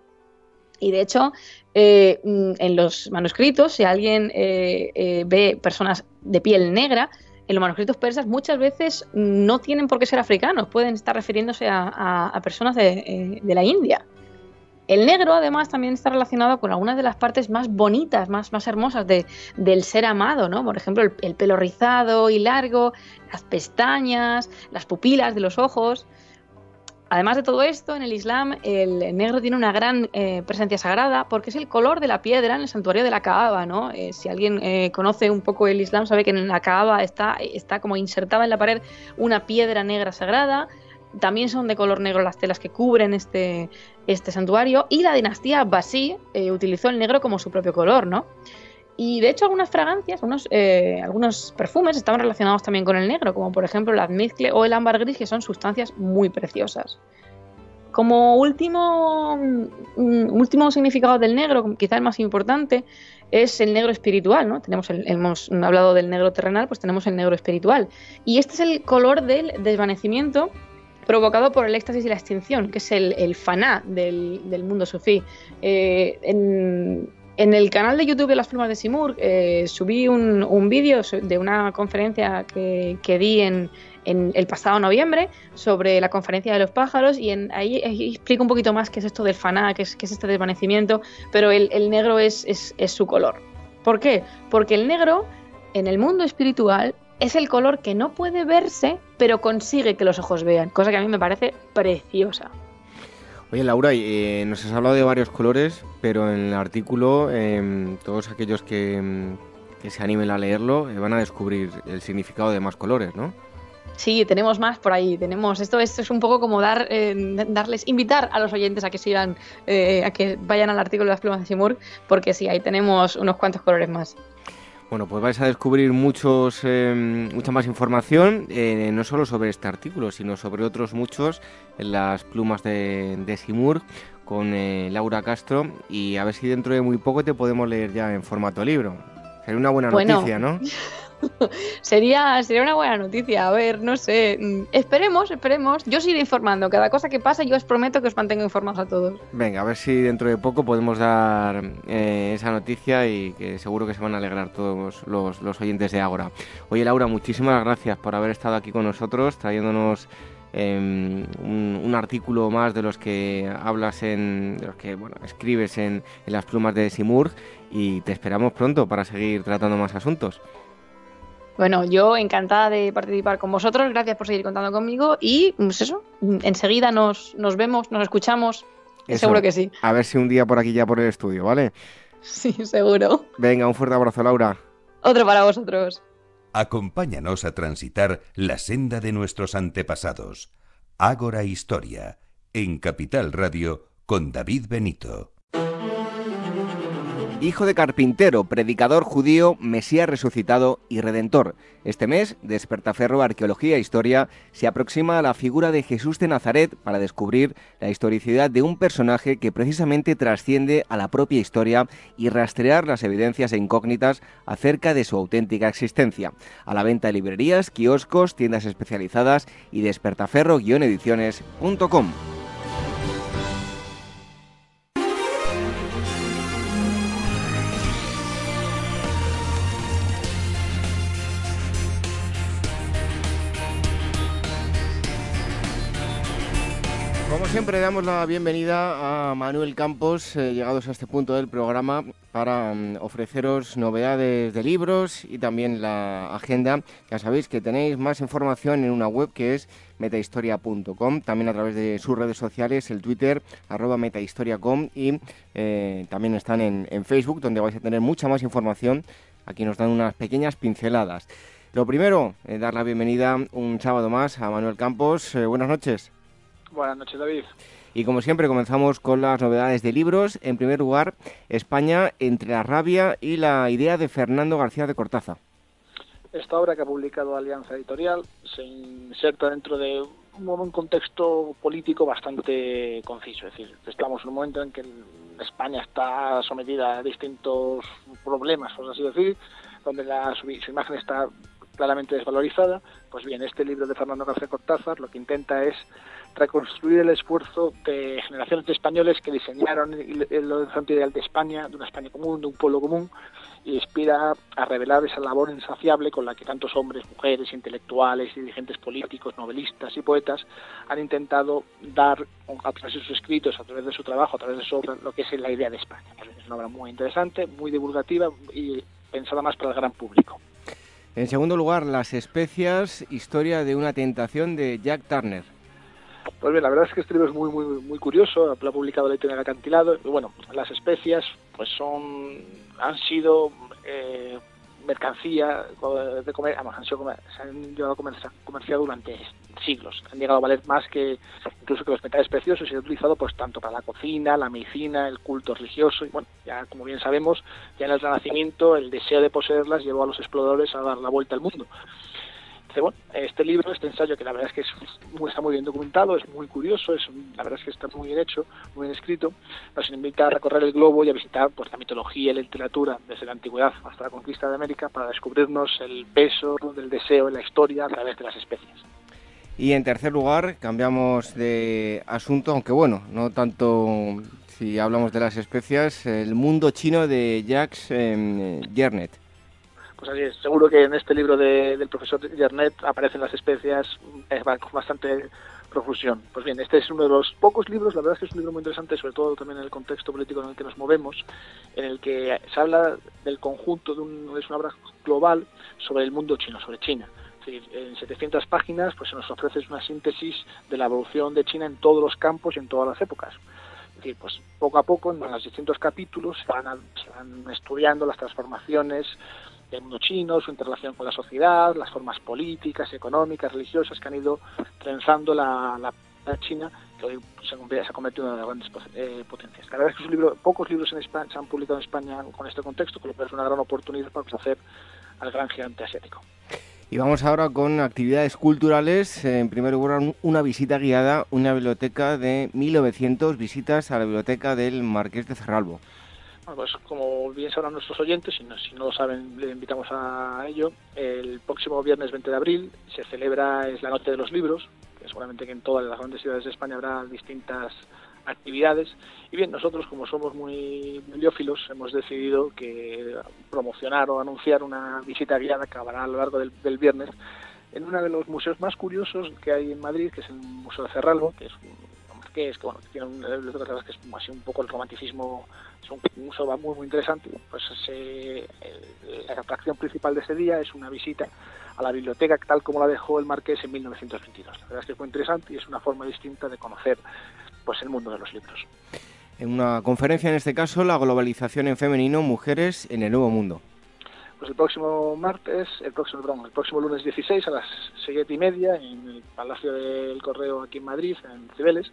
Y de hecho, eh, mm, en los manuscritos, si alguien eh, ve personas de piel negra, en los manuscritos persas muchas veces no tienen por qué ser africanos, pueden estar refiriéndose a, personas de, de, la India. El negro, además, también está relacionado con algunas de las partes más bonitas, más, más hermosas de, del ser amado, ¿no? Por ejemplo, el, pelo rizado y largo, las pestañas, las pupilas de los ojos. Además de todo esto, en el Islam el negro tiene una gran eh, presencia sagrada porque es el color de la piedra en el santuario de la Kaaba, ¿no? Eh, si alguien eh, conoce un poco el Islam sabe que en la Kaaba está, está como insertada en la pared una piedra negra sagrada también son de color negro las telas que cubren este, este santuario. Y la dinastía Basí eh, utilizó el negro como su propio color, ¿no? Y de hecho algunas fragancias, eh, algunos perfumes estaban relacionados también con el negro, como por ejemplo la almizcle o el ámbar gris, que son sustancias muy preciosas. Como último, mm, último significado del negro, quizá el más importante, es el negro espiritual, ¿no? Tenemos hemos hablado del negro terrenal, pues tenemos el negro espiritual. Y este es el color del desvanecimiento provocado por el éxtasis y la extinción, que es el, faná del, mundo sufí. Eh, en, el canal de YouTube de las plumas de Simur eh, subí un, vídeo de una conferencia que, di en, el pasado noviembre sobre la conferencia de los pájaros y ahí, explico un poquito más qué es esto del faná, qué es, qué es este desvanecimiento, pero el, negro es, es su color. ¿Por qué? Porque el negro en el mundo espiritual es el color que no puede verse, pero consigue que los ojos vean, cosa que a mí me parece preciosa. Oye, Laura, eh, nos has hablado de varios colores, pero en el artículo em, todos aquellos em, que, se animen a leerlo eh, van a descubrir el significado de más colores, ¿no? Sí, tenemos más por ahí. Tenemos esto, esto es un poco como dar, eh, darles, invitar a los oyentes a que sigan, a que vayan al artículo de las plumas de Simur, porque sí, ahí tenemos unos cuantos colores más. Bueno, pues vais a descubrir muchos, em, mucha más información, eh, no solo sobre este artículo, sino sobre otros muchos en las plumas de, de Simur con eh, Laura Castro y a ver si dentro de muy poco te podemos leer ya en formato libro. Sería una buena noticia, ¿no? sería, sería una buena noticia. A ver, no sé. Esperemos, esperemos. Yo os iré informando. Cada cosa que pasa, yo os prometo que os mantengo informados a todos. Venga, a ver si dentro de poco podemos dar eh, esa noticia y que seguro que se van a alegrar todos los, oyentes de Ágora. Oye, Laura, muchísimas gracias por haber estado aquí con nosotros, trayéndonos. Em, un, artículo más de los que hablas en, de los que bueno, escribes en, en las plumas de Simurg y te esperamos pronto para seguir tratando más asuntos. Bueno, yo encantada de participar con vosotros, gracias por seguir contando conmigo y pues eso, enseguida nos, nos vemos, nos escuchamos, seguro que sí. A ver si un día por aquí ya por el estudio, ¿vale? Sí, seguro. Venga, un fuerte abrazo, Laura. Otro para vosotros. Acompáñanos a transitar la senda de nuestros antepasados. Ágora Historia, en Capital Radio, con David Benito. Hijo de carpintero, predicador judío, Mesías resucitado y redentor. Este mes, Despertaferro Arqueología e Historia se aproxima a la figura de Jesús de Nazaret para descubrir la historicidad de un personaje que precisamente trasciende a la propia historia y rastrear las evidencias e incógnitas acerca de su auténtica existencia. A la venta de librerías, kioscos, tiendas especializadas y despertaferro-ediciones.com. siempre, damos la bienvenida a Manuel Campos, eh, llegados a este punto del programa, para mm, ofreceros novedades de libros y también la agenda. Ya sabéis que tenéis más información en una web que es metahistoria.com, también a través de sus redes sociales, el Twitter, arroba metahistoria.com y eh, también están en, Facebook, donde vais a tener mucha más información. Aquí nos dan unas pequeñas pinceladas. Lo primero, eh, dar la bienvenida un sábado más a Manuel Campos. Buenas noches. Buenas noches, David. Y como siempre comenzamos con las novedades de libros. En primer lugar, España entre la rabia y la idea de Fernando García de Cortaza. Esta obra que ha publicado Alianza Editorial se inserta dentro de un contexto político bastante conciso. Es decir, estamos en un momento en que España está sometida a distintos problemas, por así decir, donde la, su, su imagen está claramente desvalorizada. Pues bien, este libro de Fernando García Cortázar lo que intenta es reconstruir el esfuerzo de generaciones de españoles que diseñaron el horizonte ideal de España, de una España común, de un pueblo común, y inspira a revelar esa labor insaciable con la que tantos hombres, mujeres, intelectuales, dirigentes políticos, novelistas y poetas han intentado dar, a través de sus escritos, a través de su trabajo, a través de su obra, lo que es la idea de España. Es una obra muy interesante, muy divulgativa y pensada más para el gran público. En segundo lugar, Las especias, historia de una tentación de Jack Turner. Pues bien, la verdad es que este libro es muy, muy, muy curioso, lo ha publicado en el Acantilado, bueno, las especias pues son, han sido eh, mercancía de comer, han sido, se han llevado a comerciar, comerciar durante siglos, han llegado a valer más que incluso que los metales preciosos y se han utilizado pues tanto para la cocina, la medicina, el culto religioso, y bueno, ya como bien sabemos, ya en el Renacimiento el deseo de poseerlas llevó a los exploradores a dar la vuelta al mundo bueno, este libro, este ensayo, que la verdad es que es, está muy bien documentado, es muy curioso, es la verdad es que está muy bien hecho, muy bien escrito, nos invita a recorrer el globo y a visitar pues, la mitología y la literatura desde la antigüedad hasta la conquista de América para descubrirnos el peso del deseo en la historia a través de las especies. Y en tercer lugar, cambiamos de asunto, aunque bueno, no tanto si hablamos de las especias, el mundo chino de Jacques eh, Jernet. Pues así es, seguro que en este libro de, del profesor Yernet aparecen las especias eh, con bastante profusión. Pues bien, este es uno de los pocos libros, la verdad es que es un libro muy interesante, sobre todo también en el contexto político en el que nos movemos, en el que se habla del conjunto, de un, es una obra global sobre el mundo chino, sobre China. En 700 páginas pues se nos ofrece una síntesis de la evolución de China en todos los campos y en todas las épocas. Es decir, pues poco a poco en los distintos capítulos se van estudiando las transformaciones, del mundo chino, su interrelación con la sociedad, las formas políticas, económicas, religiosas que han ido trenzando la, China, que hoy se, ha convertido en una de las grandes eh, potencias. La verdad es que libro, pocos libros en España, se han publicado en España con este contexto, que lo cual es una gran oportunidad para conocer al gran gigante asiático. Y vamos ahora con actividades culturales. En primer lugar, una visita guiada, una biblioteca de 1900 visitas a la biblioteca del Marqués de Cerralbo. Bueno, pues como bien sabrán nuestros oyentes, si no, si no lo saben, le invitamos a ello. El próximo viernes 20 de abril se celebra es la Noche de los Libros, que seguramente que en todas las grandes ciudades de España habrá distintas actividades. Y bien, nosotros como somos muy bibliófilos hemos decidido que promocionar o anunciar una visita guiada que acabará a lo largo del, viernes en uno de los museos más curiosos que hay en Madrid, que es el Museo de Cerralbo, que es que es que bueno tiene un, que es así un poco el romanticismo es un museo muy muy interesante. Pues la atracción principal de ese día es una visita a la biblioteca tal como la dejó el marqués en 1922 la verdad es que muy interesante y es una forma distinta de conocer pues el mundo de los libros. En una conferencia en este caso la globalización en femenino mujeres en el nuevo mundo Pues el próximo martes, el próximo, perdón, el próximo lunes 16 a las 7 y media en el Palacio del Correo aquí en Madrid, en Cibeles,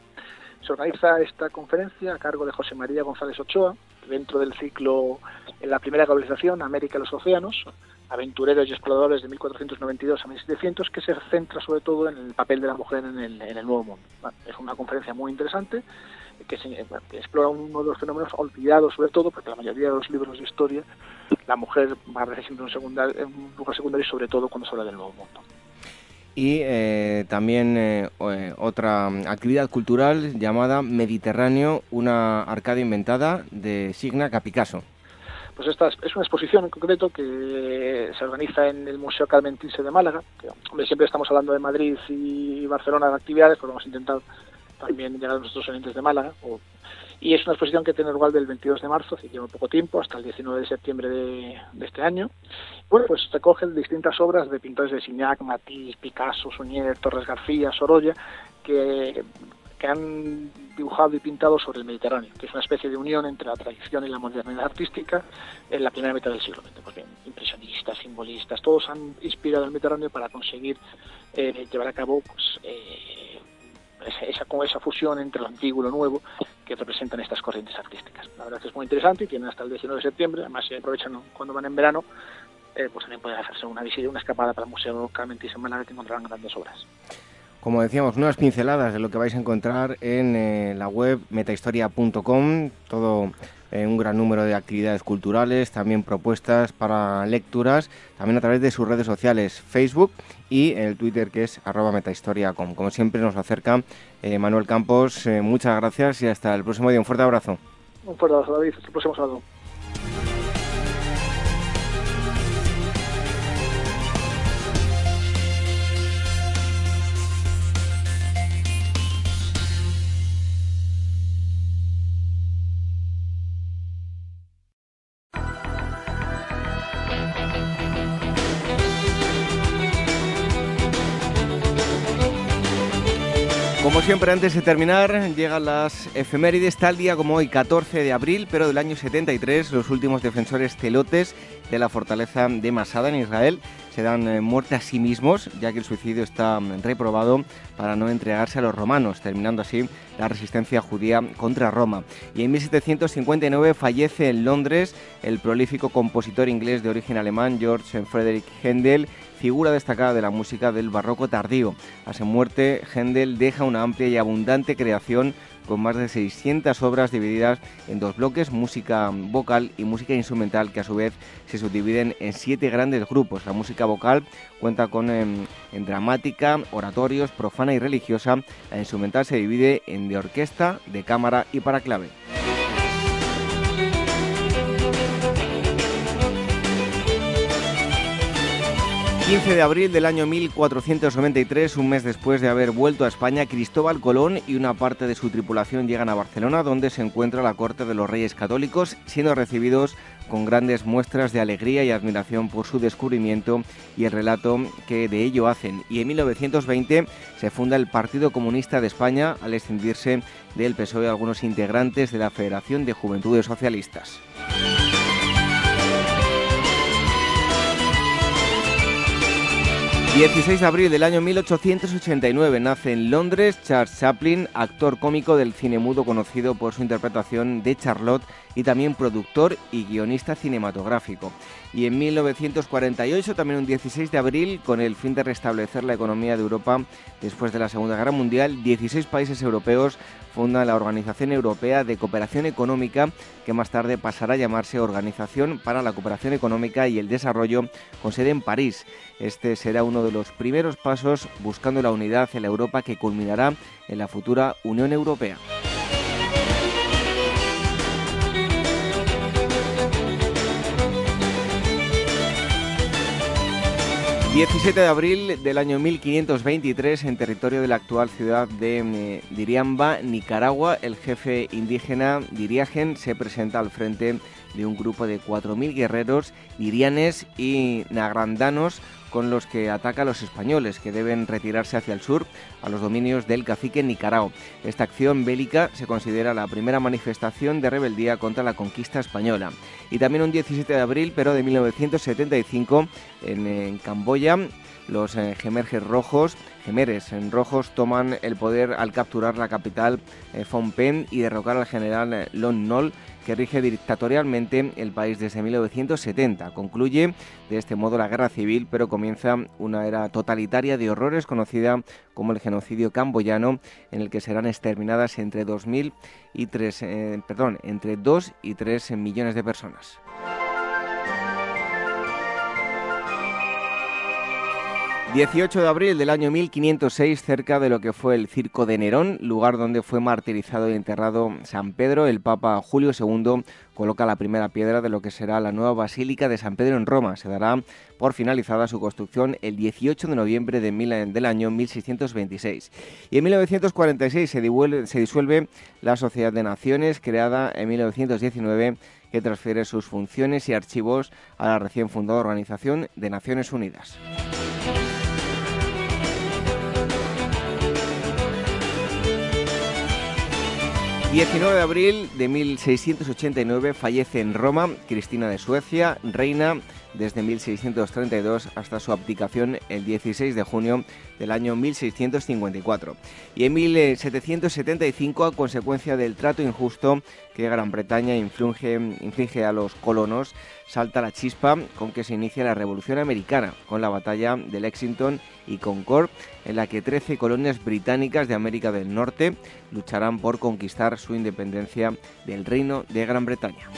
se organiza esta conferencia a cargo de José María González Ochoa, dentro del ciclo en la primera globalización, América y los océanos, aventureros y exploradores de 1492 a 1700, que se centra sobre todo en el papel de la mujer en el, en el Nuevo Mundo. Es una conferencia muy interesante que, explora uno de los fenómenos olvidados sobre todo, porque la mayoría de los libros de historia, la mujer va a aparecer siempre en un, lugar secundario, sobre todo cuando se habla del Nuevo Mundo y eh, también eh, eh, otra actividad cultural llamada Mediterráneo, una arcada inventada de Signa Capicasso. Pues esta es una exposición en concreto que se organiza en el Museo Carmentinse de Málaga. Que, siempre estamos hablando de Madrid y Barcelona de actividades, pero vamos a intentar también llegar a nuestros oyentes de Málaga. y es una exposición que tiene lugar del 22 de marzo, así que lleva poco tiempo, hasta el 19 de septiembre de, este año. Bueno, pues recoge distintas obras de pintores de Signac, Matisse, Picasso, Suñer, Torres García, Sorolla, que, que han dibujado y pintado sobre el Mediterráneo, que es una especie de unión entre la tradición y la modernidad artística en la primera mitad del siglo XX. Pues bien, impresionistas, simbolistas, todos han inspirado el Mediterráneo para conseguir eh, llevar a cabo pues, eh, esa, esa fusión entre lo antiguo y lo nuevo que representan estas corrientes artísticas. La verdad es que es muy interesante y tienen hasta el 19 de septiembre, además si aprovechan cuando van en verano, eh, pues también pueden hacerse una visita, una escapada para el Museo Carmentis en Málaga que encontrarán grandes obras. Como decíamos, unas pinceladas de lo que vais a encontrar en eh, la web metahistoria.com, todo eh, un gran número de actividades culturales, también propuestas para lecturas, también a través de sus redes sociales, Facebook y el Twitter que es arroba metahistoria.com. Como siempre nos acerca eh, Manuel Campos, muchas gracias y hasta el próximo día. Un fuerte abrazo. Un fuerte abrazo, David. Hasta el próximo sábado. Antes de terminar, llegan las efemérides tal día como hoy, 14 de abril, pero del año 73, los últimos defensores celotes de la fortaleza de Masada en Israel se dan eh, muerte a sí mismos, ya que el suicidio está mm, reprobado para no entregarse a los romanos, terminando así la resistencia judía contra Roma. Y en 1759 fallece en Londres el prolífico compositor inglés de origen alemán George Frederick Händel, figura destacada de la música del barroco tardío. A su muerte, Händel deja una amplia y abundante creación con más de 600 obras divididas en dos bloques, música vocal y música instrumental, que a su vez se subdividen en siete grandes grupos. La música vocal cuenta con em, en, dramática, oratorios, profana y religiosa. La instrumental se divide en de orquesta, de cámara y para clave. 15 de abril del año 1493, un mes después de haber vuelto a España, Cristóbal Colón y una parte de su tripulación llegan a Barcelona, donde se encuentra la corte de los Reyes Católicos, siendo recibidos con grandes muestras de alegría y admiración por su descubrimiento y el relato que de ello hacen. Y en 1920 se funda el Partido Comunista de España al escindirse del PSOE algunos integrantes de la Federación de Juventudes Socialistas. 16 de abril del año 1889 nace en Londres Charles Chaplin, actor cómico del cine mudo conocido por su interpretación de Charlotte y también productor y guionista cinematográfico. Y en 1948, también un 16 de abril, con el fin de restablecer la economía de Europa después de la Segunda Guerra Mundial, 16 países europeos fundan la Organización Europea de Cooperación Económica, que más tarde pasará a llamarse Organización para la Cooperación Económica y el Desarrollo, con sede en París. Este será uno de los primeros pasos buscando la unidad en la Europa que culminará en la futura Unión Europea. 17 de abril del año 1523, en territorio de la actual ciudad de eh, Diriamba, Nicaragua, el jefe indígena Diriagen se presenta al frente de un grupo de 4.000 guerreros dirianes y nagrandanos con los que ataca a los españoles, que deben retirarse hacia el sur, a los dominios del cacique Nicarao. Esta acción bélica se considera la primera manifestación de rebeldía contra la conquista española. Y también un 17 de abril, pero de 1975, en, Camboya, los eh, gemerges rojos, gemeres en rojos, toman el poder al capturar la capital eh, Phnom Penh y derrocar al general eh, Lon Nol que rige dictatorialmente el país desde 1970. Concluye de este modo la guerra civil, pero comienza una era totalitaria de horrores conocida como el genocidio camboyano, en el que serán exterminadas entre 2000 y 3, eh, perdón, entre 2 y 3 millones de personas. 18 de abril del año 1506, cerca de lo que fue el Circo de Nerón, lugar donde fue martirizado y enterrado San Pedro, el Papa Julio II coloca la primera piedra de lo que será la nueva Basílica de San Pedro en Roma. Se dará por finalizada su construcción el 18 de noviembre de del año 1626. Y en 1946 se, se disuelve la Sociedad de Naciones, creada en 1919 que transfiere sus funciones y archivos a la recién fundada Organización de Naciones Unidas. ...19 de abril de 1689 fallece en Roma Cristina de Suecia, reina desde 1632 hasta su abdicación el 16 de junio del año 1654. Y en 1775, a consecuencia del trato injusto que Gran Bretaña inflige, inflige a los colonos, salta la chispa con que se inicia la Revolución Americana, con la batalla de Lexington y Concord, en la que 13 colonias británicas de América del Norte lucharán por conquistar su independencia del Reino de Gran Bretaña.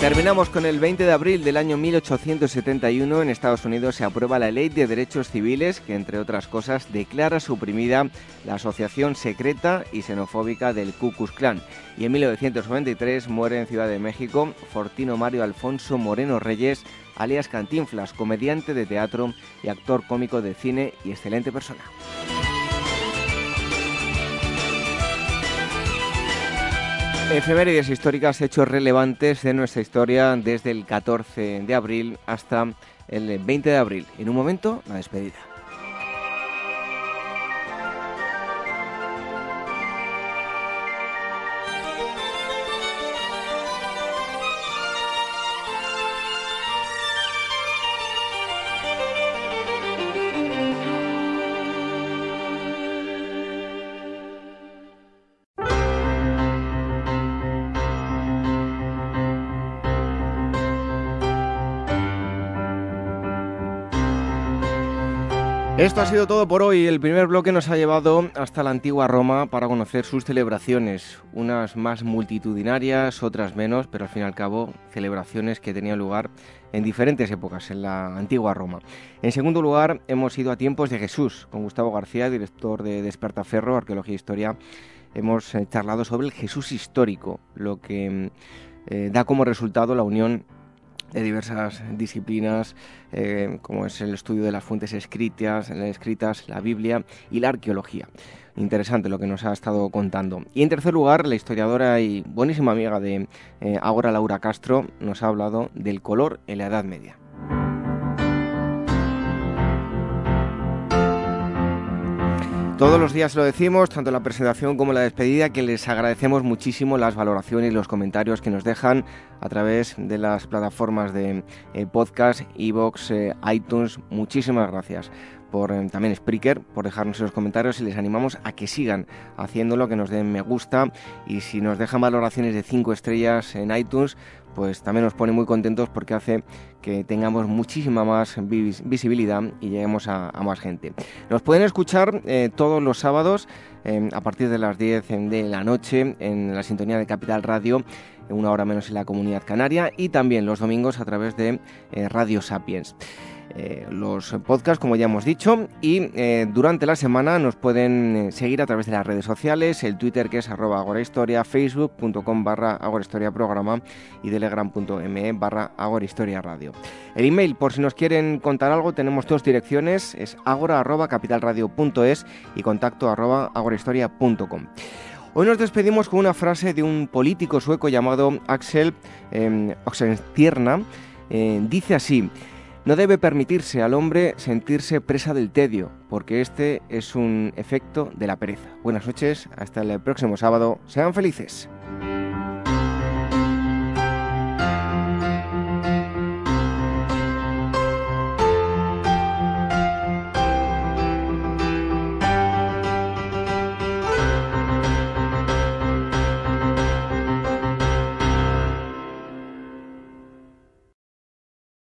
Terminamos con el 20 de abril del año 1871. En Estados Unidos se aprueba la Ley de Derechos Civiles que, entre otras cosas, declara suprimida la asociación secreta y xenofóbica del Ku Klux Klan. Y en 1993 muere en Ciudad de México Fortino Mario Alfonso Moreno Reyes, alias Cantinflas, comediante de teatro y actor cómico de cine y excelente persona. Efemérides históricas, hechos relevantes de nuestra historia desde el 14 de abril hasta el 20 de abril. En un momento, la despedida. Ha sido todo por hoy. El primer bloque nos ha llevado hasta la antigua Roma para conocer sus celebraciones, unas más multitudinarias, otras menos, pero al fin y al cabo celebraciones que tenían lugar en diferentes épocas en la antigua Roma. En segundo lugar, hemos ido a tiempos de Jesús, con Gustavo García, director de Despertaferro, Arqueología e Historia. Hemos eh, charlado sobre el Jesús histórico, lo que eh, da como resultado la unión de diversas disciplinas, eh, como es el estudio de las fuentes escritas, escritas, la Biblia y la arqueología. Interesante lo que nos ha estado contando. Y en tercer lugar, la historiadora y buenísima amiga de eh, Ahora Laura Castro nos ha hablado del color en la Edad Media. Todos los días lo decimos, tanto la presentación como la despedida, que les agradecemos muchísimo las valoraciones y los comentarios que nos dejan a través de las plataformas de eh, podcast, Evox, eh, iTunes. Muchísimas gracias por eh, también Spreaker, por dejarnos los comentarios y les animamos a que sigan haciéndolo, que nos den me gusta y si nos dejan valoraciones de 5 estrellas en iTunes, pues también nos pone muy contentos porque hace que tengamos muchísima más visibilidad y lleguemos a, más gente. Nos pueden escuchar eh, todos los sábados eh, a partir de las 10 de la noche en la sintonía de Capital Radio una hora menos en la comunidad canaria y también los domingos a través de Radio Sapiens. Eh, los podcasts, como ya hemos dicho, y eh, durante la semana nos pueden eh, seguir a través de las redes sociales, el Twitter que es arroba agorahistoria, facebook.com barra agorahistoria programa y telegram.me barra agorahistoria radio. El email, por si nos quieren contar algo, tenemos dos direcciones, es agora arroba capitalradio.es y contacto arroba agorahistoria.com. Hoy nos despedimos con una frase de un político sueco llamado Axel eh, Oxenstierna. Dice así, no debe permitirse al hombre sentirse presa del tedio, porque este es un efecto de la pereza. Buenas noches, hasta el próximo sábado, sean felices.